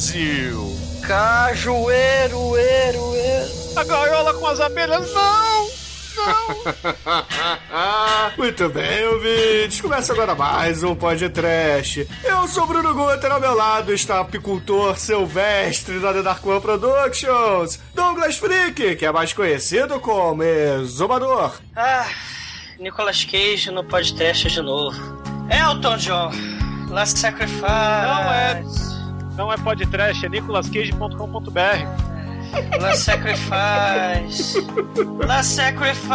Brasil! Cajueiro, eiro, eiro. A gaiola com as abelhas, não! Muito bem, ouvintes. Começa agora mais um podcast. Eu sou Bruno Guter, ao meu lado está o apicultor silvestre da The Dark One Productions, Douglas Freak, que é mais conhecido como Exumador. Ah, Nicolas Cage no podcast de novo. Elton John, Last Sacrifice. Não é. Não é podcast, é nicolascage.com.br. Last Sacrifice. Last Sacrifice.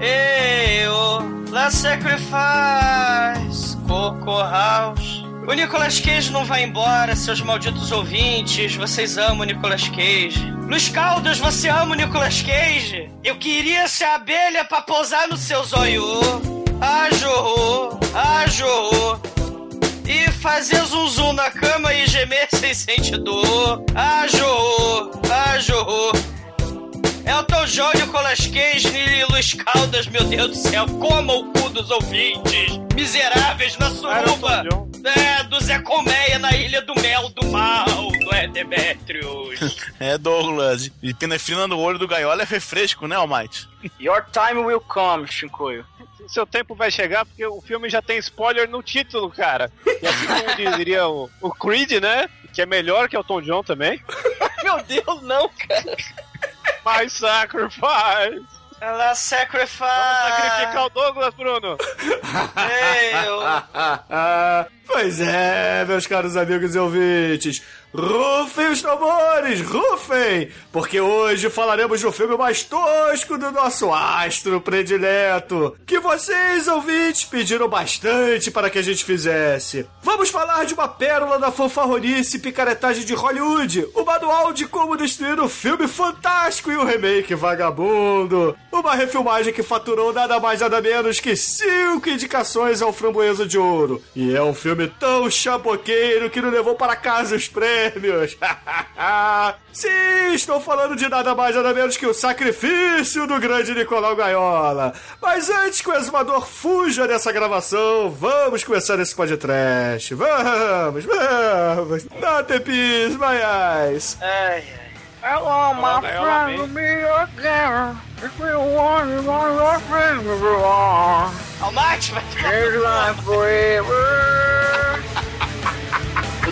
Eu. Last Sacrifice. Coco House. O Nicolas Cage não vai embora, seus malditos ouvintes. Vocês amam o Nicolas Cage. Luiz Caldas, você ama o Nicolas Cage? Eu queria ser abelha pra pousar no seu zóio. Ah, jorro. Ah. E fazer zum zum na cama e gemer sem sentir dor. Ah, jorro. Ah, jorro. Elton John, Nicolas Cage e Luiz Caldas, meu Deus do céu, coma o cu dos ouvintes, miseráveis na suruba, Elton é, do Zé Colmeia na Ilha do Mel do Mal, do Demetrius. É, Douglas. E pinefrina no olho do gaiola é refresco, né, Almighty? Your time will come, Shinkoio. Seu tempo vai chegar porque o filme já tem spoiler no título, cara. E assim como diria o, o Creed, né? Que é melhor que o Tom John também. Meu Deus, não, cara. My sacrifice! Ela sacrifice. Vamos sacrificar o Douglas, Bruno! Eu. pois é, meus caros amigos e ouvintes. Rufem os tambores, rufem! Porque hoje falaremos do filme mais tosco do nosso astro predileto, que vocês, ouvintes, pediram bastante para que a gente fizesse. Vamos falar de uma pérola da fanfarronice e picaretagem de Hollywood, o manual de como destruir um filme fantástico e um remake vagabundo. Uma refilmagem que faturou nada mais nada menos que cinco indicações ao Framboesa de Ouro. E é um filme tão chapoqueiro que não levou para casa os prêmios. Sim, estou falando de nada mais nada menos que o sacrifício do grande Nicolau Gaiola. Mas antes que o exumador fuja dessa gravação, vamos começar esse podcast. Vamos, vamos. Not a peace, my eyes. Ai, ai. Hello, my Gaiola, friend, bem. me again. If you want, you want your friend, you are. Almighty, vai Change life forever.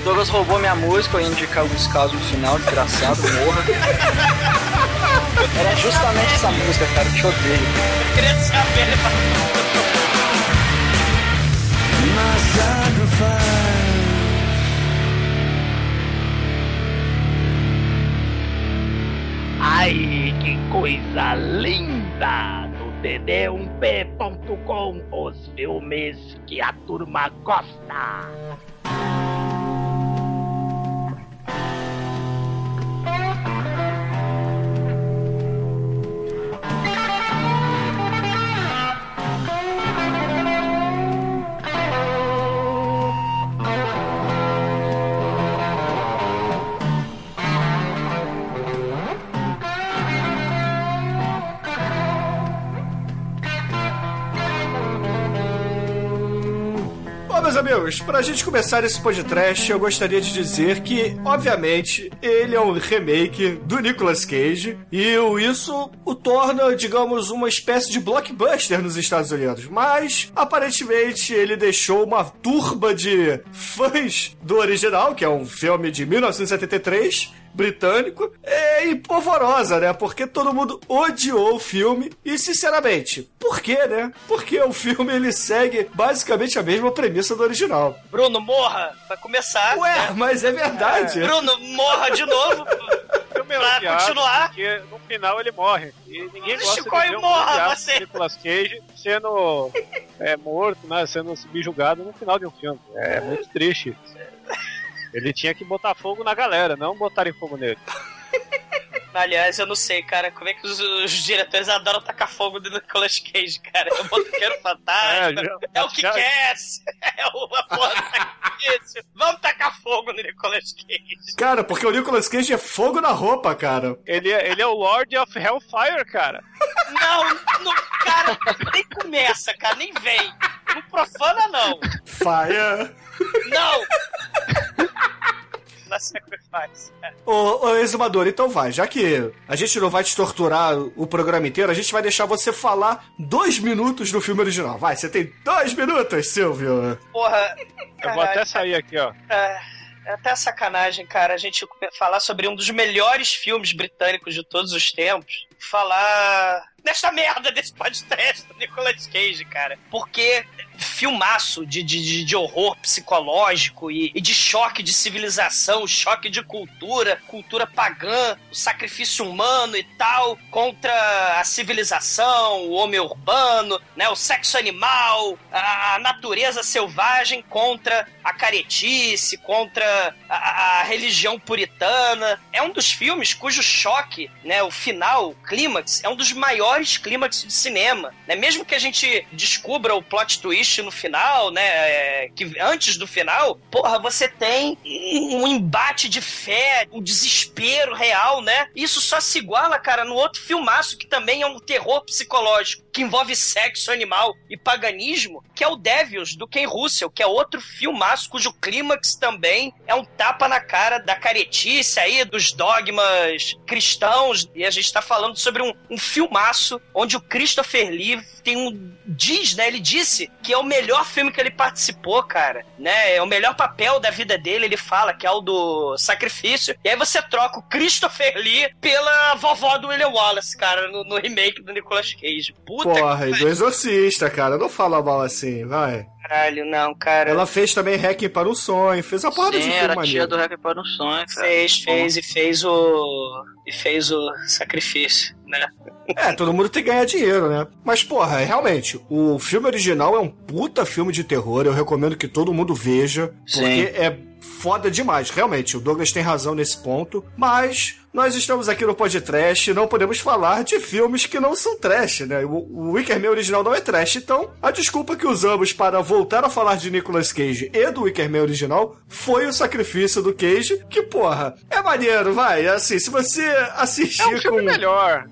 O Douglas roubou minha música, eu ia indicar o casos no final, desgraçado, morra. Era justamente essa música, cara, eu te odeio. Eu queria saber, Ai, que coisa linda! No td1p.com, os filmes que a turma gosta. Amigos, pra gente começar esse podcast, eu gostaria de dizer que, obviamente, ele é um remake do Nicolas Cage e isso o torna, digamos, uma espécie de blockbuster nos Estados Unidos. Mas, aparentemente, ele deixou uma turba de fãs do original, que é um filme de 1973, britânico, é empolvorosa, né? Porque todo mundo odiou o filme e, sinceramente, por quê, né? Porque o filme ele segue basicamente a mesma premissa do original. Bruno, morra! Vai começar. Ué, né? mas é verdade. Bruno, morra de novo! Filme é pra odiado continuar. Porque no final ele morre. E ninguém gosta Chico, de ver um morra, você. Nicolas Cage sendo é, morto, né? Sendo subjugado no final de um filme. É muito triste. Ele tinha que botar fogo na galera, não botarem fogo nele. Aliás, eu não sei, cara, como é que os, os diretores adoram tacar fogo do Nicolas Cage, cara. É o motoqueiro fantasma, já- é, o que já- quer, é o sacrifício. Vamos tacar fogo no Nicolas Cage. Cara, porque o Nicolas Cage é fogo na roupa, cara. Ele, é- ele é o Lord of Hellfire, cara. Não, não, cara, nem começa, cara, nem vem. Não profana, não. Fire. Não! Na Sacrifice. cara. Ô, ô, exumador, então vai. Já que a gente não vai te torturar o programa inteiro, a gente vai deixar você falar dois minutos do filme original. Vai, você tem dois minutos, Silvio. Porra. Eu vou até sair aqui, ó. É, é até sacanagem, cara, a gente falar sobre um dos melhores filmes britânicos de todos os tempos. Falar desta merda desse podcast do Nicolas Cage, cara. Porque filmaço de, de, de- horror psicológico e, e de choque de civilização, choque de cultura, cultura pagã, o sacrifício humano e tal, contra a civilização, o homem urbano, né, o sexo animal, a, a natureza selvagem contra a caretice, contra a, a- a religião puritana. É um dos filmes cujo choque, né, o final, o clímax, é um dos maiores clímax de cinema. Né? Mesmo que a gente descubra o plot twist no final, né, é, que antes do final, porra, você tem um, embate de fé, um desespero real, né? Isso só se iguala, cara, no outro filmaço que também é um terror psicológico, que envolve sexo animal e paganismo, que é o Devils, do Ken Russell, que é outro filmaço cujo clímax também é um tapa na cara da caretice aí, dos dogmas cristãos, e a gente tá falando sobre um, um filmaço onde o Christopher Lee tem um diz, né, ele disse que é o melhor filme que ele participou, cara, né, é o melhor papel da vida dele, ele fala que é o do sacrifício, e aí você troca o Christopher Lee pela vovó do William Wallace, cara, no, no remake do Nicolas Cage. Puta Porra, e do Exorcista, cara. Não fala mal assim, vai. caralho, não, cara. Ela fez também Hacking para um Sonho, fez a porrada de filme era a maneiro. tia do Rap para um sonho, cara. Fez, fez e fez o. E fez o sacrifício, né? É, todo mundo tem que ganhar dinheiro, né? Mas, porra, realmente, o filme original é um puta filme de terror. Eu recomendo que todo mundo veja. Sim. Porque é foda demais. Realmente, o Douglas tem razão nesse ponto. Mas nós estamos aqui no podcast e não podemos falar de filmes que não são trash, né? O, o Wickerman original não é trash. Então, a desculpa que usamos para voltar a falar de Nicolas Cage e do Wickerman original foi o sacrifício do Cage. Que, porra, é maneiro, vai. Assim, se você assistir É um filme com... melhor.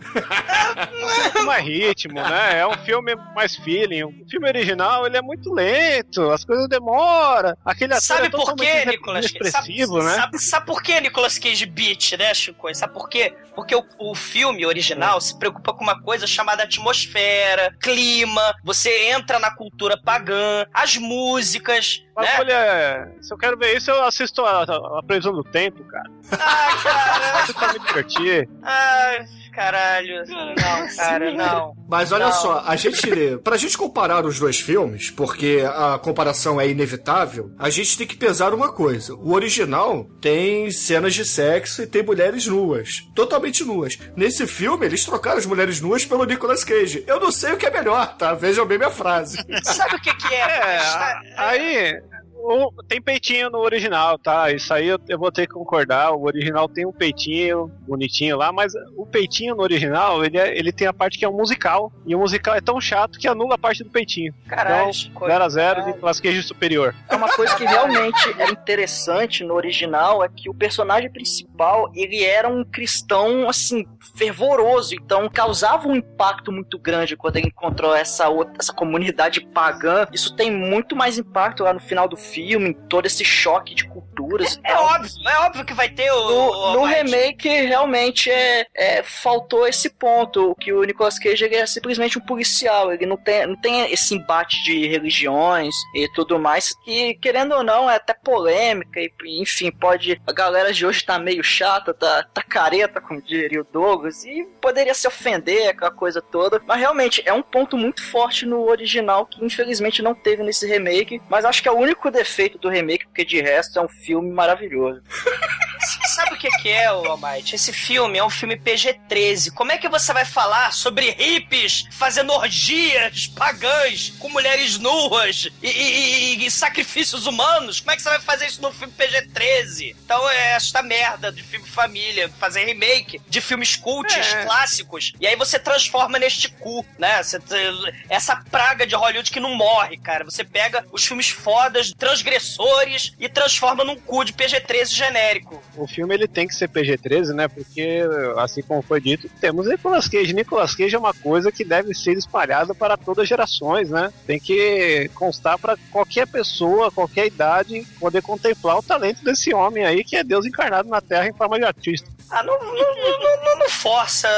Com mais ritmo, né? É um filme mais feeling. O filme original, ele é muito lento, as coisas demoram. Aquele ator Sabe é por quê, Nicolas Cage? Sabe, né? sabe, sabe por que Nicolas Cage beat, né, Chico? Sabe por quê? Porque o, o filme original se preocupa com uma coisa chamada atmosfera, clima, você entra na cultura pagã, as músicas, Mas né? olha, se eu quero ver isso, eu assisto a, a, a Previsão do Tempo, cara. Ah, cara, Isso pra me divertir. ai, caralho. Não, cara, não. Mas olha Não. só, a gente. Pra gente comparar os dois filmes, porque a comparação é inevitável, a gente tem que pesar uma coisa. O original tem cenas de sexo e tem mulheres nuas. Totalmente nuas. Nesse filme, eles trocaram as mulheres nuas pelo Nicolas Cage. Eu não sei o que é melhor, tá? Vejam bem minha frase. Sabe o que que é? É, a- aí. O- tem peitinho no original, tá? Isso aí eu, eu vou ter que concordar. O original tem um peitinho bonitinho lá, mas o peitinho no original, ele, é- ele tem a parte que é um musical. E o musical é tão chato que anula a parte do peitinho. Caralho, Então, Chico. 0x0 Caralho. Nicolas Cage superior. É uma coisa que realmente era interessante no original é que o personagem principal, ele era um cristão, assim, fervoroso, então causava um impacto muito grande quando ele encontrou essa outra, essa comunidade pagã. Isso tem muito mais impacto lá no final do filme, todo esse choque de culturas É tal. óbvio, é óbvio que vai ter o. No, o- no remake, realmente, é, é, faltou esse ponto. Que o Nicolas Cage é simplesmente um policial. Ele não tem, não tem esse embate de religiões e tudo mais. Que, querendo ou não, é até polêmica. E, enfim, pode. A galera de hoje tá meio chata, tá, tá careta, como diria o Douglas. E poderia se ofender, aquela coisa toda. Mas realmente, é um ponto muito forte no original que infelizmente não teve nesse remake. Mas acho que é o único defeito do remake, porque de resto é um filme maravilhoso. o que, que é, ô Almighty? Esse filme é um filme PG-13. Como é que você vai falar sobre hippies fazendo orgias pagãs com mulheres nuas e, e- e sacrifícios humanos? Como é que você vai fazer isso num filme PG-13? Então é esta merda de filme família, fazer remake de filmes cults É. clássicos. E aí você transforma neste cu, né? Você- essa praga de Hollywood que não morre, cara. Você pega os filmes fodas, transgressores e transforma num cu de PG-13 genérico. O filme ele tem que ser PG-13, né? Porque, assim como foi dito, temos Nicolas Cage. Nicolas Cage é uma coisa que deve ser espalhada para todas as gerações, né? Tem que constar para qualquer pessoa, qualquer idade, poder contemplar o talento desse homem aí, que é Deus encarnado na Terra em forma de artista. Ah, não, não, não- não- não força.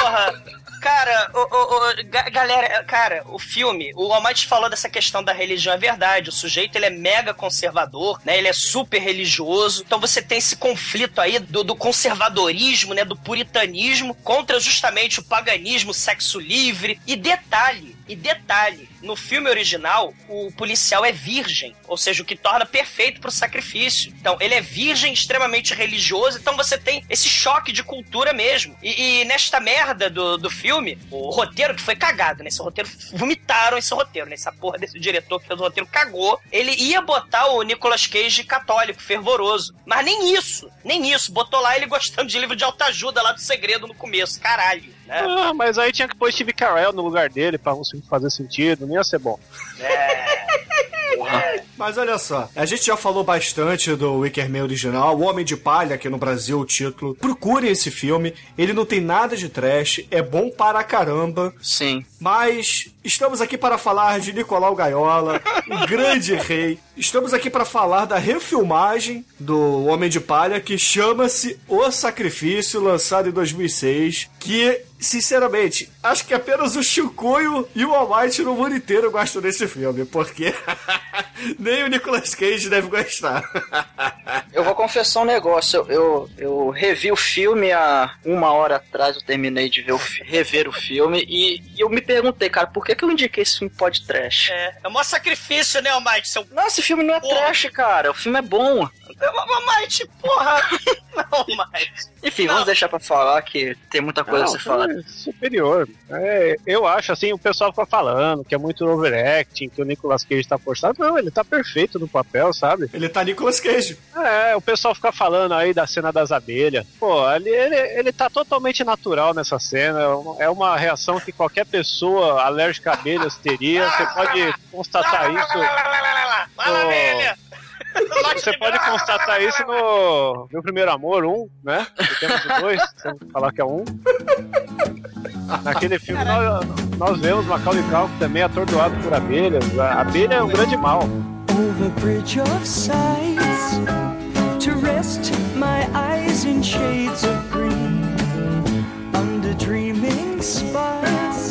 Porra. Cara, o, o- o- ga- galera, cara, o filme, o Almighty falou dessa questão da religião, é verdade. O sujeito ele é mega conservador, né? Ele é super religioso. Então você tem esse conflito aí do, do conservadorismo, né? Do puritanismo contra justamente o paganismo, sexo livre. E detalhe, e detalhe, no filme original, o policial é virgem, ou seja, o que torna perfeito pro sacrifício. Então, ele é virgem, extremamente religioso, então você tem esse choque de cultura mesmo. E, e nesta merda do, do filme, o roteiro que foi cagado, né? Esse roteiro, vomitaram esse roteiro, né? Essa porra desse diretor que fez o roteiro cagou. Ele ia botar o Nicolas Cage católico, fervoroso. Mas nem isso, nem isso. Botou lá ele gostando de livro de autoajuda lá do segredo no começo, caralho. Né? Ah, mas aí tinha que pôr Steve Carell no lugar dele pra filme fazer sentido, não ia ser bom. Mas olha só, a gente já falou bastante do Wickerman original, O Homem de Palha, aqui no Brasil, o título. Procurem esse filme, ele não tem nada de trash, é bom para caramba. Sim. Mas estamos aqui para falar de Nicolau Gaiola, o grande rei. Estamos aqui para falar da refilmagem do Homem de Palha, que chama-se O Sacrifício, lançado em 2006, que, sinceramente, acho que apenas o Chicoio e o Almighty no mundo inteiro gostam desse filme, porque nem o Nicolas Cage deve gostar. Eu vou confessar um negócio. Eu, eu, eu revi o filme há uma hora atrás. Eu terminei de ver o, rever o filme. E, e eu me perguntei, cara, por que, que eu indiquei esse filme pod trash? É, é o maior sacrifício, né, Almighty? Seu Não, esse filme não é Porra. trash, cara. O filme é bom. Almighty, porra! Não, Almighty. Enfim, Não. vamos deixar pra falar que tem muita coisa a Não, se falar. filme superior. É, eu acho assim, o pessoal fica falando que é muito overacting, que o Nicolas Cage tá forçado. Não, ele tá perfeito no papel, sabe? Ele tá Nicolas Cage. É, o pessoal fica falando aí da cena das abelhas. Pô, ele, ele, ele tá totalmente natural nessa cena. É uma- É reação que qualquer pessoa alérgica a abelhas teria. Você pode constatar isso. Fala, Ô. velha! Você pode constatar isso no Meu Primeiro Amor, um, né? Que temos o dois, se eu falar que é um. Naquele filme nós, nós vemos Macaulay Culkin também atordoado por abelhas. A abelha é um grande mal. over bridge of sighs to rest my eyes in shades of green under dreaming spires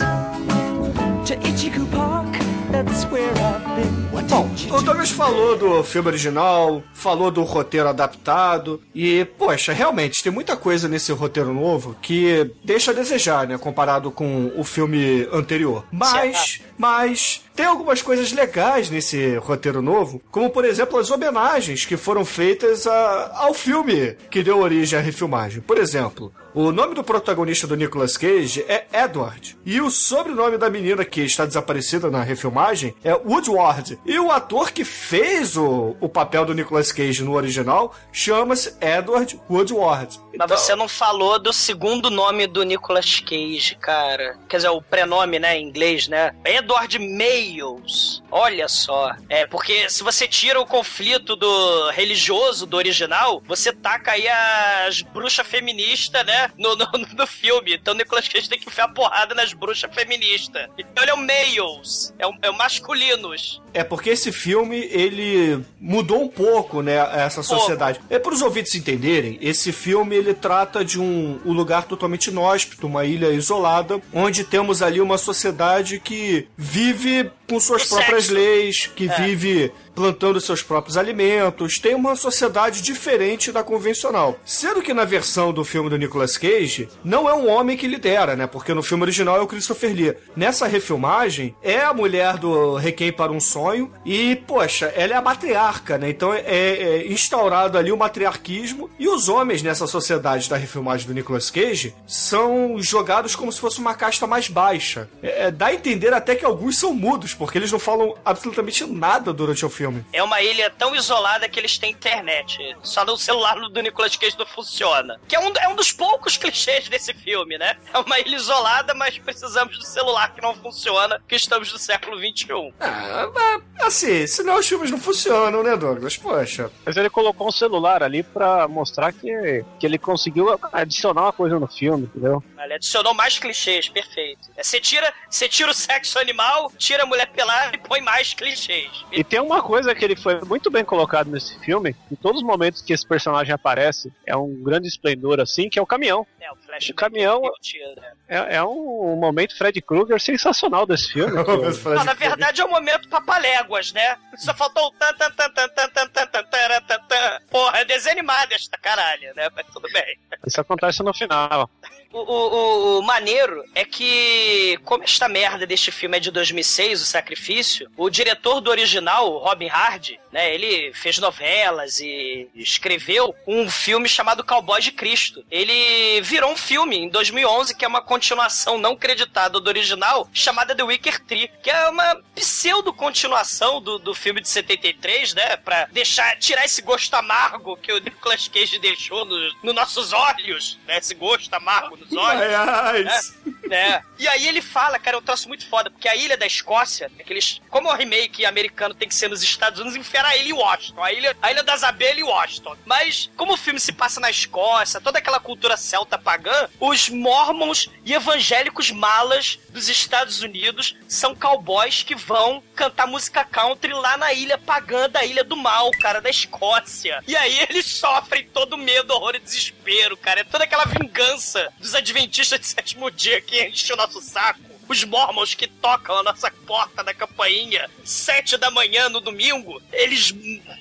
to Ichiku Park that's where I've been Bom, o? Douglas falou do filme original, falou do roteiro adaptado, e, poxa, realmente, tem muita coisa nesse roteiro novo que deixa a desejar, né, comparado com o filme anterior. Mas, mas, tem algumas coisas legais nesse roteiro novo, como, por exemplo, as homenagens que foram feitas a- ao filme que deu origem à refilmagem. Por exemplo, o nome do protagonista do Nicolas Cage é Edward. E o sobrenome da menina que está desaparecida na refilmagem é Woodward. E o ator que fez o, o papel do Nicolas Cage no original chama-se Edward Woodward. Mas Então- você não falou do segundo nome do Nicolas Cage, cara. Quer dizer, o prenome, né, em inglês, né? Edward Mayles. Olha só. É, porque se você tira o conflito do religioso do original, você taca aí as bruxas feministas, né, no, no, no filme. Então o Nicolas Cage tem que enfiar porrada nas bruxas feministas. Então ele é o Males. É o, é o masculinos. É porque esse filme ele mudou um pouco, né, essa sociedade. É para os ouvintes entenderem, esse filme ele trata de um, um lugar totalmente inóspito, uma ilha isolada, onde temos ali uma sociedade que vive com suas próprias sexo. leis, que É. vive plantando seus próprios alimentos, tem uma sociedade diferente da convencional. Sendo que na versão do filme do Nicolas Cage, não é um homem que lidera, né? Porque no filme original é o Christopher Lee. Nessa refilmagem, é a mulher do Requiem para um Sonho e, poxa, ela é a matriarca, né? Então é, é instaurado ali o matriarquismo e os homens nessa sociedade da refilmagem do Nicolas Cage são jogados como se fosse uma casta mais baixa. É, é, dá a entender até que alguns são mudos, porque eles não falam absolutamente nada durante o filme. É uma ilha tão isolada que eles têm internet. Só no celular do Nicolas Cage não funciona. Que é um, é um dos poucos clichês desse filme, né? É uma ilha isolada, mas precisamos do celular que não funciona, que estamos no século XXI. Ah, mas, assim, senão os filmes não funcionam, né, Douglas? Poxa. Mas ele colocou um celular ali pra mostrar que, que ele conseguiu adicionar uma coisa no filme, entendeu? Ele adicionou mais clichês, perfeito. É, Você tira, você tira o sexo animal, tira a mulher pelada e põe mais clichês. E tem uma coisa que ele foi muito bem colocado nesse filme, em todos os momentos que esse personagem aparece, é um grande esplendor assim, que é o caminhão. É, o Flash O caminhão- né? É, é um, momento Fred Krueger sensacional desse filme. que- Não, na verdade é o momento papaléguas, né? Só faltou o tan tan tan tan tan tan tan tan tan tan tan. Porra, é desenho animado esta caralho, né? Mas tudo bem. Isso acontece no final. O, o, o- maneiro é que, como esta merda deste filme é de 2006, O Sacrifício, o diretor do original, Robin Hardy, né, ele fez novelas e escreveu um filme chamado Cowboy de Cristo. Ele virou um filme em 2011, que é uma continuação não creditada do original, chamada The Wicker Tree, que é uma pseudo-continuação do, do filme de 73, né, pra deixar, tirar esse gosto amargo que o Nicolas Cage deixou nos no nossos olhos, né, esse gosto amargo episódios. Mas... Né? E aí ele fala, cara, é um troço muito foda, porque a ilha da Escócia, aqueles, como o remake americano tem que ser nos Estados Unidos, enfiaram a ilha em Washington, a ilha, a ilha das abelhas em Washington. Mas, como o filme se passa na Escócia, toda aquela cultura celta pagã, os mormons e evangélicos malas dos Estados Unidos são cowboys que vão cantar música country lá na ilha pagã da Ilha do Mal, cara, da Escócia. E aí eles sofrem todo medo, horror e desespero, cara. É toda aquela vingança dos adventistas de sétimo dia que enche o nosso saco. Os mormons que tocam a nossa porta da campainha sete da manhã no domingo, eles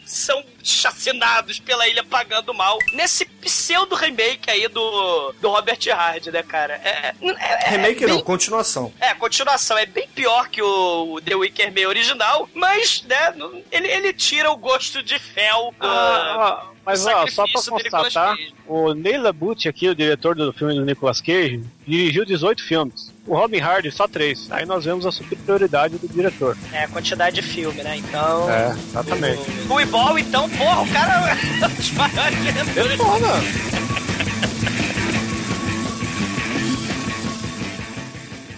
são chacinados pela ilha pagando mal. Nesse pseudo remake aí do, do Robert Hard, né, cara? É, é- é Remake bem não, continuação. é, continuação. É bem pior que o The Wicker Man original, mas, né, ele, ele tira o gosto de fel do... Ah, mas ó, só pra constatar, Cage. o Neil LaBute aqui, o diretor do filme do Nicolas Cage, dirigiu 18 filmes. O Robin Hardy só 3. Aí nós vemos a superioridade do diretor. É, quantidade de filme, né? Então... É, exatamente. O Ball, então, porra, o cara é um dos maiores diretores.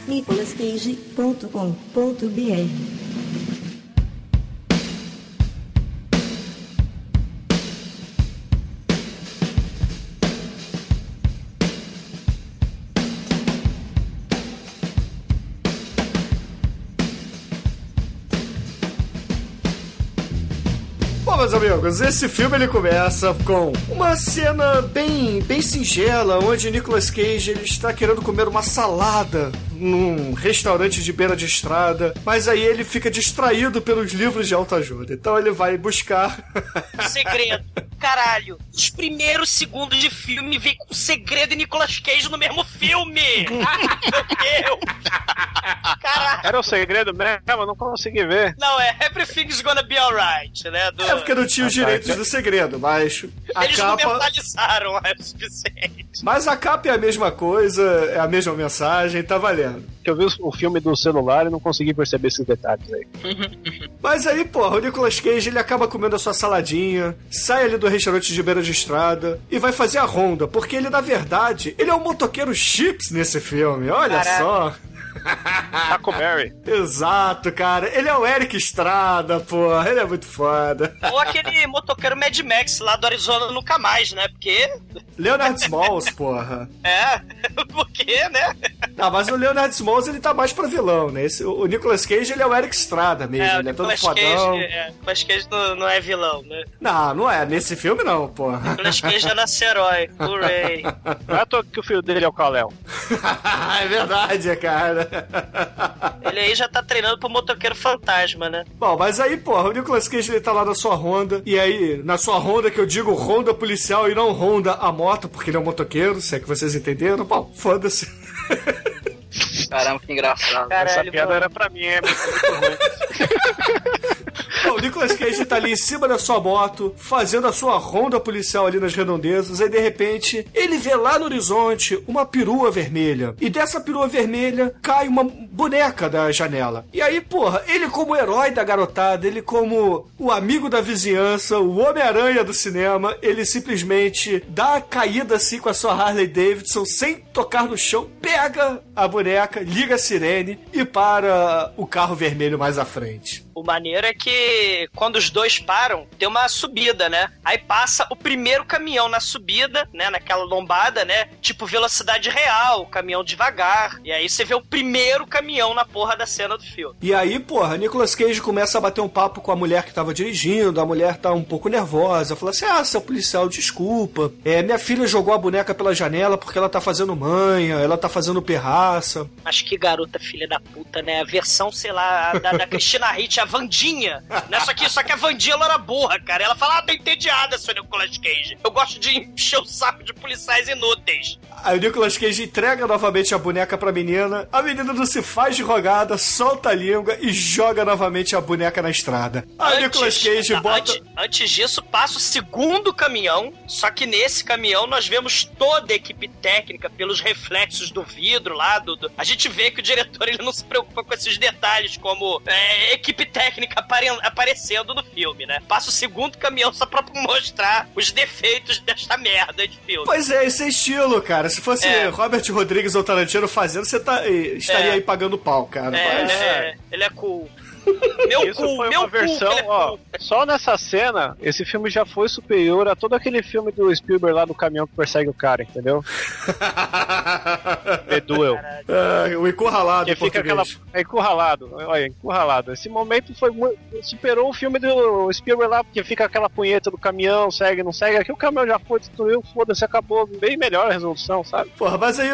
nicolascage.com.br Bom, meus amigos, esse filme ele começa com uma cena bem, bem singela, onde Nicolas Cage ele está querendo comer uma salada num restaurante de beira de estrada, mas aí ele fica distraído pelos livros de autoajuda. Então ele vai buscar Segredo. Caralho, os primeiros segundos de filme vem com segredo e Nicolas Cage no mesmo filme. Meu Deus. Caralho. Era o segredo mesmo, eu não consegui ver. Não, é Everything's Gonna Be Alright, né? Do... É porque não tinha os direitos do segredo, mas a Eles não capa. mentalizaram é o suficiente. Mas a capa é a mesma coisa, é a mesma mensagem, tá valendo. Que eu vi o filme do celular e não consegui perceber esses detalhes aí. Mas aí, porra, o Nicolas Cage ele acaba comendo a sua saladinha, sai ali do restaurante de beira de estrada e vai fazer a ronda, porque ele, na verdade, ele é um motoqueiro chips nesse filme, olha Caraca. só. Taco Berry. Exato, cara. Ele é o Eric Estrada, porra. Ele é muito foda. Ou aquele motoqueiro Mad Max lá do Arizona nunca mais, né? Porque. Leonard Smalls, porra. É, porque, né? Não, mas o Leonard Smalls ele tá mais pra vilão, né? Esse, o Nicolas Cage ele é o Eric Estrada mesmo, É, ele é todo Nicolas fodão. Cage, é, Nicolas Cage não, não é vilão, né? Não, não é. Nesse filme não, porra. Nicolas Cage é nosso herói. Hooray. Não é à toa que o filho dele é o Kalel. é verdade, cara. Ele aí já tá treinando pro motoqueiro fantasma, né? Bom, mas aí, porra, o Nicolas Cage ele tá lá na sua Honda, e aí, na sua Honda, que eu digo Honda policial e não Honda a moto, porque ele é um motoqueiro, se é que vocês entenderam, bom, foda-se. Caramba, que engraçado. Essa Caralho, piada mano. era pra mim, é muito ruim. Bom, o Nicolas Cage tá ali em cima da sua moto, fazendo a sua ronda policial ali nas redondezas, aí de repente ele vê lá no horizonte uma perua vermelha. E dessa perua vermelha cai uma boneca da janela. E aí, porra, ele como herói da garotada, ele como o amigo da vizinhança, o Homem-Aranha do cinema, ele simplesmente dá a caída assim com a sua Harley Davidson, sem tocar no chão, pega a boneca, liga a sirene e para o carro vermelho mais à frente. O maneiro é que quando os dois param, tem uma subida, né? Aí passa o primeiro caminhão na subida, né? Naquela lombada, né? Tipo velocidade real, o caminhão devagar. E aí você vê o primeiro caminhão na porra da cena do filme. E aí, porra, Nicolas Cage começa a bater um papo com a mulher que tava dirigindo, a mulher tá um pouco nervosa, fala assim: Ah, seu policial, desculpa. É, minha filha jogou a boneca pela janela porque ela tá fazendo manha, ela tá fazendo perraça. Mas que garota filha da puta, né? A versão, sei lá, da, da Cristina Ricci, a Vandinha. Né? Só, que, só que a Vandinha ela era burra, cara. Ela fala, ah, tô entediada, seu Nicolas Cage. Eu gosto de encher o saco de policiais inúteis. Aí o Nicolas Cage entrega novamente a boneca pra menina, a menina não se faz de rogada, solta a língua e joga novamente a boneca na estrada. Aí o Nicolas Cage tá, bota. antes, antes disso, passa o segundo caminhão. Só que nesse caminhão nós vemos toda a equipe técnica pelos reflexos do vidro lá. Do, do- A gente vê que o diretor ele não se preocupa com esses detalhes, como é, equipe técnica apare- aparecendo no filme, né? Passa o segundo caminhão só pra mostrar os defeitos desta merda de filme. Pois é, esse é estilo, cara. Se fosse É. Robert Rodrigues ou Tarantino fazendo, você tá, eh, estaria É. aí pagando pau, cara. É, Mas- é, ele é cool. Meu Isso cu, foi meu uma cu, versão, é ó. Só nessa cena, esse filme já foi superior a todo aquele filme do Spielberg lá do caminhão que persegue o cara, entendeu? The Duel. Ah, o encurralado Que em fica aquela. É encurralado. Olha, encurralado. Esse momento foi muito. Superou o filme do Spielberg lá, porque fica aquela punheta do caminhão, segue, não segue. Aqui o caminhão já foi, destruiu, foda-se, acabou. Bem melhor a resolução, sabe? Porra, mas aí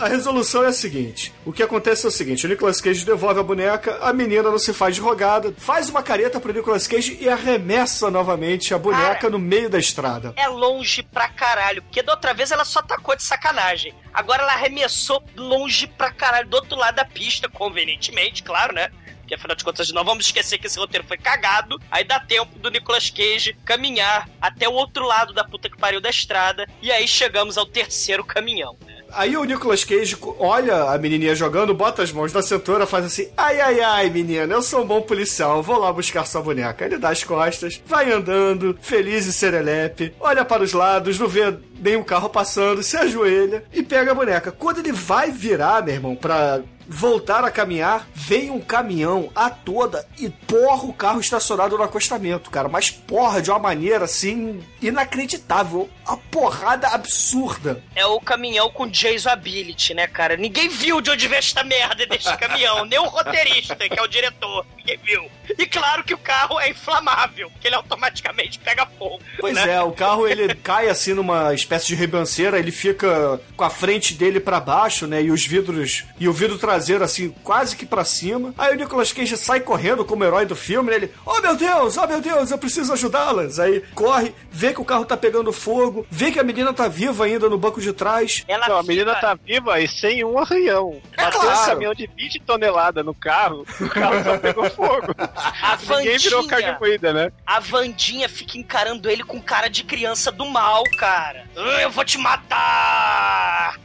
a resolução é a seguinte: o que acontece é o seguinte: o Nicolas Cage devolve a boneca, a menina não se faz rogada, faz uma careta pro Nicolas Cage e arremessa novamente a boneca Cara. no meio da estrada. é longe pra caralho. Porque da outra vez ela só tacou de sacanagem. Agora ela arremessou longe pra caralho, do outro lado da pista, convenientemente, claro, né? Porque afinal de contas, não vamos esquecer que esse roteiro foi cagado. Aí dá tempo do Nicolas Cage caminhar até o outro lado da puta que pariu da estrada. E aí chegamos ao terceiro caminhão. né? Aí o Nicolas Cage olha a menininha jogando, bota as mãos na cintura, faz assim: ai, ai, ai, menina, eu sou um bom policial, vou lá buscar sua boneca. Ele dá as costas, vai andando, feliz e serelepe, olha para os lados, não vê nenhum carro passando, se ajoelha e pega a boneca. Quando ele vai virar, meu irmão, pra voltar a caminhar, vem um caminhão a toda e porra o carro estacionado no acostamento, cara. Mas porra de uma maneira assim inacreditável. A porrada absurda. É o caminhão com Jason Ability, né, cara? Ninguém viu de onde veio esta merda deste caminhão. Nem o roteirista, que é o diretor. Ninguém viu. E claro que o carro é inflamável, que ele automaticamente pega fogo. Pois né? é, o carro ele cai assim numa espécie de ribanceira, ele fica com a frente dele pra baixo, né? E os vidros e o vidro traseiro assim quase que pra cima. Aí o Nicolas Cage sai correndo como herói do filme, né? ele, oh meu Deus, oh meu Deus, eu preciso ajudá-las. Aí corre, vê que o carro tá pegando fogo, vê que a menina tá viva ainda no banco de trás. Ela Não, menina tá viva e sem um arranhão. É Bateu claro. um caminhão de 20 toneladas no carro, o carro só pegou fogo. A Ninguém virou Vandinha, carne moída, né? a Vandinha fica encarando ele com cara de criança do mal, cara. "Ah, Eu vou te matar!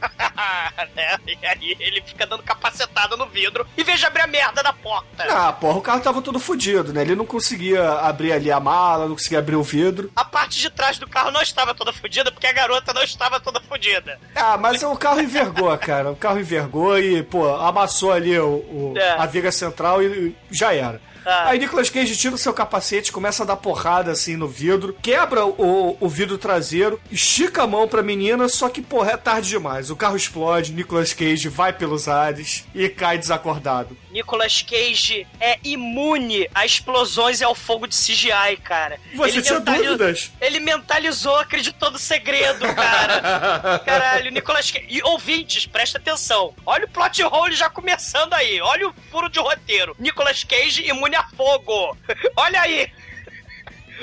Né? E aí ele fica dando capacetada no vidro e veja abrir a merda da porta. Ah, porra, o carro tava todo fudido, né? Ele não conseguia abrir ali a mala, não conseguia abrir o vidro. A parte de trás do carro não estava toda fodida porque a garota não estava toda fodida. Ah, mas o carro envergou, cara. O carro envergou e, pô, amassou ali o, o- É. a viga central e já era. Ah. Aí Nicolas Cage tira o seu capacete, começa a dar porrada assim no vidro, quebra o, o vidro traseiro, estica a mão pra menina, só que, porra, é tarde demais. O carro explode, Nicolas Cage vai pelos ares e cai desacordado. Nicolas Cage é imune a explosões e ao fogo de CGI, cara. Você tinha mentali- dúvidas? Ele mentalizou, acreditou no segredo, cara. Caralho, Nicolas Cage. E ouvintes, presta atenção. Olha o plot hole já começando aí. Olha o furo de roteiro. Nicolas Cage imune a fogo. Olha aí.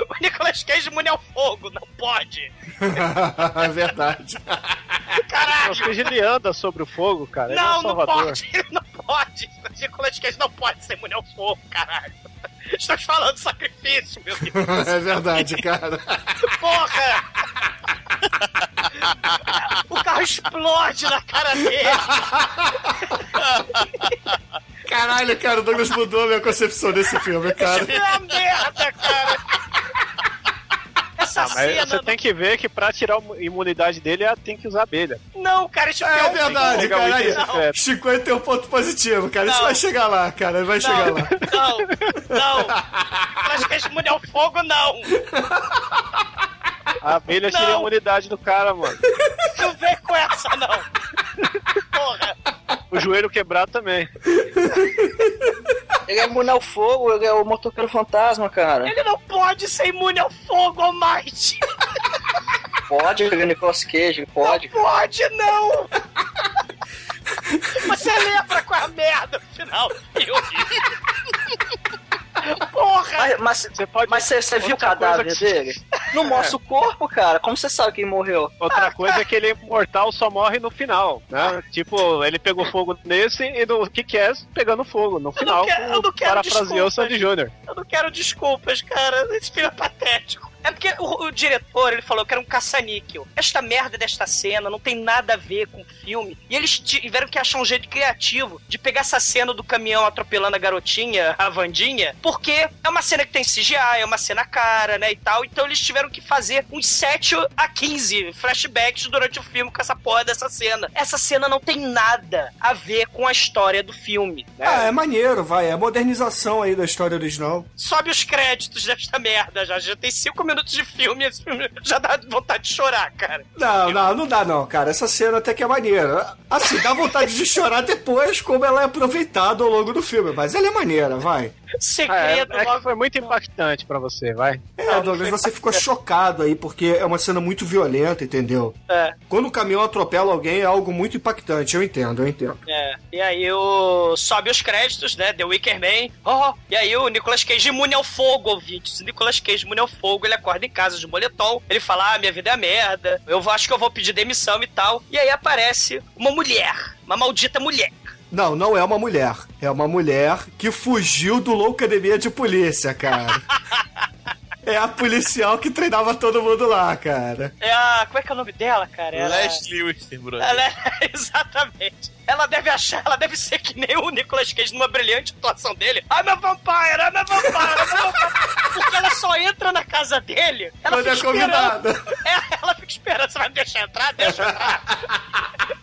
O Nicolas Cage imune ao fogo. Não pode. é verdade. Caralho. Nicolas Cage ele anda sobre o fogo, cara. Ele é Não, um não pode. Ele não pode. O Nicolas Cage não pode ser imune ao fogo, caralho. Estamos falando de sacrifício, meu Deus. É verdade, cara. Porra! O carro explode na cara dele. Caralho, cara, o Douglas mudou a minha concepção desse filme, cara. É uma merda, cara. Essa Ah, mas cena. você tem que ver que pra tirar a imunidade dele, ela tem que usar abelha. Não, cara, isso É um verdade, cara. Aí, isso é 50 é um ponto positivo, cara. Isso Não. vai chegar lá, cara. Vai chegar Não, lá. não, não. Acho que a mulher ao fogo, não. A abelha tira a Não. imunidade do cara, mano. Não vem com essa, não. Porra. O joelho quebrado também. Ele é imune ao fogo, ele é o motoqueiro fantasma, cara. Ele não pode ser imune ao fogo, Almighty. Pode, ele é Nicolas Cage, pode. Não pode, não. Você lembra qual é a merda no final do filme? Porra. Mas, mas, Você pode. mas você, você viu o cadáver que- dele? Não mostra o corpo, cara. Como você sabe que ele morreu? Outra coisa é que ele é imortal só morre no final, né? Tipo, ele pegou fogo nesse e no Kick-Ass pegando fogo no final. quero- eu não quero o desculpas. Sandy Júnior. Eu não quero desculpas, cara. Esse filme é patético. É porque o, o diretor, ele falou que era um caça-níquel. Esta merda desta cena não tem nada a ver com o filme. E eles tiveram que achar um jeito criativo de pegar essa cena do caminhão atropelando a garotinha, a Vandinha, porque é uma cena que tem CGI, é uma cena cara, né, e tal. Então eles tiveram que fazer uns 7 a 15 flashbacks durante o filme com essa porra dessa cena. Essa cena não tem nada a ver com a história do filme, né? Ah, é maneiro, vai. É a modernização aí da história original. sobe os créditos desta merda já. Já tem cinco minutos de filme esse filme já dá vontade de chorar, cara. Não, não, não dá não, cara. Essa cena até que é maneira. Assim, dá vontade de chorar depois como ela é aproveitada ao longo do filme. Mas ela é maneira, vai. É, Segredo, é que logo. foi muito impactante pra você, vai. É, Douglas, você ficou chocado aí, porque é uma cena muito violenta, entendeu? É, Quando o caminhão atropela alguém é algo muito impactante, eu entendo, eu entendo. é. E aí o... sobe os créditos, né? The Wicker Man. Oh, e aí o Nicolas Cage imune ao fogo, ouvintes. O Nicolas Cage imune ao fogo, ele acorda em casa de moletom. Ele fala, ah, minha vida é merda. Eu acho que eu vou pedir demissão e tal. E aí aparece uma mulher. Uma maldita mulher. Não, não é uma mulher. É uma mulher que fugiu do Loucademia de Polícia, cara. É a policial que treinava todo mundo lá, cara. É a... Como é que é o nome dela, cara? Ela... Leslie Wistenbrook. Ela é... Exatamente. Ela deve achar, ela deve ser que nem o Nicolas Cage numa brilhante atuação dele. Ai, meu vampire, ai, meu vampire, ai, meu vampire. Porque ela só entra na casa dele. Ela Quando é fica esperando. convidada. É, ela fica esperando. Você vai me deixar entrar? Deixa eu entrar.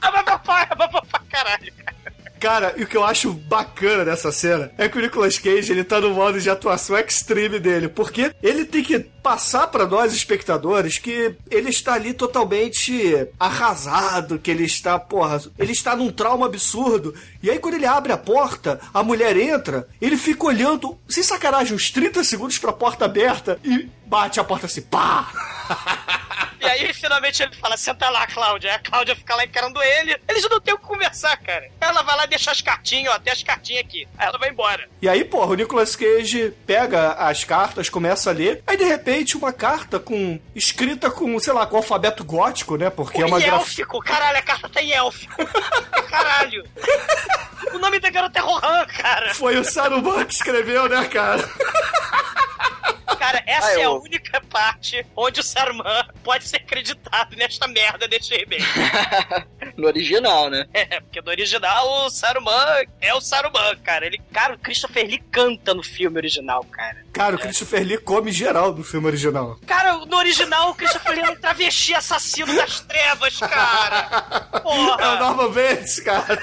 Ai, meu vampire, ai, meu vampire, caralho. cara. Cara, e o que eu acho bacana dessa cena é que o Nicolas Cage, ele tá no modo de atuação extreme dele, porque ele tem que passar pra nós, espectadores, que ele está ali totalmente arrasado, que ele está, porra, ele está num trauma absurdo. E aí quando ele abre a porta, a mulher entra, ele fica olhando, sem sacanagem, uns 30 segundos pra porta aberta e bate a porta assim, pá! E aí, finalmente, ele fala: senta lá, Cláudia. Aí a Cláudia fica lá encarando ele. Eles não têm o que conversar, cara. Ela vai lá deixar as cartinhas, ó. Tem as cartinhas aqui. Aí ela vai embora. E aí, porra, o Nicolas Cage pega as cartas, começa a ler, aí de repente uma carta com escrita com, sei lá, com alfabeto gótico, né? Porque é uma em graf... élfico, caralho, a carta tá em élfico. caralho. O nome da garota é Rohan, cara. Foi o Saruman que escreveu, né, cara? Cara, essa Ah, é a eu- única parte onde o Saruman pode ser acreditado nesta merda deste remake. No original, né? É, porque no original o Saruman é o Saruman, cara. Ele, cara, o Christopher Lee canta no filme original, cara. Cara, o Christopher Lee come geral no filme original. Cara, no original o Christopher Lee é um travesti assassino das trevas, cara. É o Porra. Norman Bates, cara.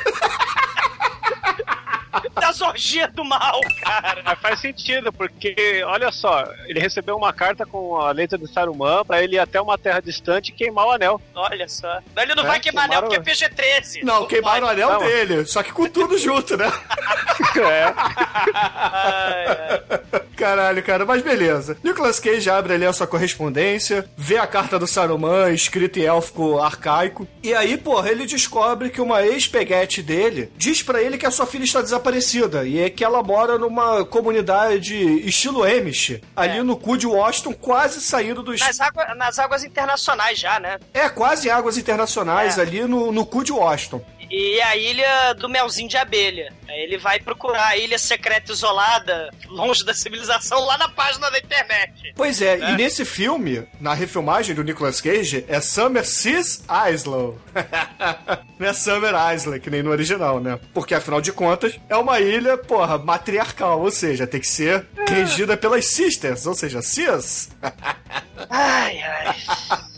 Das orgias do mal, cara. Mas faz sentido, porque, olha só, ele recebeu uma carta com a letra de Saruman pra ele ir até uma terra distante e queimar o anel. Olha só. Mas ele não É, vai queimar anel queimaram- porque é PG-13. Não, queimaram o anel Não. dele, só que com tudo junto, né? É. Ai, ai. Caralho, cara, mas beleza. Nicolas Cage abre ali a sua correspondência, vê a carta do Saruman escrita em élfico arcaico, e aí, porra, ele descobre que uma ex-peguete dele diz pra ele que a sua filha está desaparecida e é que ela mora numa comunidade estilo Amish, ali É. no cu de Washington, quase saindo dos. Nas, água- nas águas internacionais já, né? É, quase águas internacionais É. ali no, no cu de Washington. E a ilha do melzinho de abelha. Ele vai procurar a ilha secreta isolada, longe da civilização, lá na página da internet. Pois é, É. e nesse filme, na refilmagem do Nicolas Cage, é Summer Sis Islow. Não é Summer Island, que nem no original, né? Porque, afinal de contas, é uma ilha, porra, matriarcal, ou seja, tem que ser regida pelas sisters, ou seja, cis. Ai, ai.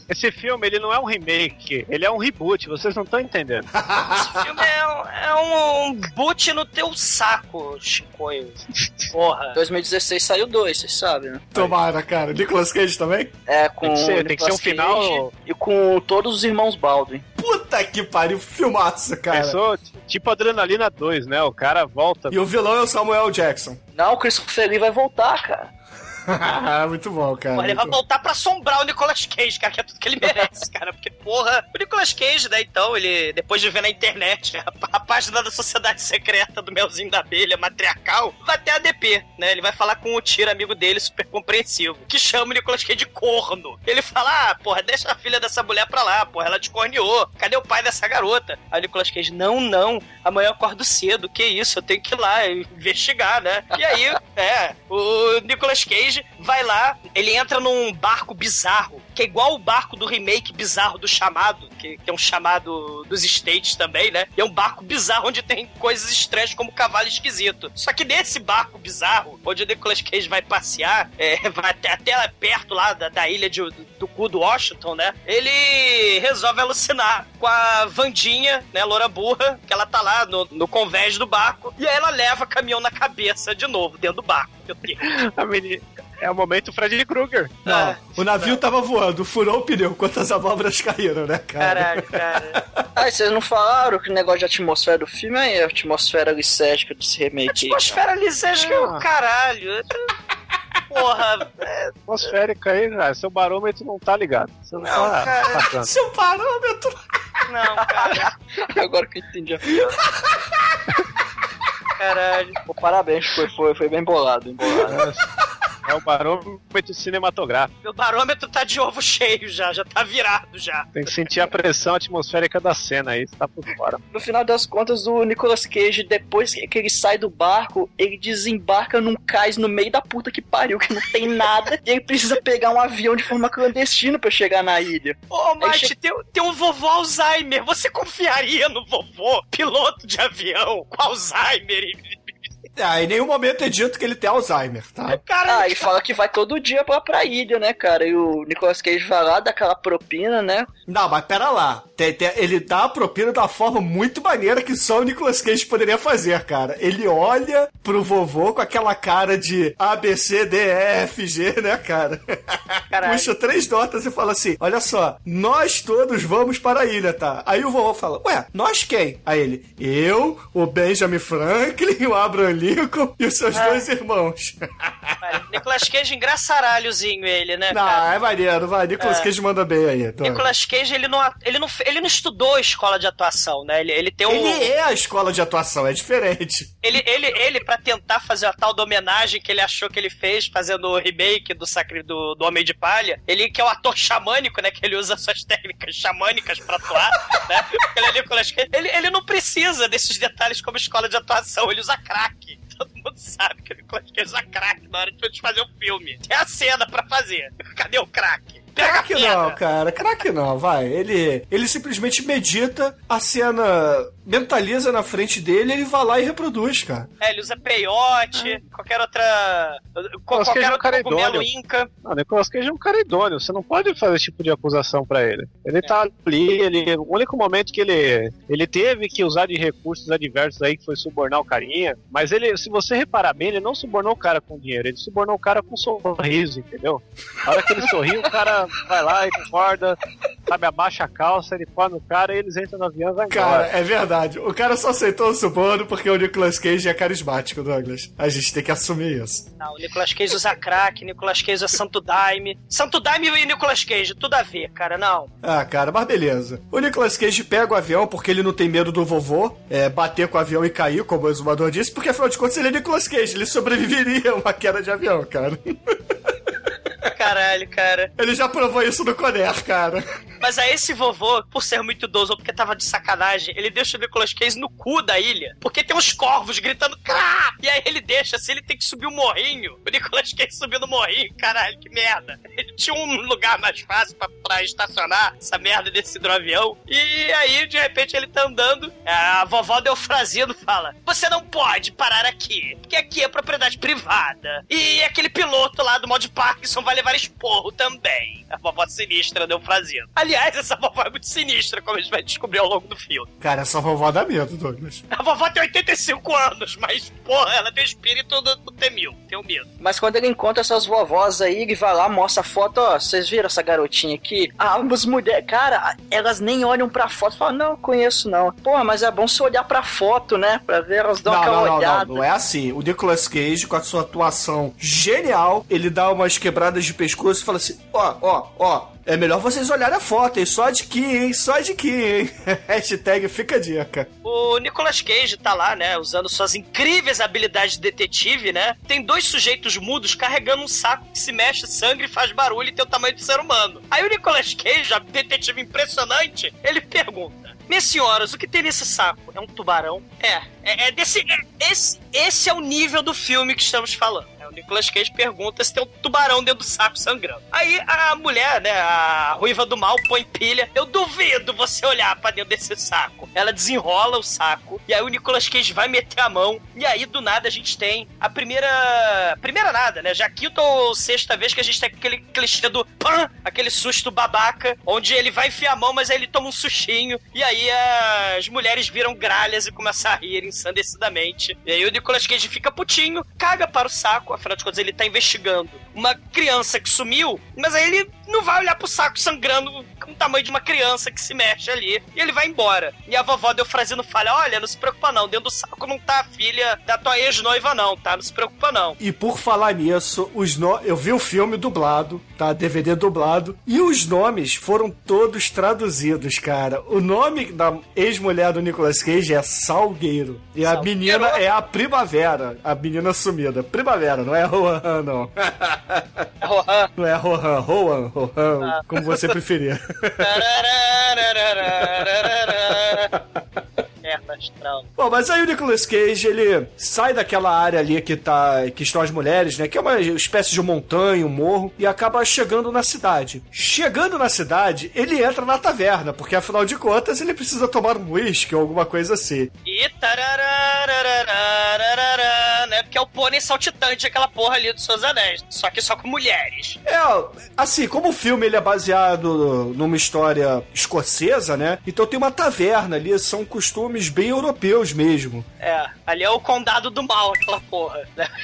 Esse filme, ele não é um remake, ele é um reboot, vocês não estão entendendo. Esse filme é um, é um, um boot no teu saco, Chicoio. Porra. 2016 saiu dois, vocês sabem, né? Tomara, cara. Nicolas Cage também? É, com Tem que ser- o tem que ser um Cage final- E com todos os irmãos Baldwin. Puta que pariu, filmaço, cara. Pensou, tipo Adrenalina 2, né? O cara volta. E o vilão é o Samuel Jackson. Não, o Christopher Lee vai voltar, cara. muito bom, cara. Porra, ele vai voltar pra assombrar o Nicolas Cage, cara, que é tudo que ele merece, cara. Porque, porra, o Nicolas Cage, né, então, ele, depois de ver na internet a, a página da Sociedade Secreta do Melzinho da Abelha, matriarcal, vai até a DP, né? Ele vai falar com o Tiro, amigo dele, super compreensivo, que chama o Nicolas Cage de corno. Ele fala, ah, porra, deixa a filha dessa mulher pra lá, porra, ela te corneou. Cadê o pai dessa garota? Aí o Nicolas Cage, não, não, amanhã eu acordo cedo, que isso, eu tenho que ir lá investigar, né? E aí, é, o Nicolas Cage vai lá, ele entra num barco bizarro, que é igual o barco do remake bizarro do Chamado, que, que é um chamado dos States também, né? E é um barco bizarro onde tem coisas estranhas como cavalo esquisito. Só que nesse barco bizarro, onde o Nicolas Cage vai passear, é, vai até, até perto lá da, da ilha de- do, do cu do Washington, né? Ele resolve alucinar com a Vandinha, né, loura burra, que ela tá lá no, no convés do barco, e aí ela leva caminhão na cabeça de novo, dentro do barco. A meni- É o momento Freddy Krueger. Não, Ah, o navio tava voando, furou o pneu, quantas abóboras caíram, né, cara? Caralho, cara. Ah, e vocês não falaram que o negócio de atmosfera do filme é a atmosfera licética desse remake aí. Atmosfera lisérgica é o caralho. Porra, é, Atmosférica aí, já. Seu barômetro não tá ligado. Você não, Não, tá cara. passando. Seu parâmetro! não, cara. Agora que eu entendi a piada. Caralho. Pô, parabéns, foi, foi, foi bem bolado, bem bolado. É o barômetro cinematográfico. Meu barômetro tá de ovo cheio já, já tá virado já. Tem que sentir a pressão atmosférica da cena aí, você tá por fora. No final das contas, o Nicolas Cage, depois que ele sai do barco, ele desembarca num cais no meio da puta que pariu, que não tem nada, e ele precisa pegar um avião de forma clandestina pra chegar na ilha. Ô, Mate, che- tem, tem um vovô Alzheimer. Você confiaria no vovô, piloto de avião, com Alzheimer? E- Ah, em nenhum momento é dito que ele tem Alzheimer, tá? Cara, Ah, e fala que vai todo dia pra, pra ilha, né, cara? E o Nicolas Cage vai lá, dá aquela propina, né? Não, mas pera lá. Tem- tem- ele dá a propina da forma muito maneira que só o Nicolas Cage poderia fazer, cara. Ele olha pro vovô com aquela cara de A, B, C, D, E, F, G, né, cara? Caralho. Puxa três notas e fala assim: Olha só, nós todos vamos para a ilha, tá? Aí o vovô fala: Ué, nós quem? Aí ele: Eu, o Benjamin Franklin, o Abraham Lincoln e os seus Ah. dois irmãos. cara, Nicolas Cage engraçaralhozinho ele, né, Não, cara? é maneiro, vai. Nicolas É. Cage manda bem aí. Então. Nicolas Cage, ele não, ele, não, ele não estudou escola de atuação, né? Ele, ele tem um... Ele é a escola de atuação, é diferente. Ele, ele, ele, pra tentar fazer a tal da homenagem que ele achou que ele fez, fazendo o remake do, sacri, do, do Homem de Palha, ele que é o ator xamânico, né? Que ele usa suas técnicas xamânicas pra atuar, né? Ele, é ele, ele não precisa desses detalhes como escola de atuação, ele usa crack. Todo mundo sabe que o Nicolas Cage usa crack na hora de fazer o filme. Tem a cena pra fazer. Cadê o crack? Crack não, cara. Crack não, vai. Ele, ele simplesmente medita a cena mentaliza na frente dele, ele vai lá e reproduz, cara. É, ele usa peiote, qualquer outra. Nicolas Cage qualquer é um outro cara cogumelo inca. Não, Nicolas Cage é um cara idôneo, você não pode fazer esse tipo de acusação pra ele. Ele tá ali, ele, o único momento que ele, ele teve que usar de recursos adversos aí, que foi subornar o carinha, mas ele, se você reparar bem, ele não subornou o cara com dinheiro, ele subornou o cara com um sorriso, entendeu? Na hora que ele sorri, o cara vai lá e concorda, sabe, abaixa a calça, ele põe no cara e eles entram no avião e vai Cara, embora. é verdade. O cara só aceitou o suborno porque o Nicolas Cage é carismático, Douglas. A gente tem que assumir isso. Não, o Nicolas Cage usa crack, Nicolas Cage usa Santo Daime. Santo Daime e Nicolas Cage, tudo a ver, cara, não. Ah, cara, mas beleza. O Nicolas Cage pega o avião porque ele não tem medo do vovô é, bater com o avião e cair, como o exumador disse, porque afinal de contas ele é Nicolas Cage, ele sobreviveria a uma queda de avião, cara. Caralho, cara. Ele já provou isso no Conner, cara. Mas aí esse vovô, por ser muito idoso ou porque tava de sacanagem, ele deixa o Nicolas Cage no cu da ilha. Porque tem uns corvos gritando crá! E aí ele deixa, assim, ele tem que subir o morrinho. O Nicolas Cage subiu no morrinho, caralho, que merda. Ele tinha um lugar mais fácil pra, pra estacionar essa merda desse hidroavião. E aí, de repente, ele tá andando. A vovó Delfrazino fala: Você não pode parar aqui, porque aqui é propriedade privada. E aquele piloto lá do mod Parkinson vai levar esporro também. A vovó sinistra Delfrazino. Aliás, essa vovó é muito sinistra, como a gente vai descobrir ao longo do filme. Cara, essa vovó dá medo, Douglas. A vovó tem 85 anos, mas, porra, ela tem o espírito do, do T-1000. Tenho medo. Mas quando ele encontra essas vovós aí, ele vai lá, mostra a foto, ó, vocês viram essa garotinha aqui? Ah, as mulheres, cara, elas nem olham pra foto. Falam, não, conheço não. Porra, mas é bom você olhar pra foto, né? Pra ver, elas dão Não, aquela não, não, olhada. não, não é assim. O Nicolas Cage, com a sua atuação genial, ele dá umas quebradas de pescoço e fala assim: ó, ó, ó. É melhor vocês olharem a foto, hein? Só de que, hein? Só de que, hein? Hashtag fica a dica. O Nicolas Cage tá lá, né, usando suas incríveis habilidades de detetive, né? Tem dois sujeitos mudos carregando um saco que se mexe, sangue, faz barulho e tem o tamanho do ser humano. Aí o Nicolas Cage, detetive impressionante, ele pergunta: Minhas senhoras, o que tem nesse saco? É um tubarão? É, é, é desse. é- esse, esse é o nível do filme que estamos falando. É, O Nicolas Cage pergunta se tem um tubarão dentro do saco sangrando. Aí a mulher, né, a ruiva do mal, põe pilha. Eu duvido você olhar pra dentro desse saco. Ela desenrola o saco. E aí o Nicolas Cage vai meter a mão. E aí do nada a gente tem a primeira. Primeira nada, né? Já quinta ou sexta vez que a gente tem aquele clichê do pan, aquele susto babaca, onde ele vai enfiar a mão, mas aí ele toma um sustinho. E aí as mulheres viram gralhas e começam a rir ensandecidamente. E aí o Nicolas Cage fica putinho, caga para o saco, afinal de contas ele tá investigando uma criança que sumiu, mas aí ele não vai olhar pro saco sangrando tamanho de uma criança que se mexe ali. E ele vai embora. E a vovó Delfrazino fala: Olha, não se preocupa não, dentro do saco não tá a filha da tua ex-noiva, não, tá? Não se preocupa não. E por falar nisso, os no... eu vi o filme dublado, tá? DVD dublado. E os nomes foram todos traduzidos, cara. O nome da ex-mulher do Nicolas Cage é Salgueiro. E a Salgueiro. menina é a Primavera. A menina sumida. Primavera, não é Rohan, não. Rohan. Não é Rohan. Rohan, Rohan, como você preferir. Merda astral. Bom, mas aí o Nicolas Cage, ele sai daquela área ali que tá que estão as mulheres, né? Que é uma espécie de montanha, um morro, e acaba chegando na cidade. Chegando na cidade, ele entra na taverna, porque afinal de contas ele precisa tomar um uísque ou alguma coisa assim. E tararararararararara, né? Porque é o pônei saltitante, aquela porra ali dos seus anéis. Só que só com mulheres. É, assim, como o filme ele é baseado numa história escocesa, né? Então tem uma taverna ali, são costumes bem europeus mesmo. É, ali é o condado do mal, aquela porra. Né?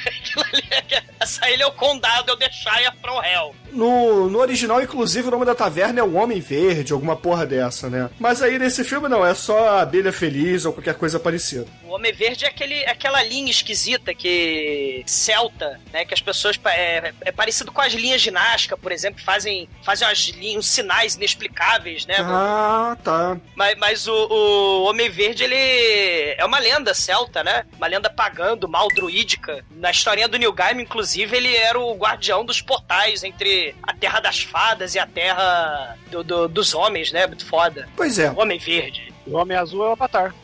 É- essa ilha é o condado, eu deixar a From Hell. No, no original, inclusive, o nome da taverna é o Homem Verde, alguma porra dessa, né? Mas aí nesse filme não, é só a abelha feliz ou qualquer coisa parecida. O Homem Verde é aquele, aquela linha esquisita que. celta, né? Que as pessoas. É, é parecido com as linhas de Nazca, por exemplo, fazem, fazem umas linhas, uns sinais inexplicáveis, né? Ah, tá. Mas, mas o, o Homem Verde, ele é uma lenda celta, né? Uma lenda pagã do mal druídica. Na historinha do Neil Gaiman, inclusive, ele era o guardião dos portais entre a Terra das Fadas e a Terra do- do- dos Homens, né? Muito foda. Pois é. O Homem Verde. O Homem Azul é o Avatar.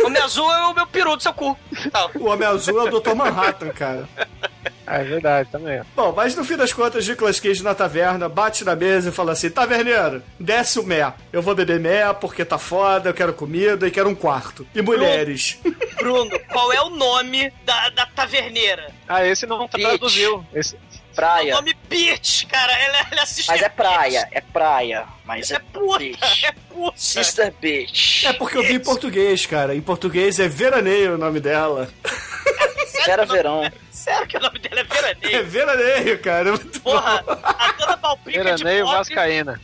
O Homem Azul é o meu peru do seu cu. Tal. O Homem Azul é o Dr. Manhattan, cara. É verdade, também. Bom, mas no fim das contas, Nicolas Cage na taverna, bate na mesa e fala assim: Taverneiro, desce o mé. Eu vou beber mé porque tá foda, eu quero comida e quero um quarto. E mulheres. Bruno, qual é o nome da, da taverneira? Ah, esse não traduziu. Esse... O Praia. nome Bitch, cara. Ela, ela assiste Mas é praia, é praia. Mas É é puta, bitch. é puta. Sister bitch. É porque eu vi em português, cara. Em português é Veraneio o nome dela. Era verão. Sério que o nome dela é É Veraneio? Veraneio, cara. É muito Porra, bom. a dona Balbrica de Veraneio pobre, Vascaína.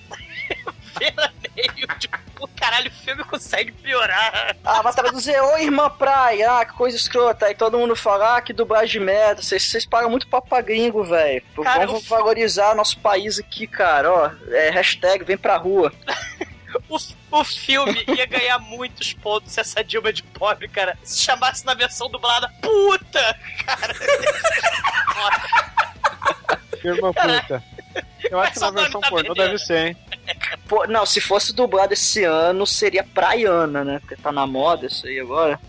Veraneio de... Pô, Caralho, o filme consegue piorar. Ah, mas traduzir, ô irmã praia, ah, que coisa escrota. Aí todo mundo fala, ah, que dublagem de merda. Vocês pagam muito papo pra gringo, velho. Vamos eu- valorizar nosso país aqui, cara. Ó, é, hashtag vem pra rua. O, o filme ia ganhar muitos pontos se essa Dilma de pobre, cara, se chamasse na versão dublada Puta! Cara, Firma puta. Eu acho que na versão tá pornô deve ser, hein? Pô, não, se fosse dublado esse ano, seria praiana, né? Porque tá na moda isso aí agora.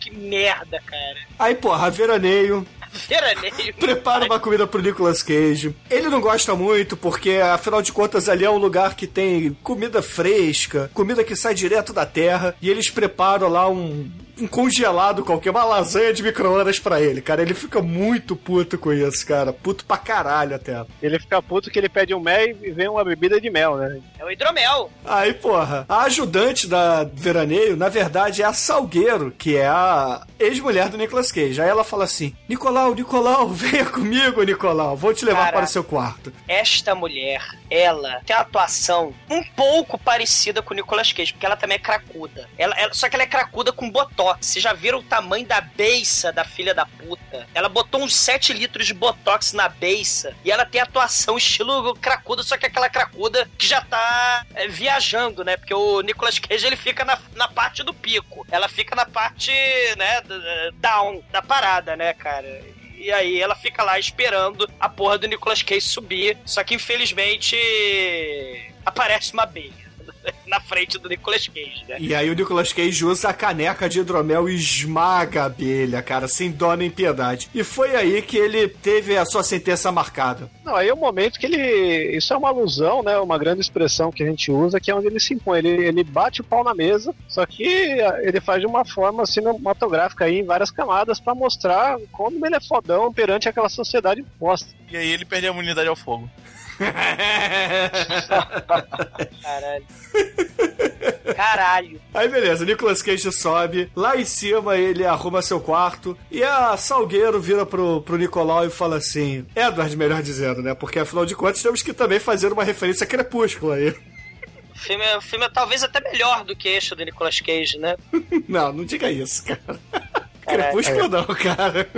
que merda, cara. Aí, porra, Veraneio Veraneio. prepara uma comida pro Nicolas Cage. Ele não gosta muito porque, afinal de contas, ali é um lugar que tem comida fresca, comida que sai direto da terra, e eles preparam lá um, um congelado qualquer, uma lasanha de micro-ondas pra ele, cara. Ele fica muito puto com isso, cara. Puto pra caralho até. Ele fica puto que ele pede um mel e vem uma bebida de mel, né? É o hidromel. Aí, porra, a ajudante da Veraneio, na verdade, é a Salgueiro, que é a ex-mulher do Nicolas Cage. Aí ela fala assim: Nicolau, Nicolau, venha comigo, Nicolau, vou te levar Cara. para o seu quarto. Esta mulher, ela tem uma atuação um pouco parecida com o Nicolas Cage, porque ela também é cracuda. Ela, ela- só que ela é cracuda com botox. Vocês já viram o tamanho da beiça da filha da puta? Ela botou uns 7 litros de botox na beiça e ela tem atuação estilo cracuda, só que aquela cracuda que já tá é, viajando, né? Porque o Nicolas Cage ele fica na, na parte do pico. Ela fica na parte, né, down da parada, né, cara? E aí ela fica lá esperando a porra do Nicolas Cage subir. Só que infelizmente aparece uma abelha na frente do Nicolas Cage, né? E aí o Nicolas Cage usa a caneca de hidromel e esmaga a abelha, cara, sem dó nem piedade. E foi aí que ele teve a sua sentença marcada. Não, aí é o momento que ele. Isso é uma alusão, né? Uma grande expressão que a gente usa, que é onde ele se impõe. Ele, ele bate o pau na mesa, só que ele faz de uma forma cinematográfica aí, em várias camadas, pra mostrar como ele é fodão perante aquela sociedade imposta. E aí ele perde a imunidade ao fogo. Caralho. Caralho. Aí beleza, Nicolas Cage sobe, lá em cima ele arruma seu quarto e a Salgueiro vira pro, pro Nicolau e fala assim: Edward, melhor dizendo, né? Porque afinal de contas temos que também fazer uma referência a Crepúsculo aí. O filme, é- o filme é talvez até melhor do que este do Nicolas Cage, né? Não, não diga isso, cara. Caralho. Crepúsculo não, cara.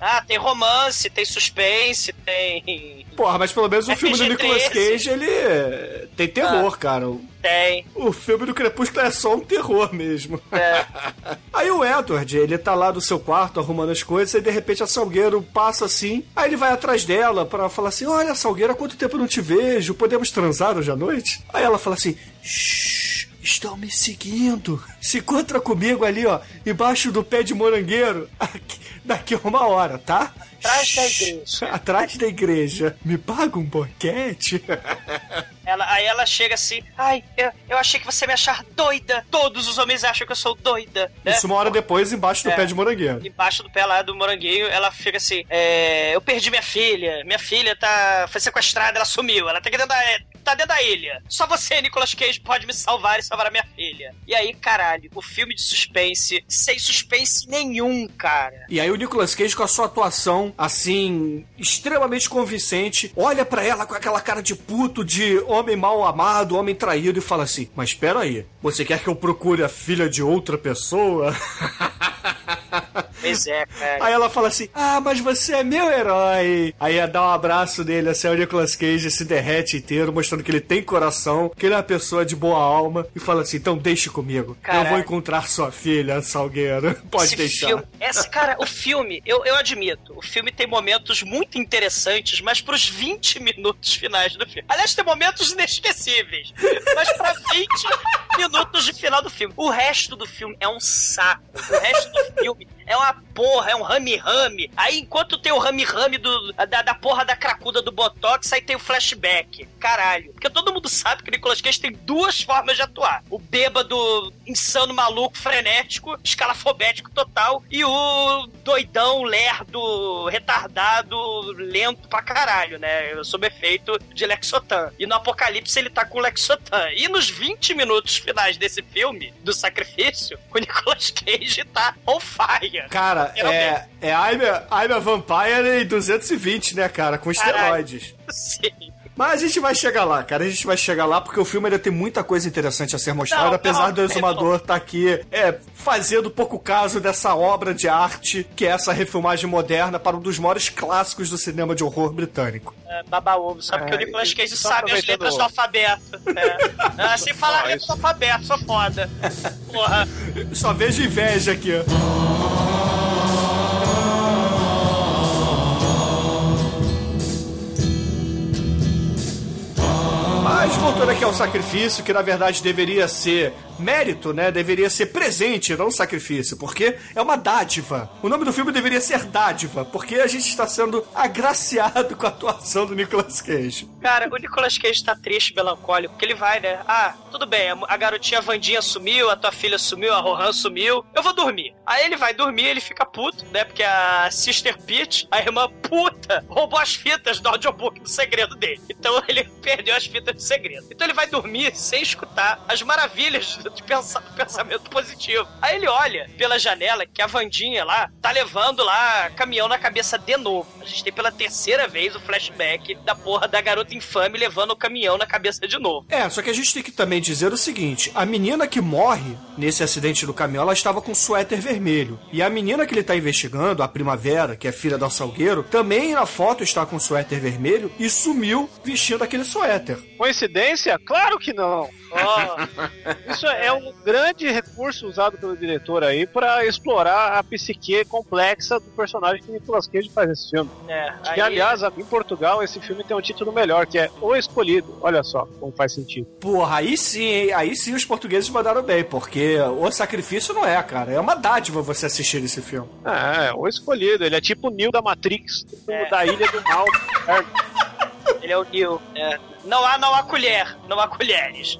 Ah, tem romance, tem suspense, tem. Porra, mas pelo menos o filme do Nicolas PG-13. Cage, ele tem terror, cara. O- Tem. O filme do Crepúsculo é só um terror mesmo. É. Aí o Edward, ele tá lá no seu quarto arrumando as coisas e de repente a Salgueiro passa assim. Aí ele vai atrás dela pra falar assim: Olha, Salgueiro, há quanto tempo eu não te vejo? Podemos transar hoje à noite? Aí ela fala assim: Shh, estão me seguindo. Se encontra comigo ali, ó, embaixo do pé de morangueiro, aqui- daqui a uma hora, tá? Atrás da igreja. Atrás da igreja. Me paga um boquete? Ela, aí ela chega assim, ai, eu, eu achei que você me achar doida. Todos os homens acham que eu sou doida. né? Isso uma hora depois, embaixo do É. pé de morangueiro. Embaixo do pé lá do moranguinho, ela fica assim: é, Eu perdi minha filha. Minha filha tá, foi sequestrada, ela sumiu. Ela tá aqui dentro da, tá dentro da ilha. Só você, Nicolas Cage, pode me salvar e salvar a minha filha. E aí, caralho, o filme de suspense, sem suspense nenhum, cara. E aí o Nicolas Cage com a sua atuação, assim, extremamente convincente, olha pra ela com aquela cara de puto, de homem mal amado, homem traído e fala assim: "Mas espera aí, você quer que eu procure a filha de outra pessoa?" Pois é, cara. Aí ela fala assim: Ah, mas você é meu herói. Aí ela dá um abraço nele, assim, o Nicolas Cage se derrete inteiro, mostrando que ele tem coração, que ele é uma pessoa de boa alma, e fala assim: Então deixe comigo. Eu Caralho. vou encontrar sua filha, Salgueiro. Pode Esse deixar. filme- esse, cara, o filme, eu, eu admito, o filme tem momentos muito interessantes, mas pros 20 minutos finais do filme. Aliás, tem momentos inesquecíveis, mas pra 20 minutos de final do filme. O resto do filme é um saco. O resto do filme é uma porra, é um rame-rame. Aí enquanto tem o rame-rame da, da porra da cracuda do Botox, aí tem o flashback. Caralho. Porque todo mundo sabe que o Nicolas Cage tem duas formas de atuar. O bêbado, insano, maluco, frenético, escalafobético total, e o doidão, lerdo, retardado, lento pra caralho, né? Sob efeito de Lexotan. E no Apocalipse ele tá com Lexotan. E nos 20 minutos finais desse filme, do sacrifício, o Nicolas Cage tá on fire. Cara, é, é I'm a, I'm a Vampire em 220, né, cara? Com esteroides. Sim. Mas a gente vai chegar lá, cara. A gente vai chegar lá porque o filme ainda tem muita coisa interessante a ser mostrada, Não, apesar não, do exumador estar aqui é, fazendo pouco caso dessa obra de arte, que é essa refilmagem moderna para um dos maiores clássicos do cinema de horror britânico. É, baba ovo, porque É, o Nicolas Cage sabe as letras do alfabeto. É. Ah, sem falar letras do alfabeto, sou foda. Porra. Só vejo inveja aqui. Mas voltando aqui ao sacrifício, que na verdade deveria ser mérito, né? Deveria ser presente, não sacrifício, porque é uma dádiva. O nome do filme deveria ser dádiva, porque a gente está sendo agraciado com a atuação do Nicolas Cage. Cara, o Nicolas Cage tá triste, melancólico, porque ele vai, né? Ah, tudo bem, a- garotinha Vandinha sumiu, a tua filha sumiu, a Rohan sumiu, eu vou dormir. Aí ele vai dormir, ele fica puto, né? Porque a Sister Peach, a irmã puta, roubou as fitas do audiobook do segredo dele. Então ele perdeu as fitas do segredo. Então ele vai dormir sem escutar as maravilhas de pensa- do pensamento positivo. Aí ele olha pela janela que a Vandinha lá tá levando lá caminhão na cabeça de novo. A gente tem pela terceira vez o flashback da porra da garota infame levando o caminhão na cabeça de novo. É, só que a gente tem que também dizer o seguinte: a menina que morre nesse acidente do caminhão, ela estava com suéter vermelho. E a menina que ele está investigando, a Primavera, que é filha do Salgueiro, também na foto está com suéter vermelho e sumiu vestindo aquele suéter. Coincidência? Claro que não. Ó, Isso é um grande recurso usado pelo diretor aí pra explorar a psique complexa do personagem que Nicolas Cage faz nesse filme. é, Que, aí- aliás, em Portugal, esse filme tem um título melhor, que é O Escolhido. Olha só como faz sentido. Porra, aí sim, aí sim os portugueses mandaram bem, porque o sacrifício não é, cara. É uma dádiva você assistir esse filme. É, O Escolhido. Ele é tipo o Neo da Matrix, É. da Ilha do Mal. ele é o Neil. É. Não há, não há colher, não há colheres.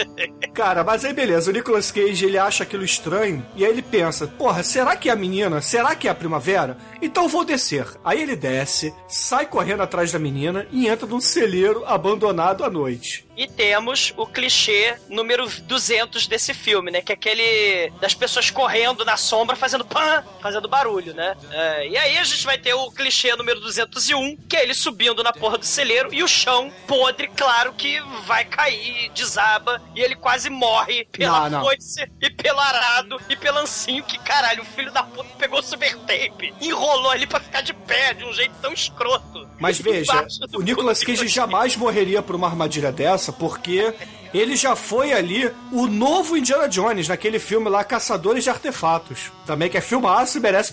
Cara, mas aí beleza, o Nicolas Cage ele acha aquilo estranho e aí ele pensa: porra, será que é a menina? Será que é a primavera? Então vou descer. Aí ele desce, sai correndo atrás da menina e entra num celeiro abandonado à noite. E temos o clichê número 200 desse filme, né? Que é aquele das pessoas correndo na sombra fazendo pã, fazendo barulho, né? É, e aí a gente vai ter o clichê número 201, que é ele subindo na porra do celeiro e o chão podre, claro que vai cair, desaba e ele quase morre pela Não, foice e pelo arado e pelo ancinho que, caralho, o filho da puta pegou o super tape, enrolou ali pra ficar de pé de um jeito tão escroto. Mas veja, o Nicolas Cage jamais morreria por uma armadilha dessa, porque ele já foi ali o novo Indiana Jones, naquele filme lá, Caçadores de Artefatos. Também que é filmaço e merece.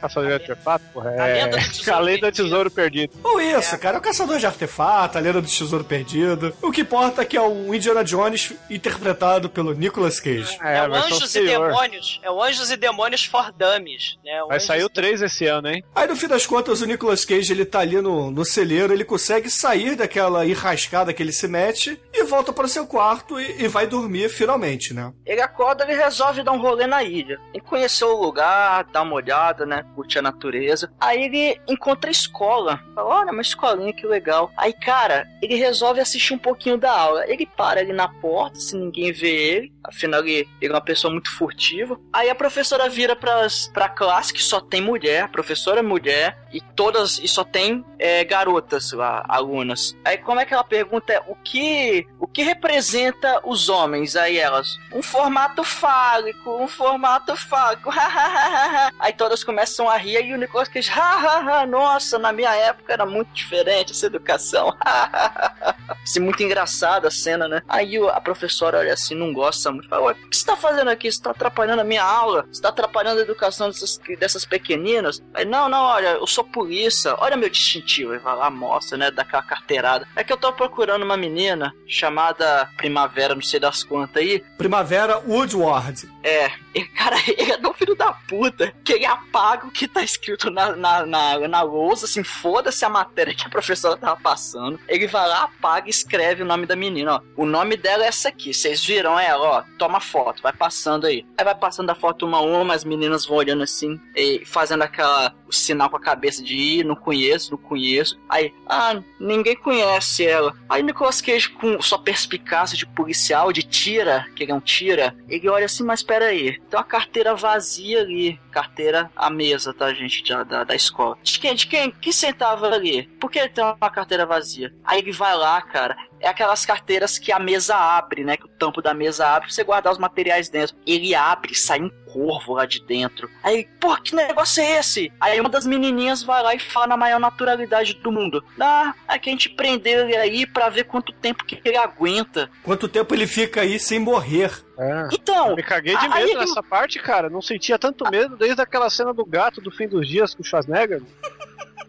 Caçador de artefato, porra. A É... lenda do tesouro A lenda do perdido. tesouro perdido. Ou isso, cara, é o Caçador de Artefato, a Lenda do Tesouro Perdido. O que importa é que é um Indiana Jones interpretado pelo Nicolas Cage. É, a o Anjos e. Demônios. É o Anjos e Demônios for Dummies. Né? O e 3 esse ano, hein? Aí no fim das contas, o Nicolas Cage ele tá ali no, no celeiro, ele consegue sair daquela enrascada que ele se mete e volta para seu quarto e, e vai dormir finalmente, né? Ele acorda e resolve dar um rolê na ilha. Ele conheceu o lugar, dá uma olhada, né? Curte a natureza. Aí ele encontra a escola. Fala, olha, uma escolinha que legal. Aí, cara, ele resolve assistir um pouquinho da aula. Ele para ali na porta, se ninguém vê ele. Afinal, ele, ele é uma pessoa muito furtiva. Aí a professora vira pras, pra classe que só tem mulher. A professora é mulher. E todas. E só tem é, garotas lá, alunas. Aí como é que ela pergunta? O que. O que representa os homens? Aí elas. Um formato fálico, um formato fálico. Aí todas começam a rir e o Nicolas Cage. "Ha, ha, ha, Nossa, na minha época era muito diferente essa educação. Assim, muito engraçada a cena, né? Aí a professora olha assim, não gosta muito. Fala, o que você tá fazendo aqui? Você tá atrapalhando a minha aula? Você tá atrapalhando a educação dessas, dessas pequeninas? Aí, não, não, olha, eu sou polícia. Olha meu distintivo. Aí vai lá, mostra, né? Dá aquela carteirada. É que eu tô procurando uma menina chamada Primavera, não sei das quantas aí. Primavera Woodward. É, Cara, ele é tão filho da puta que ele apaga o que tá escrito na, na, na, na lousa, assim, foda-se a matéria que a professora tava passando. Ele vai lá, apaga e escreve o nome da menina, ó. O nome dela é essa aqui, vocês viram ela, ó. Toma foto, vai passando aí. Aí vai passando a foto uma a uma, as meninas vão olhando assim, e fazendo aquela o sinal com a cabeça de ir, não conheço, não conheço. Aí, ah, ninguém conhece ela. Aí Nicolas Cage, com sua perspicácia de policial, de tira, que ele é um tira, ele olha assim, mas espera aí, tem uma carteira vazia ali. Carteira à mesa, tá, gente, da, da, da escola. De quem? De quem? Quem sentava ali? Por que ele tem uma carteira vazia? Aí ele vai lá, cara, é aquelas carteiras que a mesa abre, né? Que o tampo da mesa abre pra você guardar os materiais dentro. Ele abre, sai um corvo lá de dentro. Aí, pô, que negócio é esse? Aí uma das menininhas vai lá e fala na maior naturalidade do mundo. Ah, é que a gente prendeu ele aí pra ver quanto tempo que ele aguenta. Quanto tempo ele fica aí sem morrer? É. Então, Eu me caguei de medo ele- nessa parte, cara. Não sentia tanto medo desde aquela cena do gato do fim dos dias com o Schwarzenegger.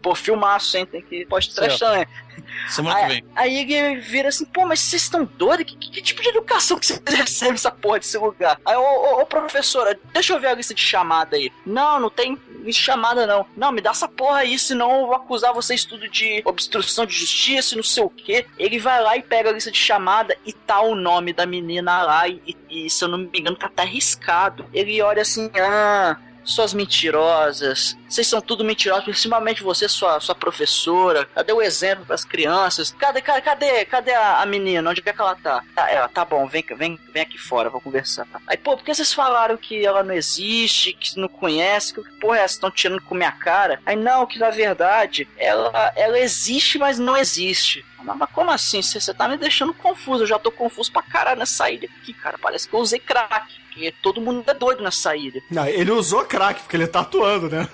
Pô, filmaço, hein? Tem que trechar, né? Semana que Aí, vem. aí ele vira assim, pô, mas vocês estão doidos? Que, que- que tipo de educação que vocês recebem essa porra desse lugar? Aí, ô, ô, ô, professora, deixa eu ver a lista de chamada aí. Não, não tem lista de chamada, não. Não, me dá essa porra aí, senão eu vou acusar vocês tudo de obstrução de justiça e não sei o quê. Ele vai lá e pega a lista de chamada e tá o nome da menina lá e, e- e, se eu não me engano, tá até arriscado. Ele olha assim, ah... Suas mentirosas, vocês são tudo mentirosos, principalmente você, sua, sua professora. Cadê o exemplo pras crianças? Cadê, cadê, cadê, cadê a, a menina? Onde é que ela tá? Ah, ela, tá bom, vem, vem, vem aqui fora, vou conversar. Aí, pô, por que vocês falaram que ela não existe, que não conhece? Que porra é essa? Estão tirando com minha cara? Aí, não, que na verdade, ela, ela existe, mas não existe. Mas, como assim? Você tá me deixando confuso. Eu já tô confuso pra caralho nessa ilha aqui, cara. Parece que eu usei crack. Porque todo mundo é doido nessa ilha. Não, ele usou crack, porque ele tá atuando, né?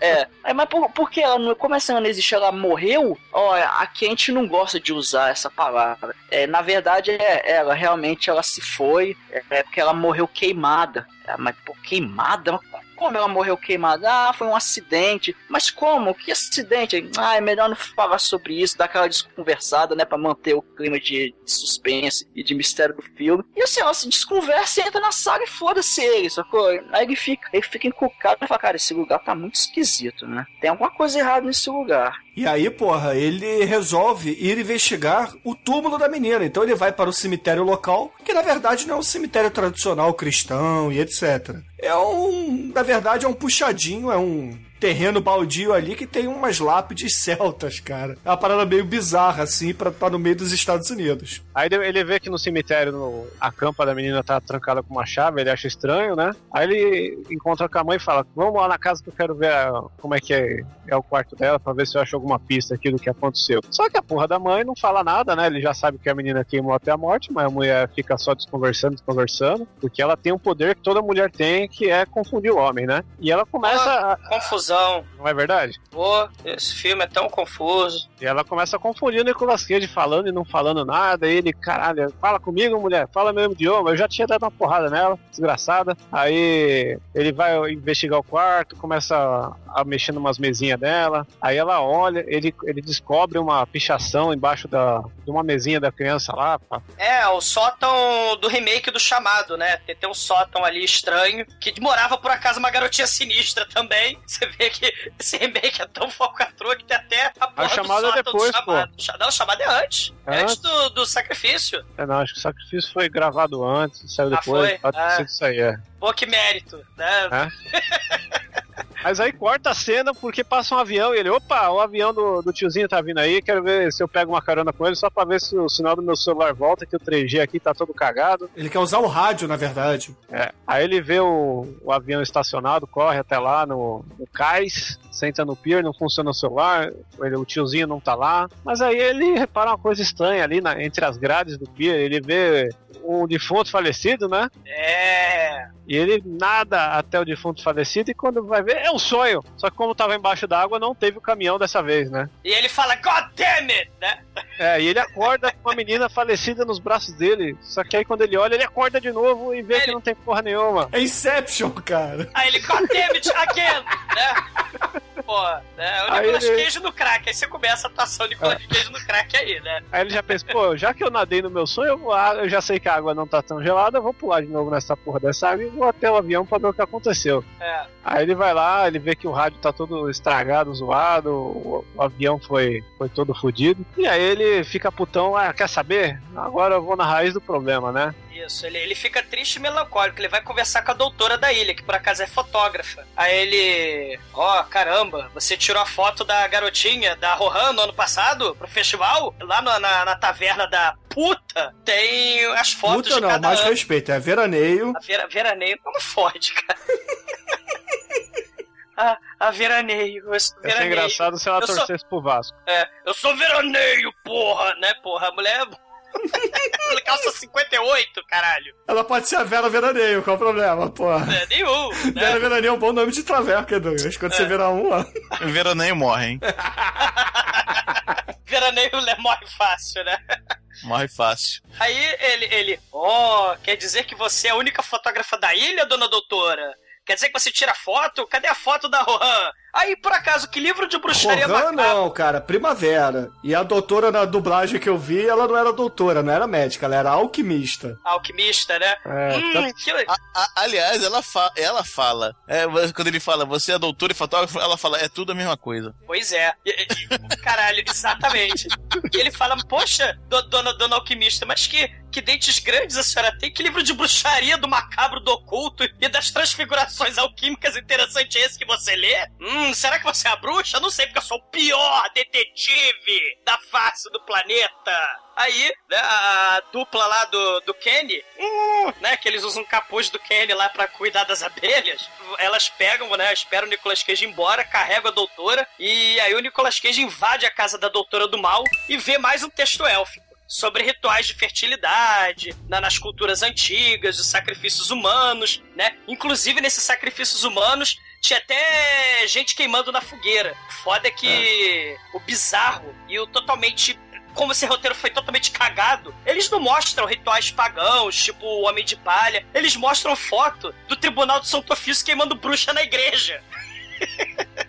É. Aí, mas por, por que ela não. Como essa não existe? Ela morreu? Ó, aqui a gente não gosta de usar essa palavra. É, na verdade, é, ela realmente ela se foi. É, é porque ela morreu queimada. É, mas, pô, queimada? Como ela morreu queimada? Ah, foi um acidente. Mas como? Que acidente? Ah, é melhor não falar sobre isso, dar aquela desconversada, né? Pra manter o clima de, de suspense e de mistério do filme. E assim, ela se desconversa e entra na sala e foda-se ele, sacou? Aí ele fica, ele fica encucado e fala, cara, esse lugar tá muito esquisito, né? Tem alguma coisa errada nesse lugar. E aí, porra, ele resolve ir investigar o túmulo da menina. Então ele vai para o cemitério local, que na verdade não é um cemitério tradicional cristão e etc. É um. Na verdade, é um puxadinho, é um terreno baldio ali que tem umas lápides celtas, cara. É uma parada meio bizarra, assim, pra estar no meio dos Estados Unidos. Aí ele- vê que no cemitério no- a campa da menina tá trancada com uma chave, ele acha estranho, né? Aí ele encontra com a mãe e fala: Vamos lá na casa que eu quero ver a- como é que é, é o quarto dela pra ver se eu acho alguma pista aqui do que aconteceu. Só que a porra da mãe não fala nada, né? Ele já sabe que a menina queimou até a morte, mas a mulher fica só desconversando, desconversando, porque ela tem um poder que toda mulher tem, que é confundir o homem, né? E ela começa. a- Confusão. Não é verdade? Pô, esse filme é tão confuso. E ela começa a confundir o Nicolas Cage falando e não falando nada. E ele, caralho, fala comigo, mulher, fala meu idioma. Eu já tinha dado uma porrada nela, desgraçada. Aí ele vai investigar o quarto, começa a, a mexer numas mesinhas dela. Aí ela olha, ele, ele descobre uma pichação embaixo da, de uma mesinha da criança lá. pá. É, o sótão do remake do chamado, né? Tem, tem um sótão ali estranho, que morava por acaso uma garotinha sinistra também. Você vê que esse remake é tão falcatrua que tem até a porra do chamado é depois, do chamado. Cha- Não, o chamado é antes. É Antes do, do sacrifício. É, não, acho que o sacrifício foi gravado antes, saiu Ah, depois. foi? Ah. isso aí, é. Pô, que mérito, né? Mas aí corta a cena porque passa um avião e ele, opa, o avião do, do tiozinho tá vindo aí, quero ver se eu pego uma carona com ele só pra ver se o sinal do meu celular volta, que o 3G aqui tá todo cagado. Ele quer usar o rádio, na verdade. É. Aí ele vê o, o avião estacionado, corre até lá no, no cais, senta no pier, não funciona o celular, ele- o tiozinho não tá lá. Mas aí ele repara uma coisa estranha ali na- entre as grades do pier, ele vê um defunto falecido, né? É. E ele nada até o defunto falecido e quando vai ver é um sonho. Só que como tava embaixo d'água não teve o caminhão dessa vez, né? E ele fala, God damn it! Né? É, e ele acorda com uma menina falecida nos braços dele. Só que aí quando ele olha, ele acorda de novo e vê que não tem porra nenhuma. É Inception, cara. Aí ele, God damn it again! Né? Pô, né? O Aí Nicolas ele- Cage no crack. Aí você começa a atuação Nicolas Cage no crack aí, né? Aí ele já pensa, pô, já que eu nadei no meu sonho, eu, vou, ah, eu já sei que a água não tá tão gelada, eu vou pular de novo nessa porra dessa água e vou até o avião pra ver o que aconteceu. É. Aí ele vai lá, ele vê que o rádio tá todo estragado, zoado, o, o avião foi, foi todo fodido. E aí ele fica putão, ah, quer saber? Agora eu vou na raiz do problema, né? Isso, ele, ele fica triste e melancólico. Ele vai conversar com a doutora da ilha, que por acaso é fotógrafa. Aí ele. Ó, caramba, você tirou a foto da garotinha da Rohan no ano passado pro festival? Lá no- na, na taverna da puta, tem as fotos Puta de não, cada mais ano. respeito, é veraneio. A vera, veraneio não fode, cara. a, a veraneio. eu sou Ia ser veraneio. engraçado se ela Eu sou- torcesse pro Vasco. É, eu sou veraneio, porra, né, porra? A mulher. Ela calça 58, caralho. Ela pode ser a Vera Veraneio, qual o problema, porra? É, nenhum, Vera né? Veraneio é um bom nome de traveca, Douglas. Quando você vira um, ó. Veraneio morre, hein? Veraneio né, morre fácil, né? Morre fácil. Aí ele, ele, ó, quer dizer que você é a única fotógrafa da ilha, dona doutora? Quer dizer que você tira foto? Cadê a foto da Rohan? Aí, por acaso, que livro de bruxaria Rohan macabra? não, cara, Primavera. E a doutora na dublagem que eu vi, ela não era doutora, não era médica, ela era alquimista. Alquimista, né? É, hum, tanto- que... A- a- aliás, ela, fa ela fala. é, quando ele fala, você é doutor e fotógrafo, ela fala, é tudo a mesma coisa. Pois é. Caralho, exatamente. E ele fala, poxa, do- dona, dona alquimista, mas que, que dentes grandes a senhora tem? Que livro de bruxaria do macabro, do oculto e das transfigurações alquímicas interessante é esse que você lê? Hum, será que você é a bruxa? Não sei, porque eu sou o pior detetive da face do planeta. Aí, né, a dupla lá do, do Kenny, hum, né, que eles usam capuz do Kenny lá pra cuidar das abelhas, elas pegam, né, esperam o Nicolas Cage ir embora, carregam a doutora, e aí o Nicolas Cage invade a casa da doutora do mal e vê mais um texto élfico. Sobre rituais de fertilidade, na- nas culturas antigas, de sacrifícios humanos, né? Inclusive, nesses sacrifícios humanos, tinha até gente queimando na fogueira. Foda é que o bizarro e o totalmente como esse roteiro foi totalmente cagado, eles não mostram rituais pagãos, tipo o Homem de Palha. Eles mostram foto do Tribunal de Santo Ofício queimando bruxa na igreja.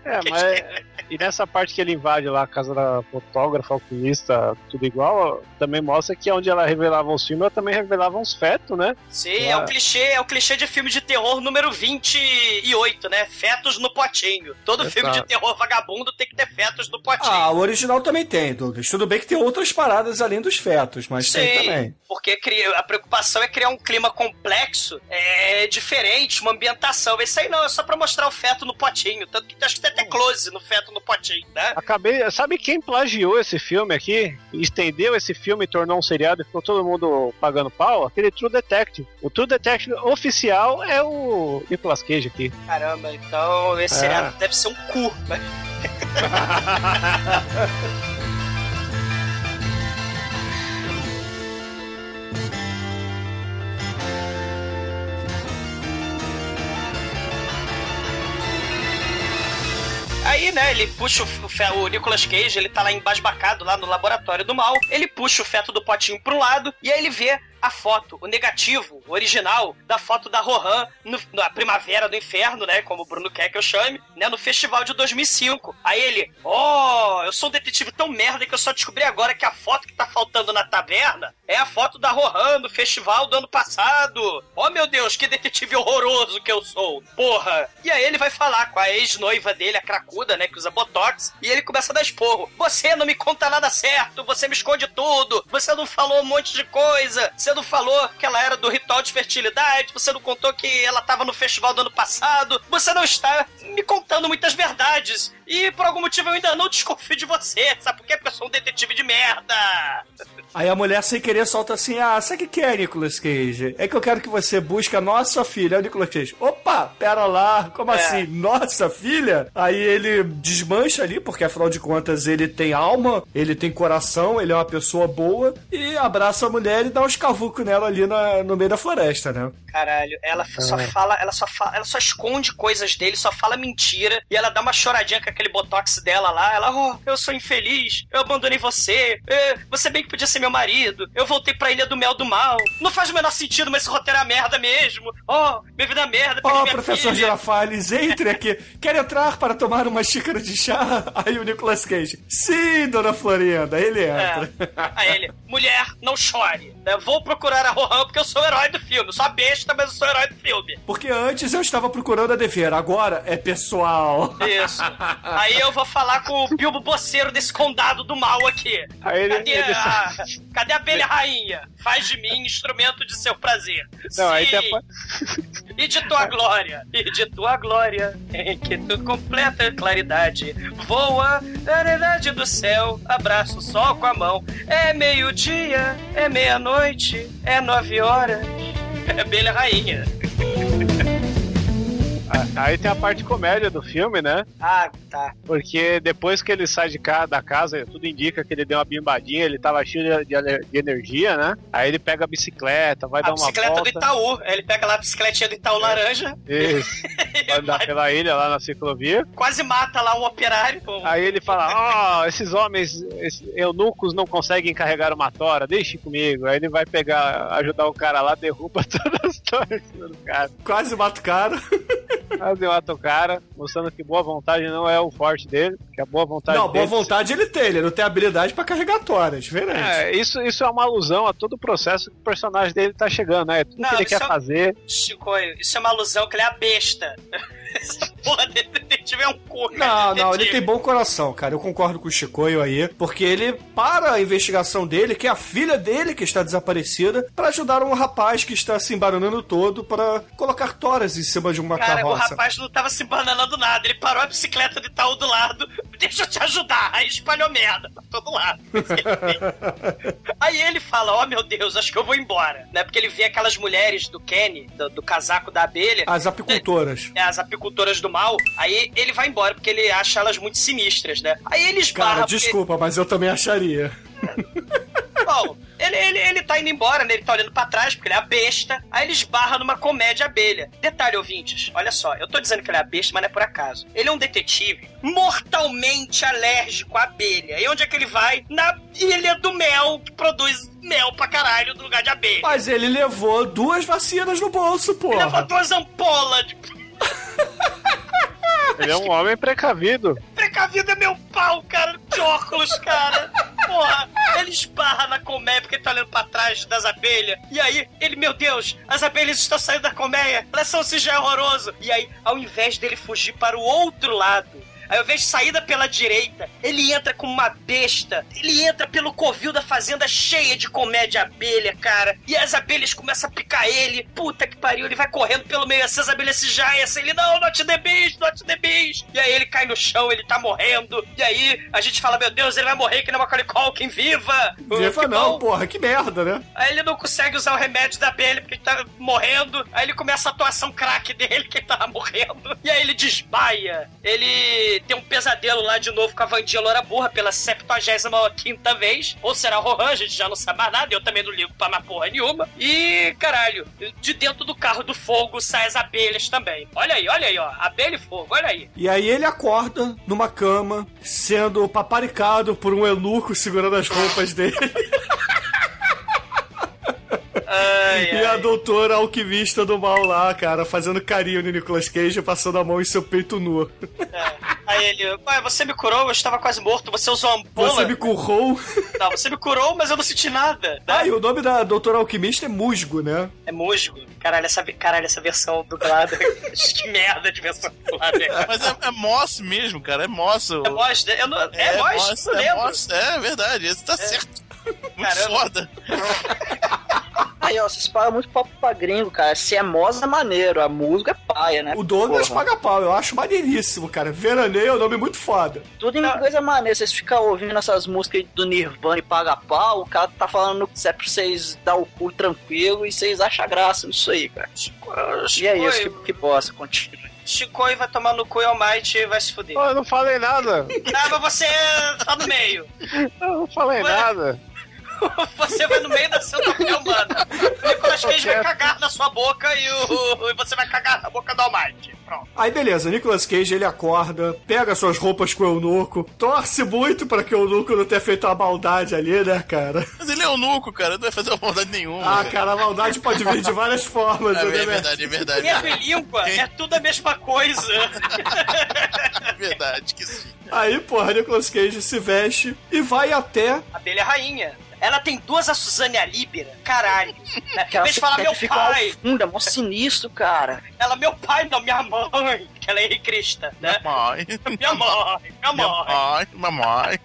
É, mas. E nessa parte que ele invade lá a casa da fotógrafa, alquimista, tudo igual, também mostra que onde ela revelava os filmes, ela também revelava uns fetos, né? Sim, é o clichê, é o clichê de filme de terror número 28, né? Fetos no potinho. Todo Exato. filme de terror vagabundo tem que ter fetos no potinho. Ah, o original também tem, Douglas. Tudo bem que tem outras paradas além dos fetos, mas tem Sim, também. porque a preocupação é criar um clima complexo, é diferente, uma ambientação. Esse aí não, é só pra mostrar o feto no potinho. Tanto que acho que tem até close no feto no potinho, né? Acabei. Sabe quem plagiou esse filme aqui? Estendeu esse filme e tornou um seriado e ficou todo mundo pagando pau? Aquele True Detective. O True Detective oficial é o Nicolas Cage aqui. Caramba, então esse É. seriado deve ser um cu. né? Aí, né, ele puxa o, fe- o Nicolas Cage, ele tá lá embasbacado, lá no laboratório do mal. Ele puxa o feto do potinho pro lado e aí ele vê a foto, o negativo, o original, da foto da Rohan no- na Primavera do Inferno, né, como o Bruno quer que eu chame, né, no festival de 2005. Aí ele, ó, eu sou um detetive tão merda que eu só descobri agora que a foto que tá faltando na taverna é a foto da Rohan no festival do ano passado. Oh, meu Deus, que detetive horroroso que eu sou. Porra. E aí ele vai falar com a ex-noiva dele, a cracuda, né, que usa botox, e ele começa a dar esporro. Você não me conta nada certo, você me esconde tudo, você não falou um monte de coisa, você não falou que ela era do ritual de fertilidade, você não contou que ela tava no festival do ano passado, você não está me contando muitas verdades. E por algum motivo eu ainda não desconfio de você, sabe por quê? Porque eu sou um detetive de merda. Aí a mulher sem querer solta assim: Ah, sabe o que é, Nicolas Cage? É que eu quero que você busque a nossa filha. Aí o Nicolas Cage, opa, pera lá, como É. assim? Nossa filha? Aí ele desmancha ali, porque afinal de contas ele tem alma, ele tem coração, ele é uma pessoa boa, e abraça a mulher e dá uns cavucos nela ali na- no meio da floresta, né? Caralho, ela só fala, ela só fala, ela só esconde coisas dele, só fala mentira, e ela dá uma choradinha com aquele botox dela lá, ela, oh, eu sou infeliz, eu abandonei você, é, você bem que podia ser meu marido, eu voltei pra Ilha do Mel do Mal. Não faz o menor sentido, mas esse roteiro é merda mesmo. Oh, minha vida é merda, minha professor filha. Girafales, entre aqui. Quer entrar para tomar uma xícara de chá? Aí o Nicolas Cage. Sim, dona Florinda. Ele entra. É. Aí ele, mulher, não chore. né? Vou procurar a Rohan porque eu sou o herói do filme. Eu sou a besta, mas eu sou o herói do filme. Porque antes eu estava procurando a dever, agora é pessoal. Isso. Aí eu vou falar com o Bilbo Boceiro desse condado do mal aqui. Aí ele- cadê, ele- a, cadê a abelha rainha? Faz de mim instrumento de seu prazer. Não, aí Sim. tem a pa- E de tua glória, e de tua glória, em que tu completa claridade. Voa na realidade do céu, abraça o sol com a mão. É meio-dia, é meia-noite, é nove horas. É abelha rainha. Aí tem a parte comédia do filme, né? Ah, tá. Porque depois que ele sai de ca- da casa, tudo indica que ele deu uma bimbadinha, ele tava cheio de, de- de energia, né? Aí ele pega a bicicleta, vai A dar uma bicicleta volta. do Itaú. Ele pega lá a bicicletinha do Itaú laranja Isso. Vai andar vai- pela ilha lá na ciclovia. quase mata lá um operário. Um- Aí ele fala: Ó, esses homens, esses eunucos não conseguem carregar uma tora, deixe comigo. Aí ele vai pegar, ajudar o cara lá, derruba todas as toras do cara. Quase mato o cara. Quase mata o cara, mostrando que boa vontade não é o forte dele, que a boa vontade Não, boa dele- vontade ele tem, ele não tem habilidade pra carregar toras, diferente. É, isso, isso é uma alusão a todo o processo que o personagem dele tá chegando, né? Tudo Não, que ele quer é- fazer. Chicoio, isso é uma alusão que ele é a besta. Essa porra desse detetive é um cu, cara. Não, não, ele tem bom coração, cara. Eu concordo com o Chicoio aí, porque ele para a investigação dele, que é a filha dele que está desaparecida, pra ajudar um rapaz que está se embaralhando todo pra colocar toras em cima de uma Cara, o carroça. rapaz não tava se bananando nada. Ele parou a bicicleta de Itaú do lado. Deixa eu te ajudar. Aí espalhou merda pra todo lado. Aí ele fala: Ó meu Deus, acho que eu vou embora. Né? Porque ele vê aquelas mulheres do Kenny, do, do casaco da abelha. As apicultoras. É, as apicultoras do mal. Aí ele vai embora porque ele acha elas muito sinistras, né? Aí ele esbarra. Cara, porque- desculpa, mas eu também acharia. Bom, ele, ele, ele tá indo embora, né? Ele tá olhando pra trás, porque ele é a besta. Aí ele esbarra numa comédia abelha. Detalhe, ouvintes, olha só, eu tô dizendo que ele é a besta, mas não é por acaso. Ele é um detetive mortalmente alérgico à abelha. E onde é que ele vai? Na ilha do mel, que produz mel pra caralho no lugar de abelha. Mas ele levou duas vacinas no bolso, Ele levou duas ampolas de Ele é um homem precavido. Precavido é meu pau, cara, de óculos, cara. Porra, ele esbarra na colmeia porque ele tá olhando pra trás das abelhas. E aí, ele, meu Deus, as abelhas estão saindo da colmeia. Elas são já é horroroso. E aí, ao invés dele fugir para o outro lado, ao invés de saída pela direita, ele entra como uma besta. Ele entra pelo covil da fazenda cheia de comédia abelha, cara. E as abelhas começam a picar ele. Puta que pariu, ele vai correndo pelo meio assim, as abelhas se jaem assim. Ele, não, not the beast, not the beast. E aí ele cai no chão, ele tá morrendo. E aí a gente fala, meu Deus, ele vai morrer que nem uma Culkin, viva! Viva Que não, bom. porra, que merda, né? Aí ele não consegue usar o remédio da abelha porque ele tá morrendo. Aí ele começa a atuação craque dele, que ele tava morrendo. E aí ele desmaia. Ele tem um pesadelo lá de novo com a Vandinha Loura Burra pela 75 vez. Ou será Rohan, a gente já não sabe mais nada. Eu também não ligo pra mais porra nenhuma. E, caralho, de dentro do carro do fogo saem as abelhas também. Olha aí, olha aí, ó. Abelha e fogo, olha aí. E aí ele acorda numa cama, sendo paparicado por um eunuco segurando as roupas dele. Ai, E a doutora alquimista do mal lá, cara, fazendo carinho no Nicolas Cage, passando a mão em seu peito nu. É. Aí ele, ué, você me curou, eu estava quase morto, você usou ampola? Você me currou. Não, você me curou, mas eu não senti nada. né? Ah, e o nome da doutora alquimista é Musgo, né? É musgo. Caralho, essa, caralho, essa versão dublada. que merda de versão dublada. é. Mas é, é Moss mesmo, cara. É Moss. o- É Moss, né? Eu não, é, Moss, não é lembro. Moss, é verdade. Esse tá certo. Muito Caramba. foda. Aí, ó, vocês pagam muito papo pra gringo, cara. Se é moza é maneiro, a música é paia, né? O Douglas Porra. paga pau, eu acho maneiríssimo, cara. Veraneio é um nome muito foda. Tudo em inglês é maneiro. Vocês ficam ouvindo essas músicas do Nirvana e paga pau, o cara tá falando que é pra vocês dar o cu tranquilo e vocês acham graça nisso aí, cara. E é isso, que, que bosta, continua. Chicoi vai tomar no cu e Almighty e vai se fuder. Eu não falei nada. Ah, mas você tá no meio. Eu não falei Ué? nada. você vai no meio da centopeia humana. O Nicolas Cage vai cagar na sua boca e, o, e você vai cagar na boca do Almighty. Pronto. Aí beleza, Nicolas Cage ele acorda, pega suas roupas com o eunuco, torce muito pra que o eunuco não tenha feito uma maldade ali, né, cara? Mas ele é eunuco, cara, não vai fazer uma maldade nenhuma. Ah, cara, a maldade pode vir de várias formas, É, né, é velho? verdade, é verdade. E língua é tudo a mesma coisa. É verdade que sim. Aí, porra, Nicolas Cage se veste e vai até. Abelha rainha. Ela tem duas a Suzane Alíbera. Caralho. Né? Em Que ela vez de falar meu pai, Funda, é mó sinistro, cara. ela meu pai, não, minha mãe. Que ela é Henri Crista, né? Mamãe. Minha mãe, minha mãe. Mamãe. Mamãe.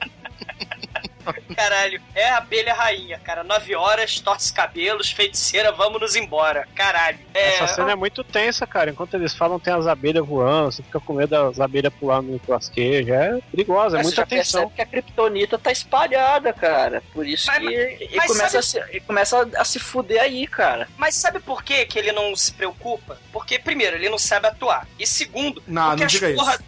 Caralho, é a abelha rainha, cara. Nove horas, torce cabelos, feiticeira, vamos nos embora. Caralho. É, Essa cena é muito tensa, cara. Enquanto eles falam, tem as abelhas voando, você fica com medo das abelhas pulando no Cage. É perigosa, é Mas muita você tensão. percebe que a Kryptonita tá espalhada, cara. Por isso Mas- que ele mas começa, sabe- a se, ele começa a se fuder aí, cara. Mas sabe por que, que ele não se preocupa? Porque, primeiro, ele não sabe atuar. E segundo, Não, porque não as diga porra...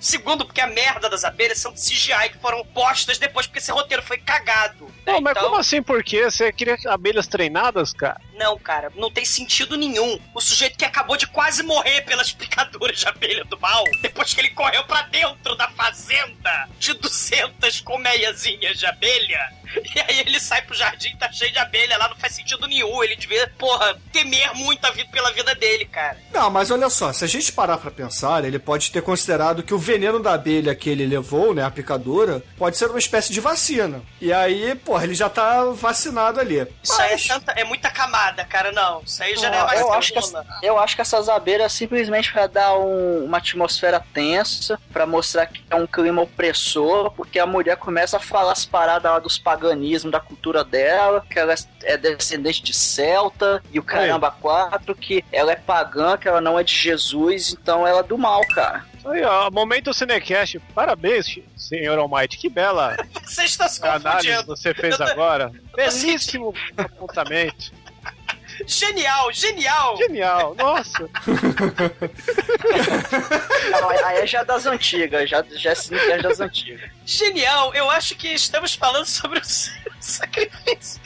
Segundo, porque a merda das abelhas são de CGI que foram postas depois, porque esse roteiro foi cagado. né? Não, mas Então- como assim? Por quê? Você queria abelhas treinadas, cara? Não, cara, não tem sentido nenhum. O sujeito que acabou de quase morrer pelas picaduras de abelha do mal, depois que ele correu pra dentro da fazenda de 200 colmeiazinhas de abelha, e aí ele sai pro jardim, tá cheio de abelha lá, não faz sentido nenhum. Ele devia, porra, temer muito a vida pela vida dele, cara. Não, mas olha só, se a gente parar pra pensar, ele pode ter considerado que o veneno da abelha que ele levou, né, a picadura, pode ser uma espécie de vacina. E aí, porra, ele já tá vacinado ali. Isso aí é, Mas- tanta, é muita camada, cara, não. Isso aí já não é mais eu, acho que, eu acho que essas abelhas simplesmente pra dar um- uma atmosfera tensa, pra mostrar que é um clima opressor, porque a mulher começa a falar as paradas lá dos paganismos, da cultura dela, que ela é descendente de celta, e o caramba quatro, que ela é pagã, que ela não é de Jesus, então ela é do mal, cara. Aí, ó, momento Cinecast. Parabéns, senhor Almighty. Que bela Você está se análise você fez agora. Belíssimo apontamento. Genial, genial. Genial, nossa. Não, aí é já das antigas, já, já é Cinecast das antigas. Genial, eu acho que estamos falando sobre o sacrifício.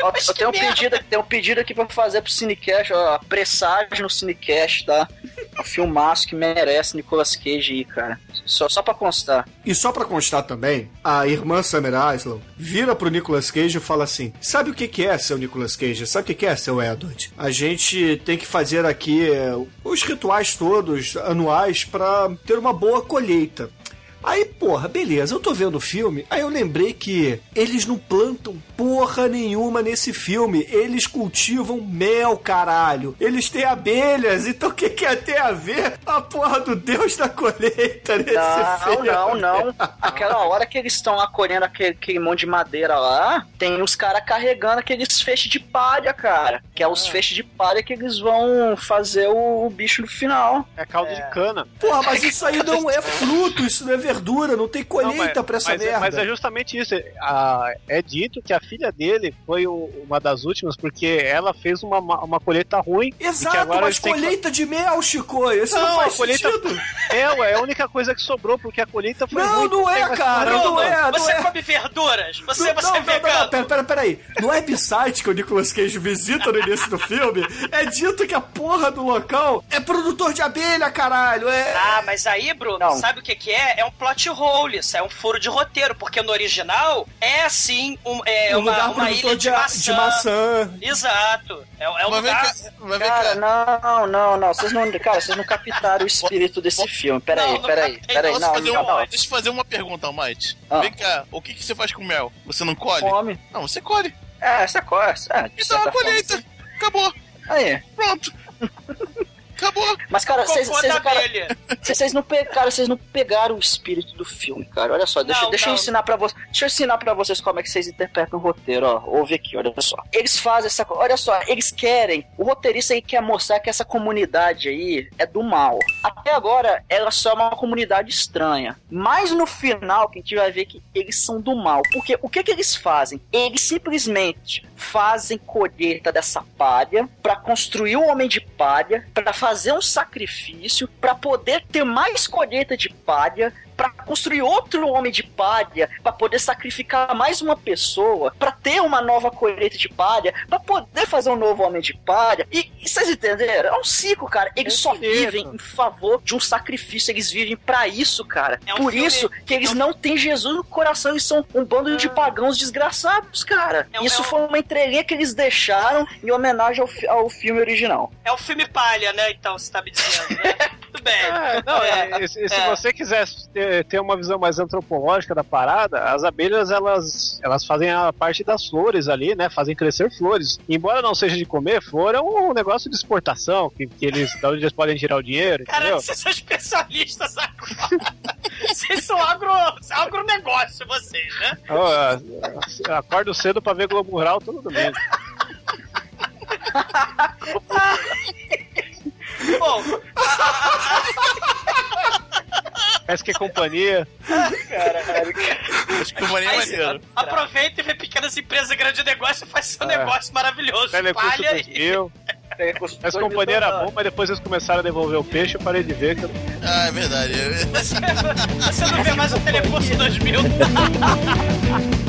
Ó, eu tenho um, pedido, tenho um pedido aqui pra fazer pro Cinecast, ó, pressagem no Cinecast, tá? Um filmaço que merece Nicolas Cage aí, cara. Só, só pra constar. E só pra constar também, a irmã Summer Islam vira pro Nicolas Cage e fala assim: Sabe o que, que é, seu Nicolas Cage? Sabe o que, que é, seu Edward? A gente tem que fazer aqui é, os rituais todos anuais pra ter uma boa colheita. feita Aí, porra, beleza, eu tô vendo o filme, aí eu lembrei que eles não plantam porra nenhuma nesse filme. Eles cultivam mel, caralho. Eles têm abelhas, então o que, que tem a ver a porra do deus da colheita nesse Não, filme? não, não. Aquela hora que eles estão lá colhendo aquele, aquele monte de madeira lá, tem os caras carregando aqueles feixes de palha, cara. Que é os feixes de palha que eles vão fazer o, o bicho no final. É caldo de cana. Porra, mas isso aí não é fruto, isso não é verdura, não tem colheita Não, mas- pra essa mas, é- merda. mas é justamente isso. A- é dito que a filha dele foi o- uma das últimas porque ela fez uma, uma, colheita ruim. Exato, agora mas têm que- colheita de mel, Chico, isso não, Não, faz a colheita- sentido. É, ué, é a única coisa que sobrou porque a colheita foi Não, ruim. não é, Tem mais cara, colheita. não é, não você é. come verduras? Você, não, você não, é não, não, vegano? não, pera, pera, pera aí. No website que o Nicolas Cage visita no início do filme, é dito que a porra do local é produtor de abelha, caralho. É. Ah, mas aí, Bruno, Não. sabe o que que é? É um plot hole, isso é um furo de roteiro, porque no original é assim um, é um uma, lugar uma ilha de, de maçã. de maçã. Exato. É, é um Mas vem lugar... cá, Cara, não, não, não. Vocês não, cara, vocês não captaram o espírito desse filme. Pera Não, aí, não. Deixa eu fazer uma pergunta, Almighty. Ah. Vem cá, o que, que você faz com mel? Você não colhe? Come. Não, você colhe. É, essa coisa. É, Então é a colheita. forma, sim. Acabou. Aí. Pronto. Acabou. Mas, cara, vocês não pegaram, vocês não pegaram o espírito do filme, cara. Olha só, deixa, Não, deixa eu não. ensinar para vocês. Deixa eu ensinar para vocês como é que vocês interpretam o roteiro, ó. Ouve aqui, olha só. Eles fazem essa, olha só, eles querem, o roteirista aí quer mostrar que essa comunidade aí é do mal. Até agora ela só é uma comunidade estranha, mas no final que a gente vai ver que eles são do mal. Porque o que que eles fazem? Eles simplesmente fazem colheita dessa palha para construir um homem de palha, para fazer um sacrifício, para poder ter mais colheita de palha, pra construir outro homem de palha, pra poder sacrificar mais uma pessoa, pra ter uma nova colheita de palha, pra poder fazer um novo homem de palha. E, e vocês entenderam? É um ciclo, cara. Eles só vivem em favor de um sacrifício, eles vivem pra isso, cara. É um Por filme- isso que eles é um- não têm Jesus no coração, eles são um bando de pagãos desgraçados, cara. É um- isso é foi uma entrelinha que eles deixaram em homenagem ao, ao filme original. É o filme palha, né? Então, você tá me dizendo, né? Tudo bem. É, não, É, e, se, se é. você quiser ter, ter uma visão mais antropológica da parada, as abelhas elas, elas fazem a parte das flores ali, né? Fazem crescer flores. Embora não seja de comer, flor é um negócio de exportação, que, que eles, da onde eles podem tirar o dinheiro, Cara, vocês são especialistas agora. Vocês são agro, agronegócio, vocês, né? Eu, eu acordo cedo pra ver Globo Rural todo domingo. Bom, Parece que é companhia. Acho que maneiro é maneiro. aproveita e vê pequenas empresas, grande negócio e faz seu É. negócio maravilhoso. Telecurso Palha e... 2000. Essa companhia era bom, mas depois eles começaram a devolver o peixe, eu parei de ver. Que eu... Ah, é verdade. Você não vê mais o Telecurso 2000.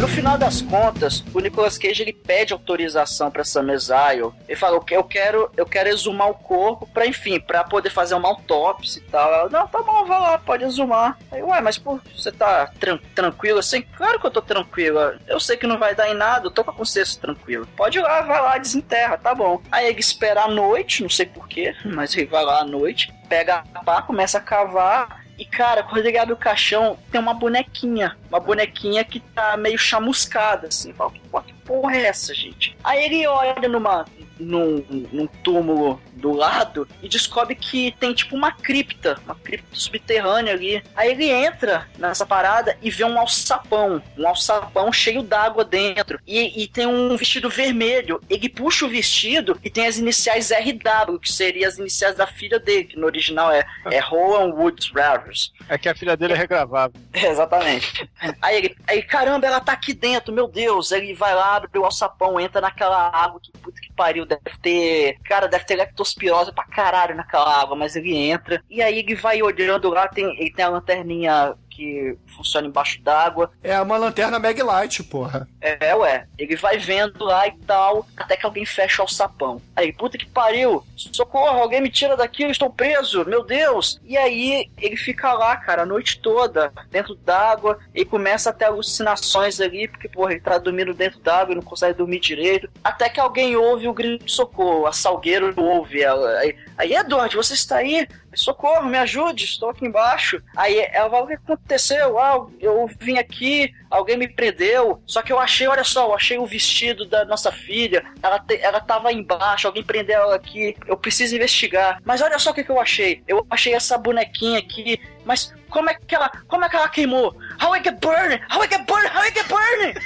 No final das contas, o Nicolas Cage ele pede autorização pra Sam Exile. Ele fala: "Eu que- eu quero, eu quero exumar o corpo pra, enfim, pra poder fazer uma autópsia e tal. Ela, não, tá bom, vai lá, pode exumar. Aí, ué, mas pô, você tá tran tranquilo assim? Claro que eu tô tranquilo. Eu sei que não vai dar em nada, eu tô com a consciência tranquila. Pode ir lá, vai lá, desenterra, tá bom. Aí ele espera a noite, não sei porquê, mas ele vai lá à noite, pega a pá, começa a cavar. E cara, quando ele abre o caixão, tem uma bonequinha. Uma bonequinha que tá meio chamuscada, assim. Fala, que porra é essa, gente? Aí ele olha numa, num, num túmulo do lado e descobre que tem tipo uma cripta, uma cripta subterrânea ali. Aí ele entra nessa parada e vê um alçapão, um alçapão cheio d'água dentro. E, e tem um vestido vermelho. Ele puxa o vestido e tem as iniciais RW, que seriam as iniciais da filha dele, que no original é, é Rowan Woods Rivers. É que a filha dele é regravável. Exatamente. Aí ele, aí, caramba, ela tá aqui dentro, meu Deus. Ele vai lá, abre o alçapão, entra naquela água que puta que pariu, deve ter. Cara, deve ter leptospirose pra caralho naquela água, mas ele entra. E aí ele vai olhando lá, tem, ele tem a lanterninha que funciona embaixo d'água. É uma lanterna Maglite, porra. É, ué. Ele vai vendo lá e tal, até que alguém fecha o sapão. Aí, puta que pariu! Socorro, alguém me tira daqui, eu estou preso, meu Deus! E aí, ele fica lá, cara, a noite toda, dentro d'água, e começa a ter alucinações ali, porque, porra, ele tá dormindo dentro d'água e não consegue dormir direito. Até que alguém ouve o grito de socorro, a Salgueiro ouve ela. Aí, aí Edward, você está aí? Socorro, me ajude, estou aqui embaixo. Aí ela fala, o que aconteceu? Ah, eu vim aqui, alguém me prendeu. Só que eu achei, olha só, eu achei o vestido da nossa filha. Ela, te, ela tava embaixo, alguém prendeu ela aqui. Eu preciso investigar. Mas olha só o que, que eu achei. Eu achei essa bonequinha aqui. Mas como é que ela. Como é que ela queimou? How I get burned? How I get burned? How I get burned?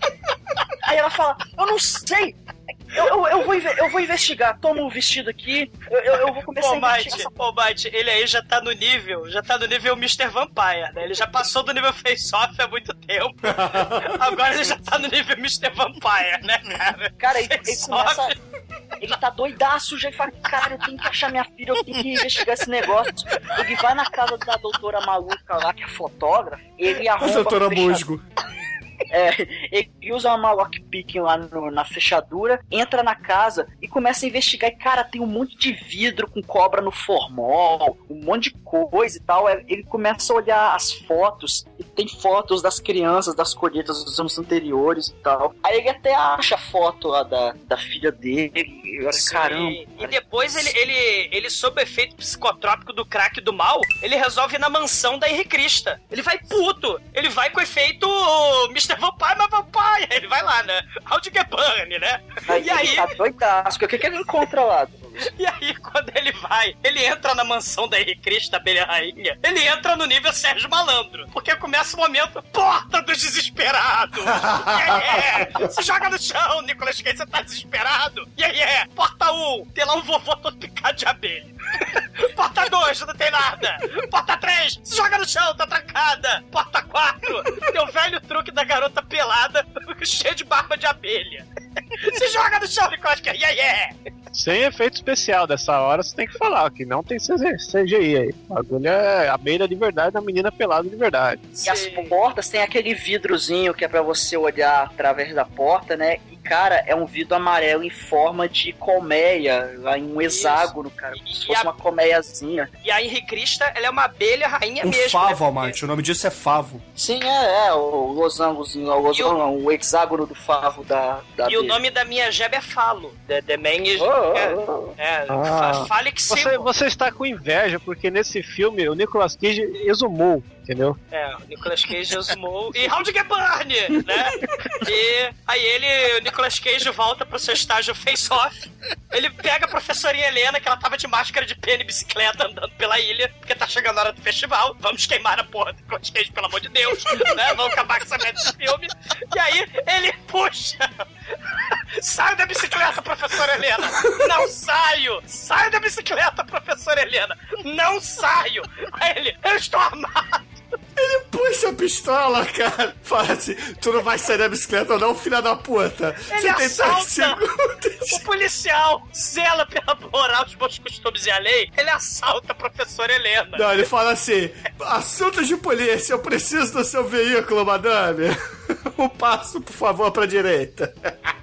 Aí ela fala, eu não sei. Eu, eu, eu, vou, eu vou investigar. Toma o vestido aqui. Eu, eu, eu vou começar Ô, a investigar ô, Mate, ele aí já tá no nível, já tá no nível Mr. Vampire, né? Ele já passou do nível Face-Off há muito tempo. Agora ele já tá no nível Mr. Vampire, né, cara? Cara, ele, ele Face-Off. começa. Ele tá doidaço já e fala: Cara, eu tenho que achar minha filha, eu tenho que investigar esse negócio. Ele vai na casa da doutora maluca lá, que é fotógrafa. Ele A arromba doutora a fechadura- Musgo. É, ele usa uma lockpicking lá no- na fechadura, entra na casa e começa a investigar. E, cara, tem um monte de vidro com cobra no formol, um monte de coisa e tal. É, Ele começa a olhar as fotos e tem fotos das crianças das colheitas dos anos anteriores e tal. Aí ele até acha a foto lá da, da filha dele. E caramba. E depois ele, ele, ele, sob o efeito psicotrópico do crack do mal, ele resolve ir na mansão da Henri Crista. Ele vai puto. Ele vai com efeito Mr. Vampire, mas Vampire. Ele vai lá, né? How to get burn, né? Aí, E aí, tá doidaço. O que, que ele encontra lá? E aí, quando ele vai, ele entra na mansão da Henri Crista, abelha rainha, ele entra no nível Sérgio Malandro. Porque começa o momento, porta dos desesperados. É, é. Se joga no chão, Nicolas Cage, você tá desesperado. E aí, é, porta 1, um, tem lá um vovô todo picado de abelha. Porta 2, não tem nada. Porta 3, se joga no chão, tá trancada. Porta 4, tem o velho truque da garota pelada, cheio de barba de abelha. Se joga no chão, Nicolas Cage, yeah, yeah. sem efeito especial dessa hora, você tem que falar que não tem CGI aí. O bagulho é a beira de verdade da menina pelada de verdade. E as portas tem aquele vidrozinho que é pra você olhar através da porta, né? E, cara, é um vidro amarelo em forma de colmeia, lá em um hexágono, cara. E fosse a- uma colmeiazinha. E a Henri Krista, ela é uma abelha rainha Um mesmo. favo, né? Amante. O nome disso é favo. Sim, é, é o losangozinho, o, losango, não, o hexágono do favo da, da E o abelha. nome da minha jeba é Falo. The, the man is... Oh, oh, é, oh. é, Ah. fa- Phallic Você, você está com inveja, porque nesse filme o Nicolas Cage exumou, entendeu? É, o Nicolas Cage exumou. E How to Get Burn, né? E aí ele, o Nicolas Cage volta pro seu estágio face-off. Ele pega a professorinha Helena, que ela tava de máscara de pena e bicicleta andando pela ilha, porque tá chegando a hora do festival. Vamos queimar a porra do Nicolas Cage, pelo amor de Deus, né? Vamos acabar com essa merda desse filme. E aí ele puxa. Saio da bicicleta, professora Helena! Não saio! Saio da bicicleta, professora Helena! Não saio! Aí ele, eu estou armado! Puxa a pistola, cara. Fala assim, tu não vai sair da bicicleta não, filha da puta. Ele Você tem assalta. 10 segundos. O policial zela pela moral, os bons costumes e a lei, ele assalta a professora Helena. Não, ele fala assim, assuntos de polícia, eu preciso do seu veículo, madame. Um passo, por favor, pra direita.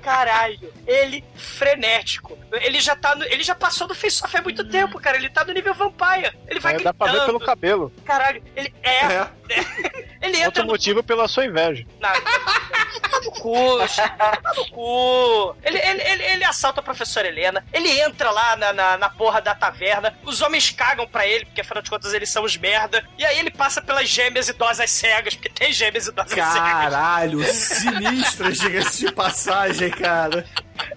Caralho, ele frenético. Ele já tá no, ele já passou do face off há muito tempo, cara. Ele tá no nível vampire. Ele vai É, dá pra ver pelo gritando. cabelo. Caralho, ele é. É. Ele entra Outro no motivo pela sua inveja. Tá no cu, tá no cu. Ele, ele, ele, ele assalta a professora Helena, ele entra lá na, na, na porra da taverna, os homens cagam pra ele, porque afinal de contas eles são os merda, e aí ele passa pelas gêmeas idosas cegas, porque tem gêmeas idosas cegas. Caralho, sinistras, diga-se de passagem, cara.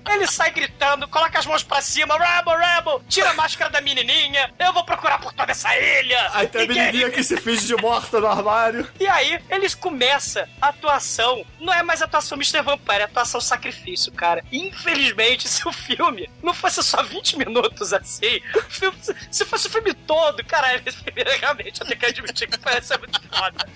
Ele sai gritando, coloca as mãos pra cima, Rebel, Rebel, tira a máscara da menininha, eu vou procurar por toda essa ilha. Aí tem a menininha que se finge de morta no armário. E aí, eles começam a atuação. Não é mais atuação Mr. Vampire, é atuação sacrifício, cara. Infelizmente, se o filme não fosse só 20 minutos assim, filme- se fosse o filme todo, cara, esse filme realmente eu tenho que admitir que parece muito foda.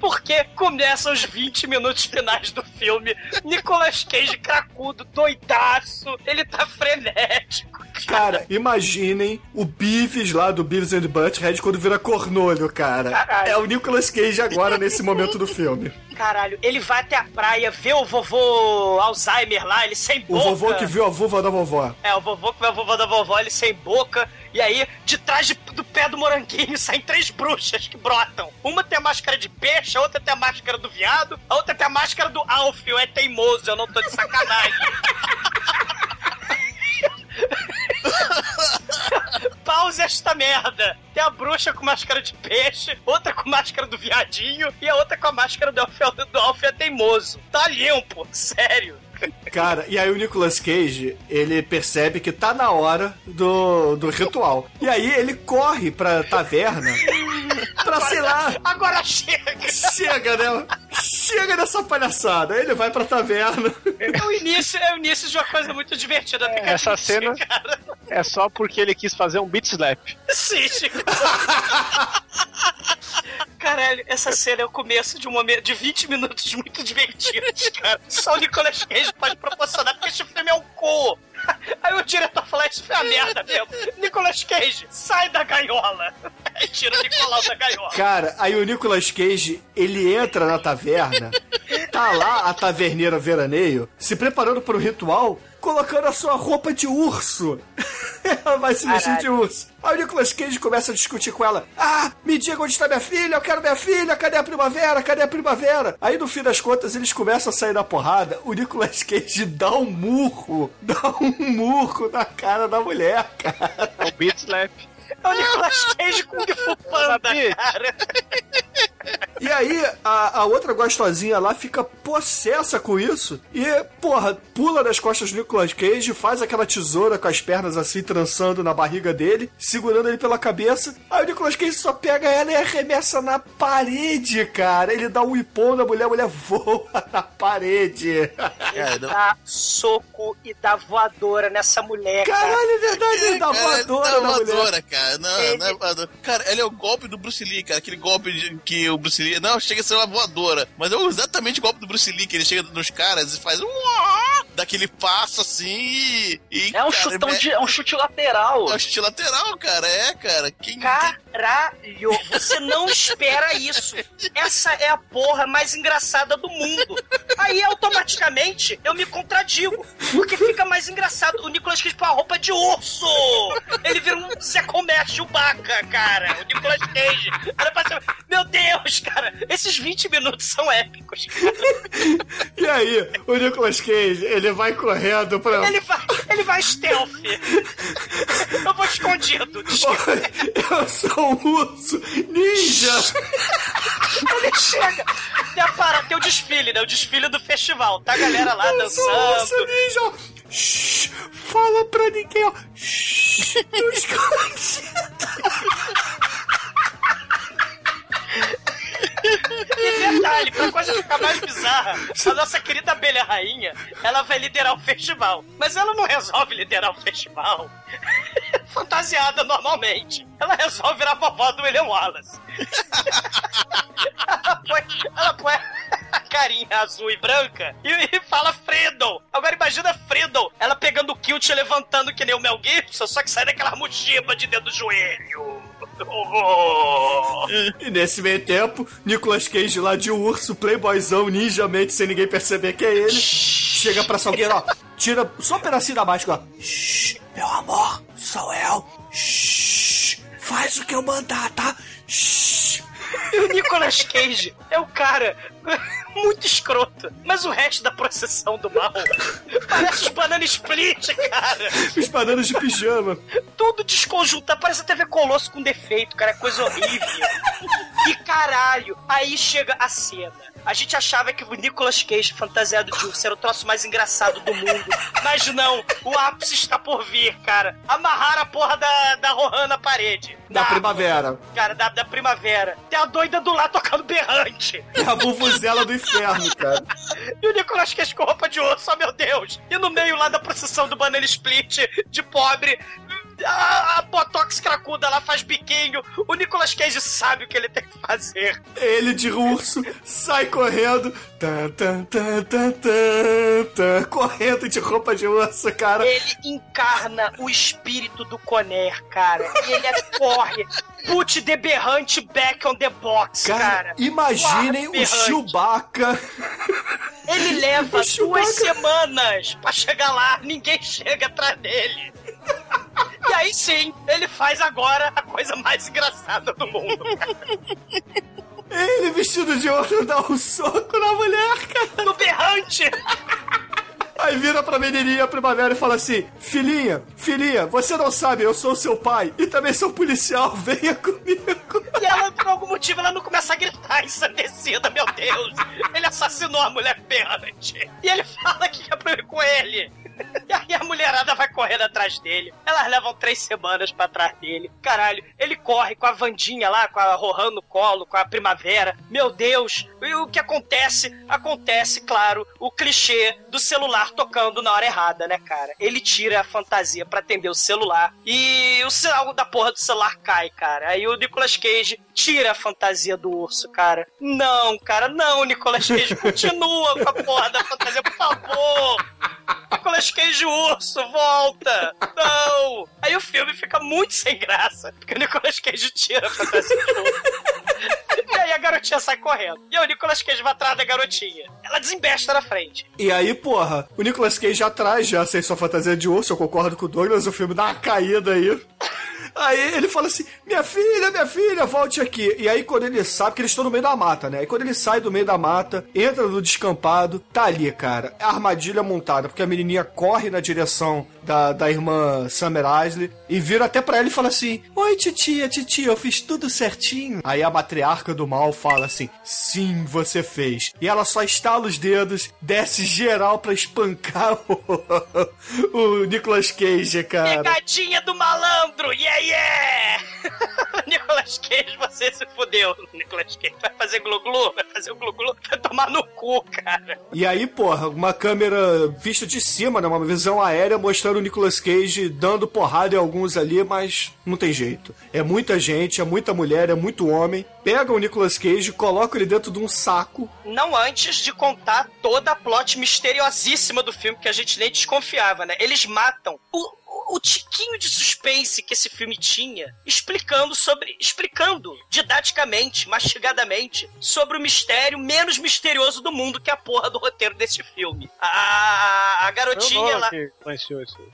Porque começam os 20 minutos finais do filme, Nicolas Cage cracudo, doidaço, ele tá frenético. Cara, imaginem o Beavis lá do Beavis and Butthead quando vira cornolho, cara. Caralho. É o Nicolas Cage agora nesse momento do filme. Caralho, ele vai até a praia, vê o vovô Alzheimer lá, ele sem O boca. vovô que viu a vulva da vovó. É, o vovô que vai a vovó da vovó, ele sem boca. E aí, de trás de- do pé do moranguinho, saem três bruxas que brotam. Uma tem a máscara de peixe, a outra tem a máscara do viado, a outra tem a máscara do Alfio. É teimoso, eu não tô de sacanagem. Pause esta merda. Tem a bruxa com máscara de peixe, outra com máscara do viadinho e a outra com a máscara do Alfio, do Alfio é teimoso. Tá limpo, sério. Cara, e aí o Nicolas Cage, ele percebe que tá na hora do, do ritual. E aí ele corre pra taverna pra, sei lá, Agora chega! chega, né? Chega dessa palhaçada. Aí ele vai pra taverna. É o início, é o início de uma coisa muito divertida. que Essa cena- Cara. É só porque ele quis fazer um beat slap. Sim, Chico. Caralho, essa cena é o começo de um momento de 20 minutos muito divertidos, cara. Só o Nicolas Cage pode proporcionar, porque esse filme é um cu. Aí o diretor fala, isso foi a merda mesmo. Nicolas Cage, sai da gaiola. Aí tira o Nicolau da gaiola. Cara, aí o Nicolas Cage, ele entra na taverna, tá lá a taverneira veraneio, se preparando pro ritual, colocando a sua roupa de urso. Ela vai se vestir de urso. Aí o Nicolas Cage começa a discutir com ela. Ah, me diga onde está minha filha, eu quero minha filha, cadê a primavera, cadê a primavera? Aí no fim das contas eles começam a sair da porrada, o Nicolas Cage dá um murro, dá um murro na cara da mulher, cara. Um beat slap. É o Nicolas Cage com Kung Fu Panda, cara. E aí, a, a outra gostosinha lá fica possessa com isso e, porra, pula nas costas do Nicolas Cage, faz aquela tesoura com as pernas assim, trançando na barriga dele, segurando ele pela cabeça. Aí o Nicolas Cage só pega ela e arremessa na parede, cara. Ele dá um ipom na mulher, a mulher voa na parede. Cara, não- Dá soco e dá voadora nessa mulher, cara. Caralho, é verdade, ele dá Cara, voadora não, na mulher. voadora, cara. Não, Ele- não é voadora. Cara, ele é o golpe do Bruce Lee, cara. Aquele golpe de- que o Bruce Lee. Não, chega a ser uma voadora. Mas é exatamente o golpe do Bruce Lee, que ele chega nos caras e faz. "Uá!" Daquele passo assim e. e, É um cara, chutão é- de. É um chute lateral. É um chute lateral, cara. É, cara. Quem. Caralho, você não espera isso. Essa é a porra mais engraçada do mundo. Aí automaticamente eu me contradigo, porque fica mais engraçado. O Nicolas Cage com a roupa de urso. Ele vira um Zé Comércio Chewbacca, cara. O Nicolas Cage. Olha pra cima. Meu Deus, cara. Esses 20 minutos são épicos. E aí, o Nicolas Cage, ele vai correndo pra. Ele vai, ele vai stealth. Eu vou escondido. Eu sou um urso ninja! Ele chega. Tem, a para, tem o desfile, né? O desfile do festival. Tá a galera lá Eu sou um urso dançando. ninja! Shhh, fala pra ninguém, ó. Shhh, tô escondido. E detalhe, pra coisa ficar mais bizarra, a nossa querida abelha rainha, ela vai liderar o festival. Mas ela não resolve liderar o festival fantasiada normalmente. Ela resolve virar a vovó do William Wallace. ela põe, ela põe a carinha azul e branca e, e fala Freedom. Agora imagina Freedom, ela pegando o kilt e levantando que nem o Mel Gibson, só que sai daquela mochiba de dentro do joelho. Oh. E nesse meio tempo, Nicolas Cage lá de urso, playboyzão, ninjamente, sem ninguém perceber que é ele, chega pra Salgueiro, ó, tira só um pedacinho da máscara, ó. Shhh, meu amor, sou eu. Shhh, faz o que eu mandar, tá? Shhh. E o Nicolas Cage é o cara muito escroto. Mas o resto da processão do mal parece os banana split, cara. Os bananas de pijama. Tudo desconjuntado, parece a TV Colosso com defeito, cara. É coisa horrível. E caralho, aí chega a cena. A gente achava que o Nicolas Cage fantasiado de urso era o troço mais engraçado do mundo. Mas não, o ápice está por vir, cara. Amarrar a porra da, da Rohan na parede. Da primavera. Cara, da, da primavera. Tem a doida do lá tocando berrante. É a vuvuzela do inferno, cara. E o Nicolas Cage com roupa de osso, oh meu Deus! E no meio lá da procissão do Banana Split, de pobre, a, a Botox cracuda lá faz biquinho. O Nicolas Cage sabe o que ele tem que fazer. Ele de urso sai correndo, tan, tan, tan, tan, tan, tan, correndo de roupa de urso, cara. Ele encarna o espírito do Conner, cara. E ele é, corre. Put the berrante back on the box, cara. Cara, imaginem Corre, o Chewbacca. Ele leva duas semanas pra chegar lá, ninguém chega atrás dele. E aí sim, ele faz agora a coisa mais engraçada do mundo. Ele vestido de ouro dá um soco na mulher, cara. No berrante! Aí vira pra menininha primavera e fala assim: Filhinha, filhinha, você não sabe, eu sou seu pai e também sou policial, venha comigo. E ela, por algum motivo, ela não começa a gritar ensandecida, meu Deus! Ele assassinou a mulher berrante! E ele fala que é com ele! E aí a mulherada vai correndo atrás dele. Elas levam três semanas pra trás dele. Caralho, ele corre com a Vandinha lá, com a Rohan no colo, com a primavera. Meu Deus! E o que acontece? Acontece, claro, o clichê do celular tocando na hora errada, né, cara? Ele tira a fantasia pra atender o celular e o sinal da porra do celular cai, cara. Aí o Nicolas Cage tira a fantasia do urso, cara. Não, cara, não, Nicolas Cage, continua com a porra da fantasia, por favor. Nicolas Cage urso, volta! Não! Aí o filme fica muito sem graça, porque o Nicolas Cage tira a fantasia do urso. E aí a garotinha sai correndo. E aí o Nicolas Cage vai atrás da garotinha. Ela desembesta na frente. E aí, porra, o Nicolas Cage atrás, já sem sua fantasia de urso, eu concordo com o Douglas, o filme dá uma caída aí. Aí ele fala assim: Minha filha, minha filha, volte aqui. E aí, quando ele sabe que eles estão no meio da mata, né? E quando ele sai do meio da mata, entra no descampado, tá ali, cara. A armadilha montada, porque a menininha corre na direção da, da irmã Summer Isley e vira até pra ela e fala assim: Oi, titia, titia, eu fiz tudo certinho. Aí a matriarca do mal fala assim: Sim, você fez. E ela só estala os dedos, desce geral pra espancar o, o Nicolas Cage, cara. Pegadinha do malandro! Yeah, yeah! Nicolas Cage, você se fudeu. Nicolas Cage vai fazer glu-glu, vai fazer o glu-glu, vai tomar no cu, cara. E aí, porra, uma câmera vista de cima, né? Uma visão aérea mostrando o Nicolas Cage dando porrada em alguns ali, mas não tem jeito. É muita gente, é muita mulher, é muito homem. Pega o Nicolas Cage, coloca ele dentro de um saco. Não antes de contar toda a plot misteriosíssima do filme que a gente nem desconfiava, né? Eles matam o, o, o tiquinho de suspense que esse filme tinha, explicando sobre. explicando didaticamente, mastigadamente, sobre o mistério menos misterioso do mundo, que é a porra do roteiro desse filme. A, a garotinha lá.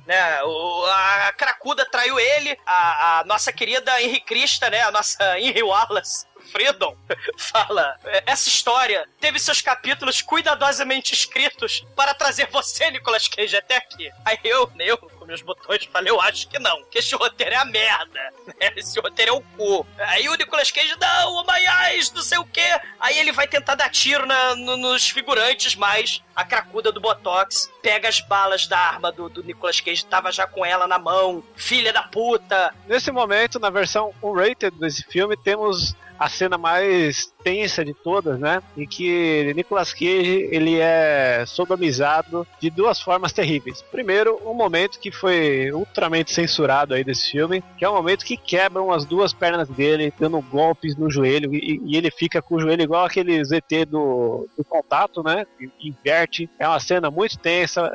né? O, a cracuda traiu ele, a, a nossa querida Henry Crista, né? A nossa Henry Wallace. Freedom fala: essa história teve seus capítulos cuidadosamente escritos para trazer você, Nicolas Cage, até aqui. Aí eu, eu, meus botões, falei: eu acho que não, que esse roteiro é a merda. né? Esse roteiro é o cu. Aí o Nicolas Cage, não, o Maiás, não sei o quê. Aí ele vai tentar dar tiro na- no- nos figurantes, mas a cracuda do Botox pega as balas da arma do, do Nicolas Cage, tava já com ela na mão. Filha da puta. Nesse momento, na versão unrated desse filme, temos a cena mais tensa de todas, né? Em que Nicolas Cage ele é sodomizado de duas formas terríveis. Primeiro, um momento que foi ultramente censurado aí desse filme, que é o momento que quebram as duas pernas dele, dando golpes no joelho, e, e ele fica com o joelho igual aquele ZT do, do contato, né? Inverte. É uma cena muito tensa.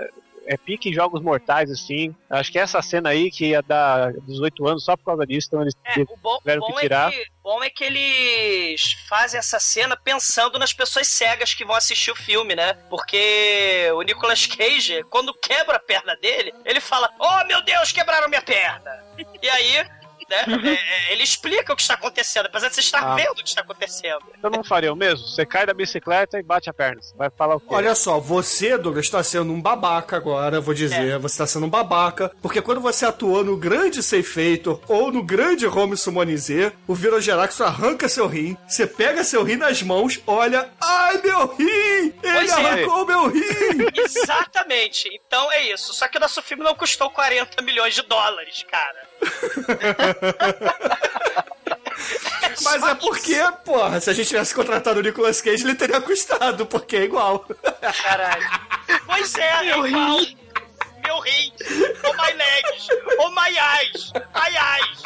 É pique em jogos mortais, assim. Acho que essa cena aí que ia dar 18 anos só por causa disso, então eles É, o bom, o tiveram bom que tirar. É que, bom é que eles fazem essa cena pensando nas pessoas cegas que vão assistir o filme, né? Porque o Nicolas Cage, quando quebra a perna dele, ele fala: Oh meu Deus, quebraram minha perna! E aí. Né, é, é, ele explica o que está acontecendo, apesar de você estar Ah. vendo o que está acontecendo. Eu não faria o mesmo? Você cai da bicicleta e bate a perna. Você vai falar o quê? Olha só, você, Douglas, está sendo um babaca agora, vou dizer. Você está sendo um babaca, porque quando você atuou no grande Seifator ou no grande Home Summonizê, o Virogerax arranca seu rim, você pega seu rim nas mãos, olha, ai meu rim! Ele Pois é. arrancou meu rim! Exatamente. Então é isso. Só que o nosso filme não custou 40 milhões de dólares, cara. Mas é porque, porra, se a gente tivesse contratado o Nicolas Cage, ele teria custado, porque é igual. Caralho. Pois é, é igual. Meu rim. Oh my legs. Oh my eyes. My eyes.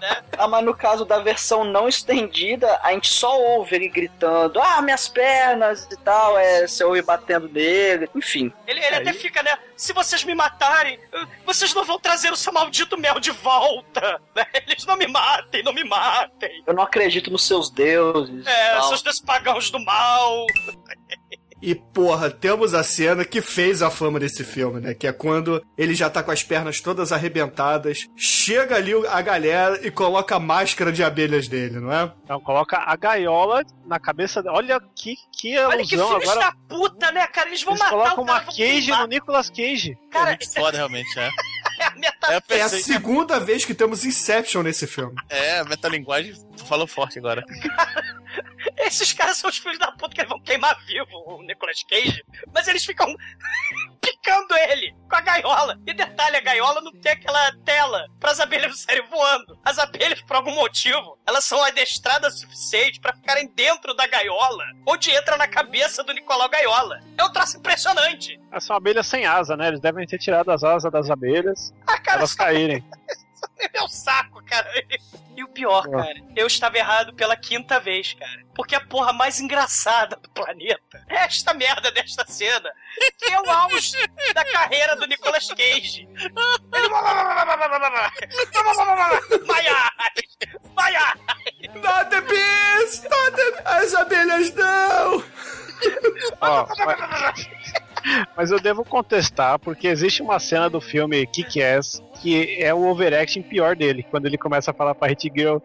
Né? Ah, mas no caso da versão não estendida, a gente só ouve ele gritando, ah, minhas pernas e tal, é, você ouve batendo nele, enfim. Ele, ele até fica, né? Se vocês me matarem, vocês não vão trazer o seu maldito mel de volta. né? Eles não me matem, não me matem. Eu não acredito nos seus deuses. É, tal. seus deuses pagãos do mal. E, porra, temos a cena que fez a fama desse filme, né? Que é quando ele já tá com as pernas todas arrebentadas, chega ali a galera e coloca a máscara de abelhas dele, não é? Então coloca a gaiola na cabeça. Olha que, que Olha que filhos agora. da puta, né, cara? Eles vão Eles matar colocam o cara, uma vão Cage queimar. no Nicolas Cage. É Cara, muito foda, realmente, é. é a meta... É, É a pensei, segunda vez que temos Inception nesse filme. é, a metalinguagem falou forte agora. Esses caras são os filhos da puta que vão queimar vivo o Nicolas Cage, mas eles ficam picando ele com a gaiola. E detalhe, a gaiola não tem aquela tela para as abelhas não saírem voando. As abelhas, por algum motivo, elas são adestradas o suficiente para ficarem dentro da gaiola, onde entra na cabeça do Nicolau Gaiola. É um traço impressionante. São abelhas sem asa, né? Eles devem ter tirado as asas das abelhas. Ah, cara, elas caírem. é meu saco, cara. E o pior, Ah. cara, eu estava errado pela quinta vez, cara. Porque a porra mais engraçada do planeta é esta merda desta cena. Que é o auge da carreira do Nicolas Cage. Ele. Maiai! Maiai! Not the bees! Not the... As abelhas não! Ó, mas, mas eu devo contestar, porque existe uma cena do filme Kick-Ass que é o overacting pior dele, quando ele começa a falar pra Hit Girl.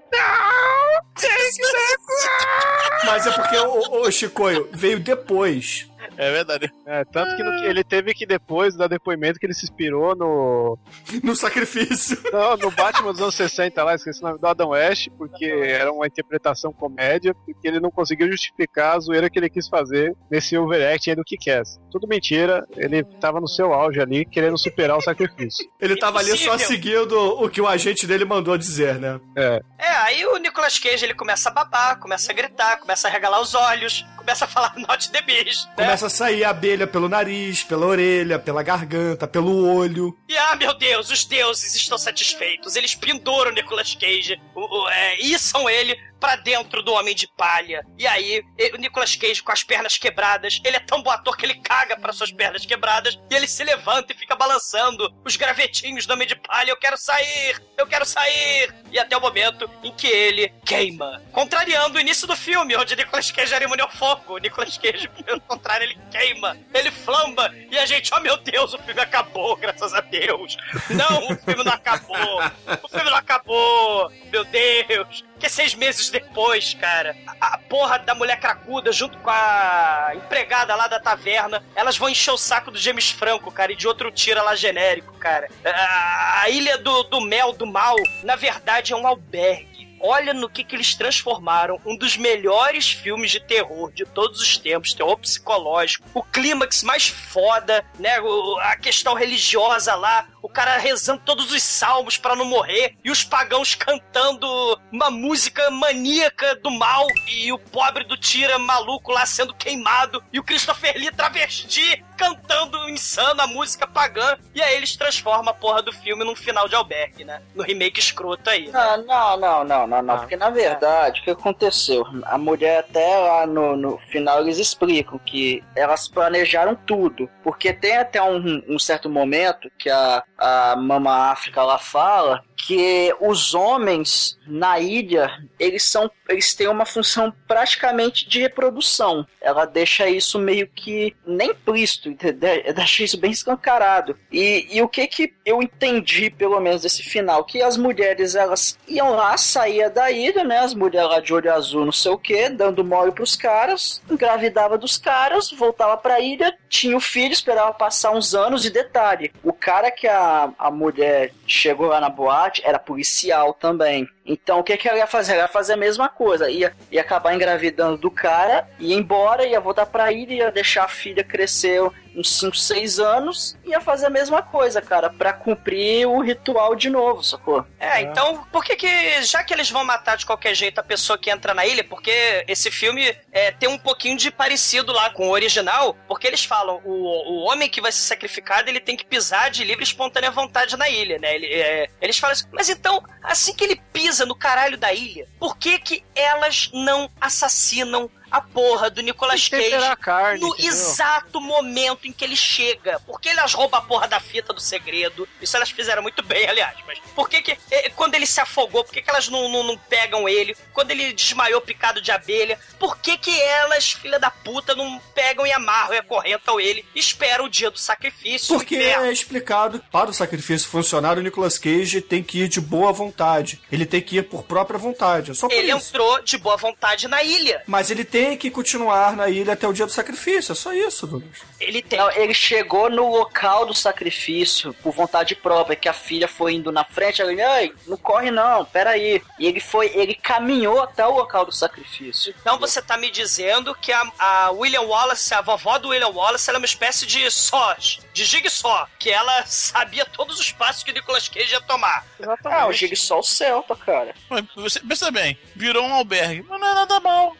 Mas é porque o, o Chicoio veio depois. É verdade. É, tanto que no- ele teve que depois dar depoimento que ele se inspirou no, No sacrifício. Não, no Batman dos anos 60 lá, esqueci o nome do Adam West, porque era uma interpretação comédia, porque ele não conseguiu justificar a zoeira que ele quis fazer nesse overact aí do Kick-Ass. Tudo mentira, ele tava no seu auge ali, querendo superar o sacrifício. Ele tava ali só seguindo o que o agente dele mandou dizer, né? É, É, aí o Nicolas Cage ele começa a babar, começa a gritar, começa a regalar os olhos, começa a falar not the beast. Né? Começa a sair abelha pelo nariz, pela orelha, pela garganta, pelo olho. E ah, meu Deus, os deuses estão satisfeitos. Eles penduram Nicolas Cage, o, o, é, içam ele pra dentro do Homem de Palha. E aí, o Nicolas Cage com as pernas quebradas, ele é tão bom ator que ele caga para suas pernas quebradas e ele se levanta e fica balançando os gravetinhos do Homem de Palha. Eu quero sair, eu quero sair. E até o momento em que ele queima. Contrariando o início do filme, onde Nicolas Cage era fogo. Nicolas Cage, pelo contrário, ele queima, ele flamba. E a gente, oh meu Deus, o filme acabou, graças a Deus. Não, o filme não acabou. O filme não acabou. Meu Deus. Que seis meses depois, cara, a, a porra da mulher cracuda, junto com a empregada lá da taverna, elas vão encher o saco do James Franco, cara, e de outro tira lá genérico, cara. A, a ilha do, do mel, do mal, na verdade é um albergue. Olha no que, que eles transformaram um dos melhores filmes de terror de todos os tempos, terror psicológico, o clímax mais foda, né? o- a questão religiosa lá, o cara rezando todos os salmos pra não morrer e os pagãos cantando uma música maníaca do mal e o pobre do tira maluco lá sendo queimado e o Christopher Lee travesti cantando insano a música pagã e aí eles transformam a porra do filme num final de albergue, né? No remake escroto aí. né? Não, não, não, não, não, não. Porque na verdade, o que aconteceu? A mulher até lá no, no final eles explicam que elas planejaram tudo. Porque tem até um, um certo momento que a, a Mama África lá fala que os homens na ilha, eles são. Eles têm uma função praticamente de reprodução. Ela deixa isso meio que nem implícito? Deixa isso bem escancarado. E, e o que que eu entendi, pelo menos, desse final? Que as mulheres, elas iam lá, saía da ilha, né? As mulheres lá de olho azul, não sei o que, dando mole pros caras, engravidava dos caras, voltava pra ilha, tinha o filho, esperava passar uns anos. E detalhe, o cara que a, a mulher chegou lá na boate era policial também. Então o que, que ela ia fazer? Ela ia fazer a mesma coisa, ia, ia acabar engravidando do cara, ia embora, ia voltar pra ilha, ia deixar a filha crescer uns 5, 6 anos, ia fazer a mesma coisa, cara, pra cumprir o ritual de novo, sacou? É, então, por que que, já que eles vão matar de qualquer jeito a pessoa que entra na ilha, porque esse filme é, tem um pouquinho de parecido lá com o original, porque eles falam, o, o homem que vai ser sacrificado, ele tem que pisar de livre e espontânea vontade na ilha, né? Ele, é, eles falam assim, mas então, assim que ele pisa no caralho da ilha, por que que elas não assassinam a porra do Nicolas Cage a carne, no entendeu? exato momento em que ele chega. Por que elas roubam a porra da fita do segredo? Isso elas fizeram muito bem, aliás. Mas por que que, eh, quando ele se afogou, por que que elas não, não, não pegam ele? Quando ele desmaiou picado de abelha, por que que elas, filha da puta, não pegam e amarram e acorrentam ele e esperam o dia do sacrifício? Porque é explicado, para o sacrifício funcionar, o Nicolas Cage tem que ir de boa vontade. Ele tem que ir por própria vontade. É só por Ele isso. entrou de boa vontade na ilha. Mas ele tem que continuar na ilha até o dia do sacrifício. É só isso, Douglas. Ele tem. Não, ele chegou no local do sacrifício por vontade própria, que a filha foi indo na frente, ele, ai, não corre não, peraí. E ele foi, ele caminhou até o local do sacrifício. Então você tá me dizendo que a, a William Wallace, a vovó do William Wallace, ela é uma espécie de sós, de jigsaw, que ela sabia todos os passos que o Nicolas Cage ia tomar. Ah, o Jigsaw Celta, cara. Mas você pensa bem, virou um albergue, mas não é nada mal.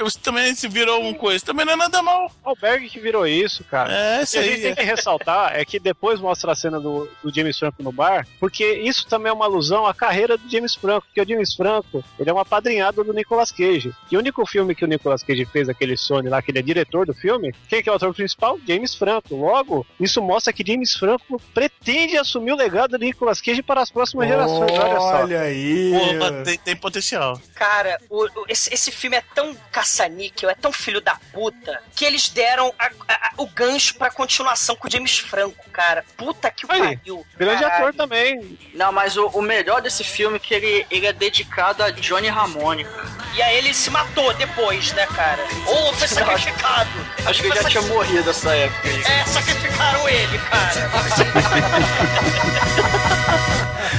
Você também se virou um coisa, também não é nada mal. O Albergue que virou isso, cara. É, O isso que a gente aí. tem que ressaltar é que depois mostra a cena do, do James Franco no bar, porque isso também é uma alusão à carreira do James Franco, porque o James Franco, ele é um apadrinhado do Nicolas Cage. E o único filme que o Nicolas Cage fez, aquele Sony lá, que ele é diretor do filme, quem que é o ator principal? James Franco. Logo, isso mostra que James Franco pretende assumir o legado do Nicolas Cage para as próximas gerações. Olha só. Olha aí. Pô, tem, tem potencial. Cara, o- o- esse, esse filme é tão caça-níquel, é tão filho da puta, que eles deram a- a- o gancho pra continuação com o James Franco, cara. Puta que Aí, pariu. Grande caralho. ator também. Não, mas o, o melhor desse filme é que ele, ele é dedicado a Johnny Ramone. E aí ele se matou depois, né, cara? Ou foi sacrificado. Acho que ele já tinha morrido nessa época aí. É, sacrificaram ele, cara.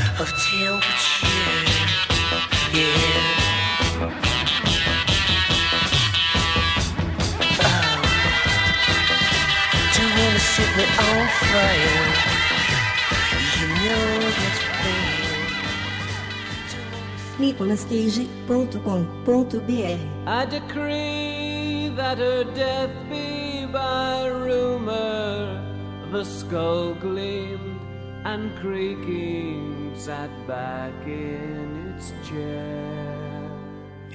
to cheer. Yeah. Set me on fire. You know that's pain. Don't wanna set nicolascage.com.br. I decree that her death be by rumor. The skull gleamed and creaking sat back in its chair.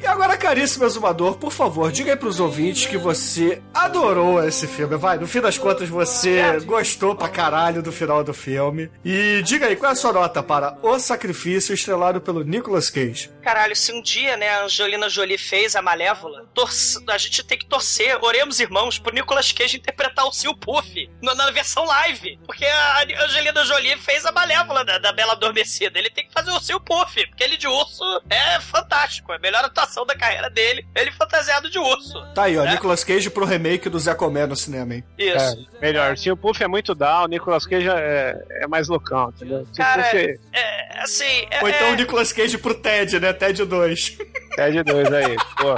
E agora, caríssimo exumador, por favor, diga aí pros ouvintes que você adorou esse filme. Vai, no fim das contas, você gostou pra caralho do final do filme. E diga aí, qual é a sua nota para O Sacrifício, estrelado pelo Nicolas Cage? Caralho, se um dia, né, a Angelina Jolie fez a Malévola, torce- a gente tem que torcer, oremos irmãos, pro Nicolas Cage interpretar o Seal Puff na, na versão live. Porque a Angelina Jolie fez a Malévola da, da Bela Adormecida. Ele tem que fazer o Seal Puff, porque ele de urso é fantástico. É melhor atuação da carreira dele, ele fantasiado de urso. Tá aí, ó, né? Nicolas Cage pro remake do Zé Comé no cinema, hein? Isso. É, melhor. Se o Puff é muito down, o Nicolas Cage é, é mais loucão, entendeu? Se Cara, Puff É, assim. É, Ou então é- o Nicolas Cage pro Ted, né? Ted 2. é de dois aí, pô.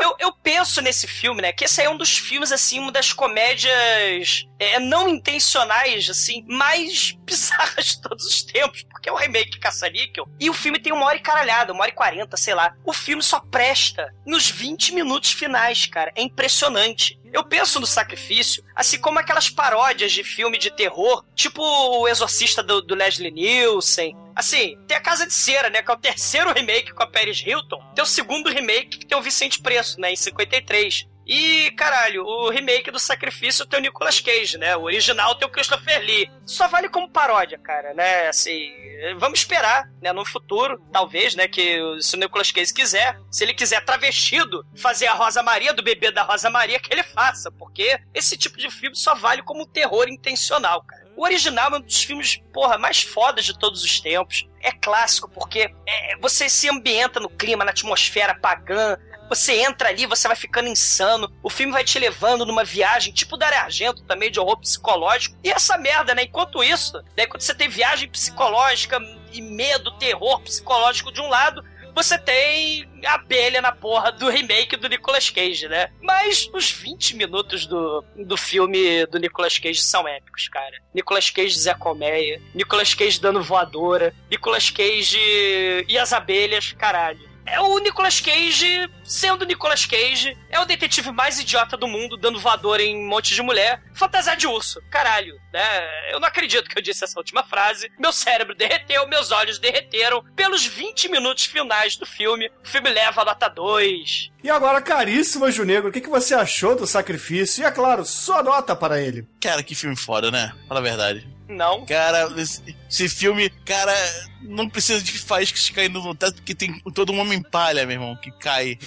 Eu, eu penso nesse filme, né? Que esse aí é um dos filmes, assim, uma das comédias é, não intencionais, assim, mais bizarras de todos os tempos. Porque é o remake Caça-Níquel. E o filme tem uma hora e caralhada, uma hora e quarenta, sei lá. O filme só presta nos 20 minutos finais, cara. É impressionante. Eu penso no sacrifício, assim como aquelas paródias de filme de terror, tipo o Exorcista do, do Leslie Nielsen. Assim, tem a Casa de Cera, né? Que é o terceiro remake com a Paris Hilton. Tem o segundo remake que tem o Vicente Preço, né? Em 53. E, caralho, o remake do Sacrifício tem o Nicolas Cage, né? O original tem o Christopher Lee. Só vale como paródia, cara, né? Assim, vamos esperar, né? No futuro, talvez, né? Que se o Nicolas Cage quiser, se ele quiser travestido, fazer a Rosa Maria, do bebê da Rosa Maria, que ele faça. Porque esse tipo de filme só vale como terror intencional, cara. O original é um dos filmes, porra, mais fodas de todos os tempos. É clássico porque é, você se ambienta no clima, na atmosfera pagã. Você entra ali, você vai ficando insano. O filme vai te levando numa viagem, tipo Dario Argento também, de horror psicológico. E essa merda, né? Enquanto isso, daí quando você tem viagem psicológica e medo, terror psicológico de um lado, você tem a abelha na porra do remake do Nicolas Cage, né? Mas os 20 minutos do, do filme do Nicolas Cage são épicos, cara. Nicolas Cage Zé Colmeia, Nicolas Cage dando voadora, Nicolas Cage e as abelhas, caralho. É o Nicolas Cage sendo Nicolas Cage, é o detetive mais idiota do mundo, dando voadora em um monte de mulher, fantasiar de urso. Caralho, né? Eu não acredito que eu disse essa última frase. Meu cérebro derreteu, meus olhos derreteram. Pelos 20 minutos finais do filme, o filme leva a nota 2. E agora, caríssimo Anjo Negro, o que, que você achou do sacrifício? E é claro, sua nota para ele. Cara, que filme foda, né? Fala a verdade. Não. Cara, esse, esse filme, cara, não precisa de faíscas caindo no teto, porque tem todo um homem palha, meu irmão, que cai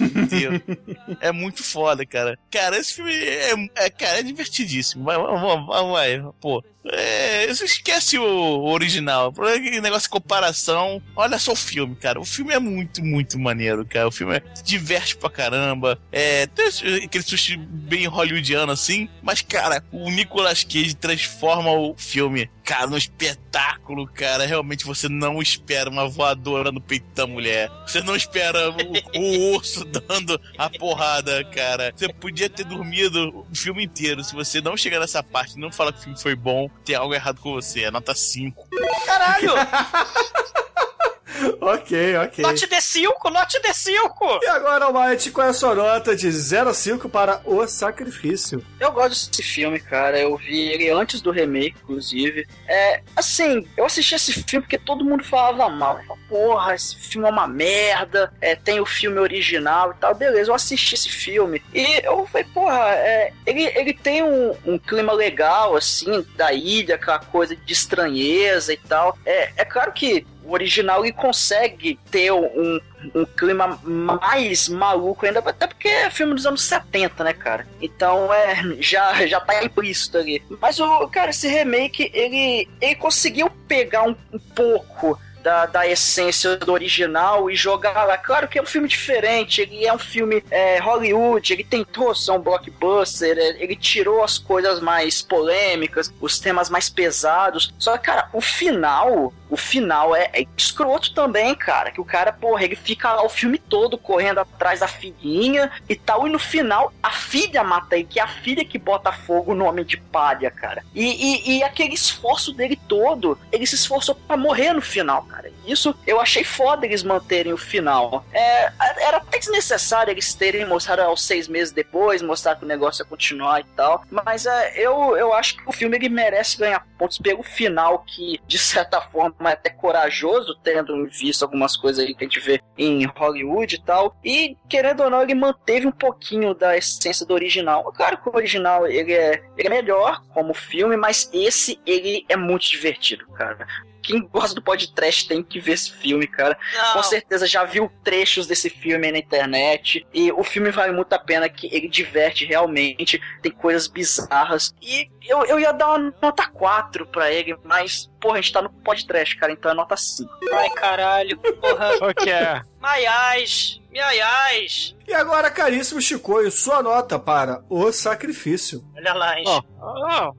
é muito foda, cara. Cara, esse filme é, é, cara, é divertidíssimo. Vai, vai, vai, vai, pô. É, esquece o, o original. Por aquele negócio de comparação. Olha só o filme, cara. O filme é muito, muito maneiro, cara. O filme é, se diverte pra caramba. É, tem aquele sushi bem hollywoodiano assim. Mas, cara, o Nicolas Cage transforma o filme, cara, num espetáculo, cara. Realmente você não espera uma voadora no peito da mulher. Você não espera o, o urso dando a porrada, cara. Você podia ter dormido o filme inteiro. Se você não chegar nessa parte não falar que o filme foi bom, tem algo errado com você. É nota 5. Caralho! ok, ok. Note D5, note D5! E agora, Almighty, qual é a sua nota de 0 a 5 para o sacrifício? Eu gosto desse filme, cara. Eu vi ele antes do remake, inclusive. É, assim, eu assisti esse filme porque todo mundo falava mal. Porra, esse filme é uma merda. É, tem o filme original e tal. Beleza, eu assisti esse filme. E eu falei, porra, é, ele, ele tem um, um clima legal, assim, da ilha, aquela coisa de estranheza e tal. É, é claro que o original ele consegue ter um, um clima mais maluco ainda, até porque é filme dos anos 70, né, cara? Então é já, já tá implícito ali. Mas o cara, esse remake, ele, ele conseguiu pegar um, um pouco da, da essência do original e jogar lá. Claro que é um filme diferente, ele é um filme é, Hollywood, ele tentou ser um blockbuster, é, ele tirou as coisas mais polêmicas, os temas mais pesados. Só que, cara, o final, o final é, é escroto também, cara. Que o cara, porra, ele fica lá o filme todo correndo atrás da filhinha e tal, e no final a filha mata ele, que é a filha que bota fogo no Homem de Palha, cara. E, e, e aquele esforço dele todo, ele se esforçou pra morrer no final, cara. Cara. Isso eu achei foda eles manterem o final. É, era até desnecessário eles terem mostrado aos seis meses depois, mostrar que o negócio ia continuar e tal. Mas é, eu, eu acho que o filme ele merece ganhar pontos pelo final, que de certa forma é até corajoso, tendo em vista algumas coisas aí que a gente vê em Hollywood e tal. E querendo ou não, ele manteve um pouquinho da essência do original. Claro que o original ele é, ele é melhor como filme, mas esse ele é muito divertido, cara. Quem gosta do podcast tem que ver esse filme, cara. Não. Com certeza já viu trechos desse filme aí na internet. E o filme vale muito a pena, que ele diverte realmente. Tem coisas bizarras. E eu, eu ia dar uma nota 4 pra ele, mas, porra, a gente tá no podcast, cara, então é nota 5. Ai, caralho, porra. Só que é. Maiás, miaiás. E agora, caríssimo Chicoio, sua nota para O Sacrifício. Olha lá, hein? Ó, ó,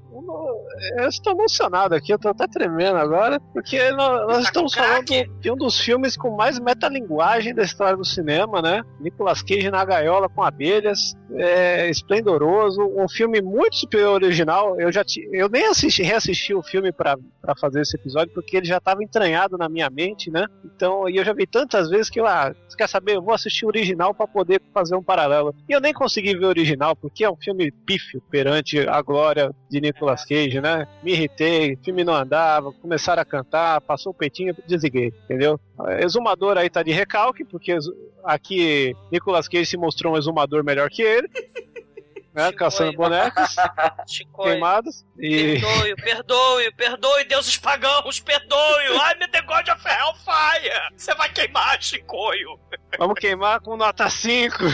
eu estou emocionado aqui, eu tô até tremendo agora, porque nós, nós Tá estamos falando de um dos filmes com mais metalinguagem da história do cinema, né? Nicolas Cage na gaiola com abelhas, é, esplendoroso, um filme muito superior ao original. Eu já ti- eu nem assisti, reassisti o filme para fazer esse episódio, porque ele já estava entranhado na minha mente, né? Então, e eu já vi tantas vezes que eu, ah, quer saber? Eu vou assistir o original para poder fazer um paralelo. E eu nem consegui ver o original, porque é um filme pífio perante a glória de Nicolas Cage, né? Me irritei, o filme não andava, começaram a cantar, passou o peitinho, desliguei, entendeu? Exumador aí tá de recalque, porque aqui Nicolas Cage se mostrou um exumador melhor que ele. Né, caçando bonecos Chicoio. queimados e Perdoe, perdoe, perdoe, deuses pagãos, perdoe. Ai, me the God of Hellfire. Você vai queimar, Chicoio. vamos queimar com nota 5.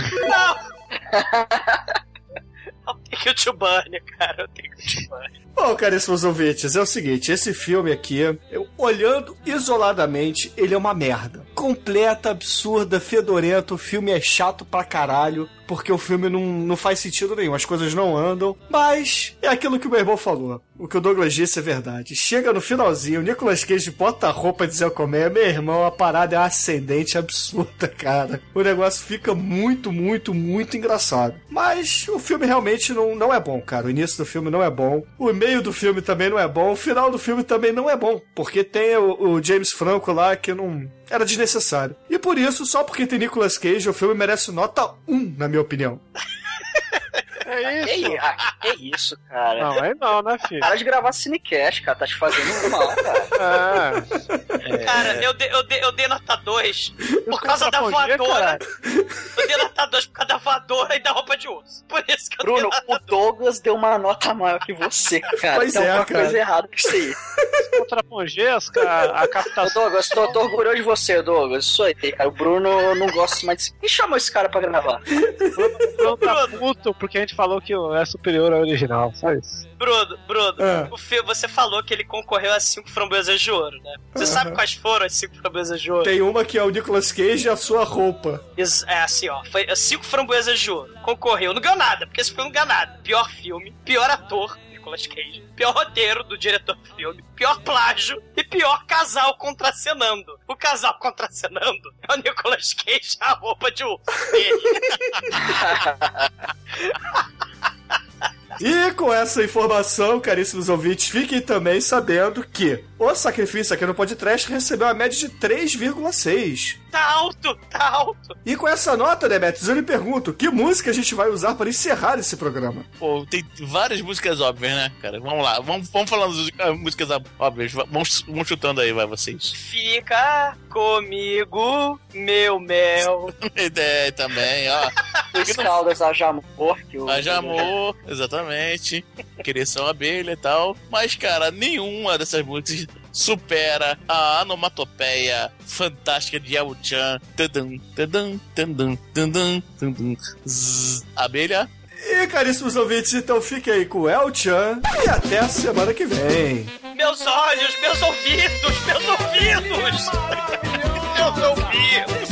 Eu tenho que to burn, cara. Eu tenho que to burn. Bom, caríssimos ouvintes, é o seguinte, esse filme aqui, eu, olhando isoladamente, ele é uma merda. Completa, absurda, fedorento, o filme é chato pra caralho, porque o filme não, não faz sentido nenhum, as coisas não andam, mas é aquilo que o meu irmão falou. O que o Douglas disse é verdade. Chega no finalzinho, o Nicolas Cage bota a roupa de Zé Comé, meu irmão, a parada é ascendente absurda, cara. O negócio fica muito, muito, muito engraçado. Mas o filme realmente não, não é bom, cara. O início do filme não é bom. O meio do filme também não é bom. O final do filme também não é bom. Porque tem o, o James Franco lá que não. Era desnecessário. E por isso, só porque tem Nicolas Cage, o filme merece nota 1, na minha opinião. É Que, isso. i- ah, que isso, cara. Não, aí não, né, filho? Para de gravar Cinecast, cara. Tá te fazendo mal, cara. É. Cara, eu dei, eu, dei, eu dei nota 2 por causa da voadora. Eu dei nota 2 por causa da voadora e da roupa de urso. Por isso que eu Bruno, o Douglas deu uma nota maior que você, cara. Pois Tem é, alguma cara. coisa errada com isso aí. Contrapongia as ca- a Ô, captação. Douglas, tô, tô orgulhoso de você, Douglas. Isso aí, cara. O Bruno não gosta mais de. Quem chamou esse cara pra gravar? Não tá puto porque a gente falou que é superior ao original, só isso. Bruno, Bruno, Ah. o filme, você falou que ele concorreu a cinco framboesas de ouro, né? Você sabe quais foram as cinco framboesas de ouro? Tem uma que é o Nicolas Cage e a sua roupa. É assim, ó. Foi é, cinco framboesas de ouro. Concorreu. Não ganhou nada, porque esse filme não ganhou nada. Pior filme, pior ator, Nicolas Cage. Pior roteiro do diretor do filme. Pior plágio e pior casal contracenando. O casal contracenando é o Nicolas Cage a roupa de urso. E com essa informação, caríssimos ouvintes, fiquem também sabendo que o Sacrifício aqui no podcast recebeu a média de 3,6. Tá alto, tá alto. E com essa nota, Demetrius, eu lhe pergunto, que música a gente vai usar para encerrar esse programa? Pô, tem várias músicas óbvias, né, cara? Vamos lá, vamos, vamos falando das ah, músicas óbvias. Vamos, vamos chutando aí, vai, vocês. Fica comigo, meu mel. Ideia também, ó. Os Caldas Haja Amor, que o. Haja amor, exatamente. Querer ser uma abelha e tal. Mas, cara, nenhuma dessas músicas supera a onomatopeia fantástica de El Chan. Tadam, tadam, tadam, tadam, tadam. Zzz. Abelha. E caríssimos ouvintes, então fiquem aí com o El Chan e até a semana que vem. Meus olhos, meus ouvidos, meus ouvidos. meus ouvidos.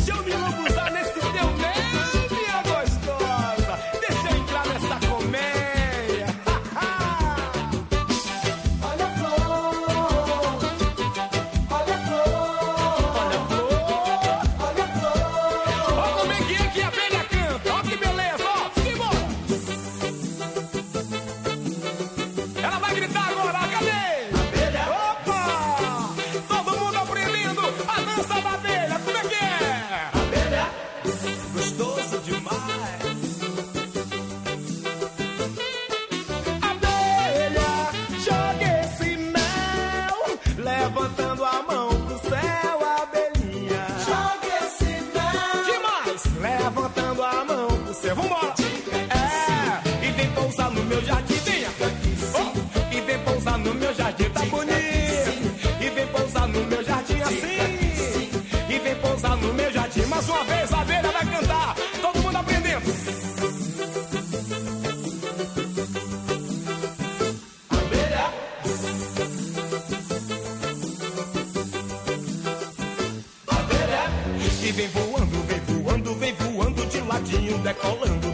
Decolando, decolando,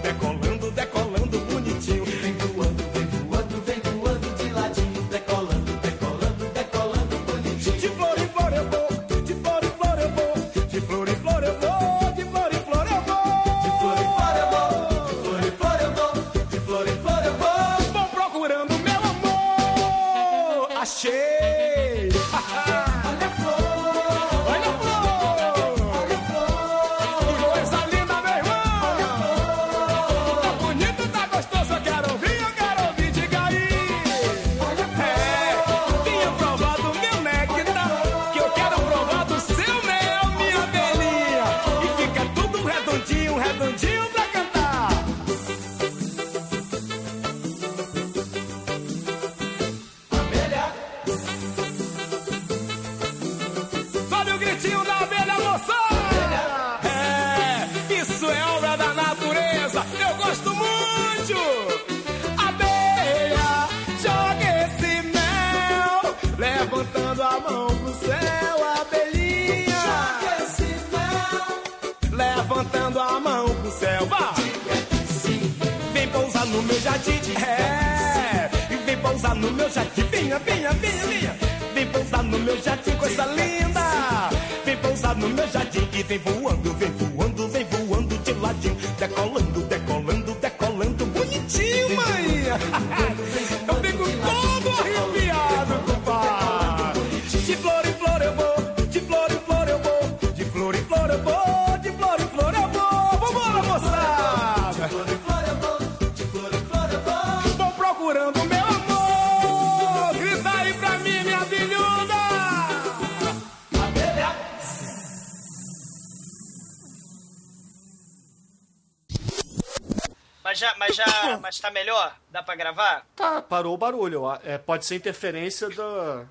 o barulho. É, pode ser interferência da.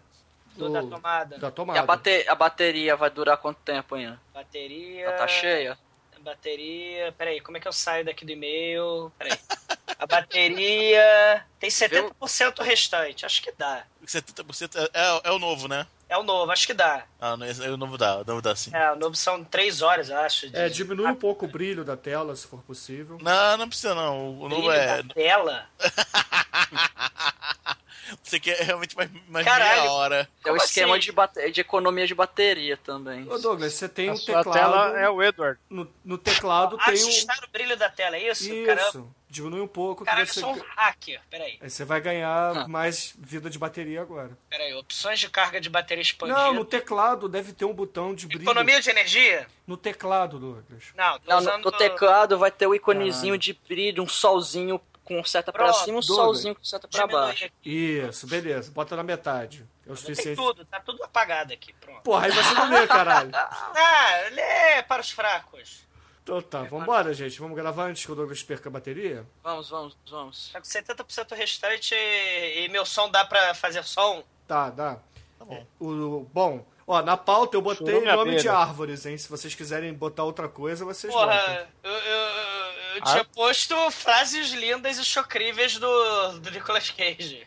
Do, da tomada. Da E a, tomada. bate- a bateria vai durar quanto tempo ainda? Bateria. Ela tá cheia? Bateria. Peraí, como é que eu saio daqui do e-mail? Peraí. A bateria. Tem 70% restante. Acho que dá. 70% é, é o novo, né? É o novo, acho que dá. Ah, o novo dá, o novo dá sim. É, o novo são 3 horas, eu acho. de- É, diminui um pouco o brilho da tela, se for possível. Não, não precisa não. O novo Brilho é. da tela. Você quer realmente mais, mais Caralho. meia hora. É o esquema assim? de, bate- de economia de bateria também. Ô Douglas, você tem A um teclado. tela é o Edward. no, no teclado tem um. Ajustar o brilho da tela, é isso? Caramba, Isso. Diminui um pouco caralho, eu você. sou um hacker. Peraí, Aí você vai ganhar Ah. mais vida de bateria agora. peraí. Opções de carga de bateria expandida. Não, no teclado deve ter um botão de brilho. Economia de energia? No teclado, Douglas. Não, tô Não, no, usando... no teclado vai ter o iconezinho de brilho, um solzinho com seta pra Pronto, cima, um Douglas. solzinho com seta pra Diminui baixo. aqui. Isso, beleza. Bota na metade. É o Tem suficiente. tudo, tá tudo apagado aqui, pronto. Porra, aí você não lê, caralho. Ah, lê para os fracos. Então tá, vambora, gente. Vamos gravar antes que o Douglas perca a bateria? Vamos, vamos, vamos. Tá com 70% restante e meu som dá pra fazer som? Tá, dá. Tá bom. O, bom, ó, na pauta eu botei Churume nome de árvores, hein? Se vocês quiserem botar outra coisa, vocês botam. Porra, eu, eu, eu tinha Ah. posto frases lindas e chocríveis do, do Nicolas Cage.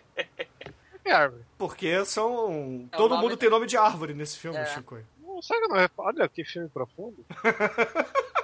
Que árvore? Porque são. É Todo mundo tem nome de árvore nesse filme, É. Chico. Não, eu não reparo? Olha que filme profundo.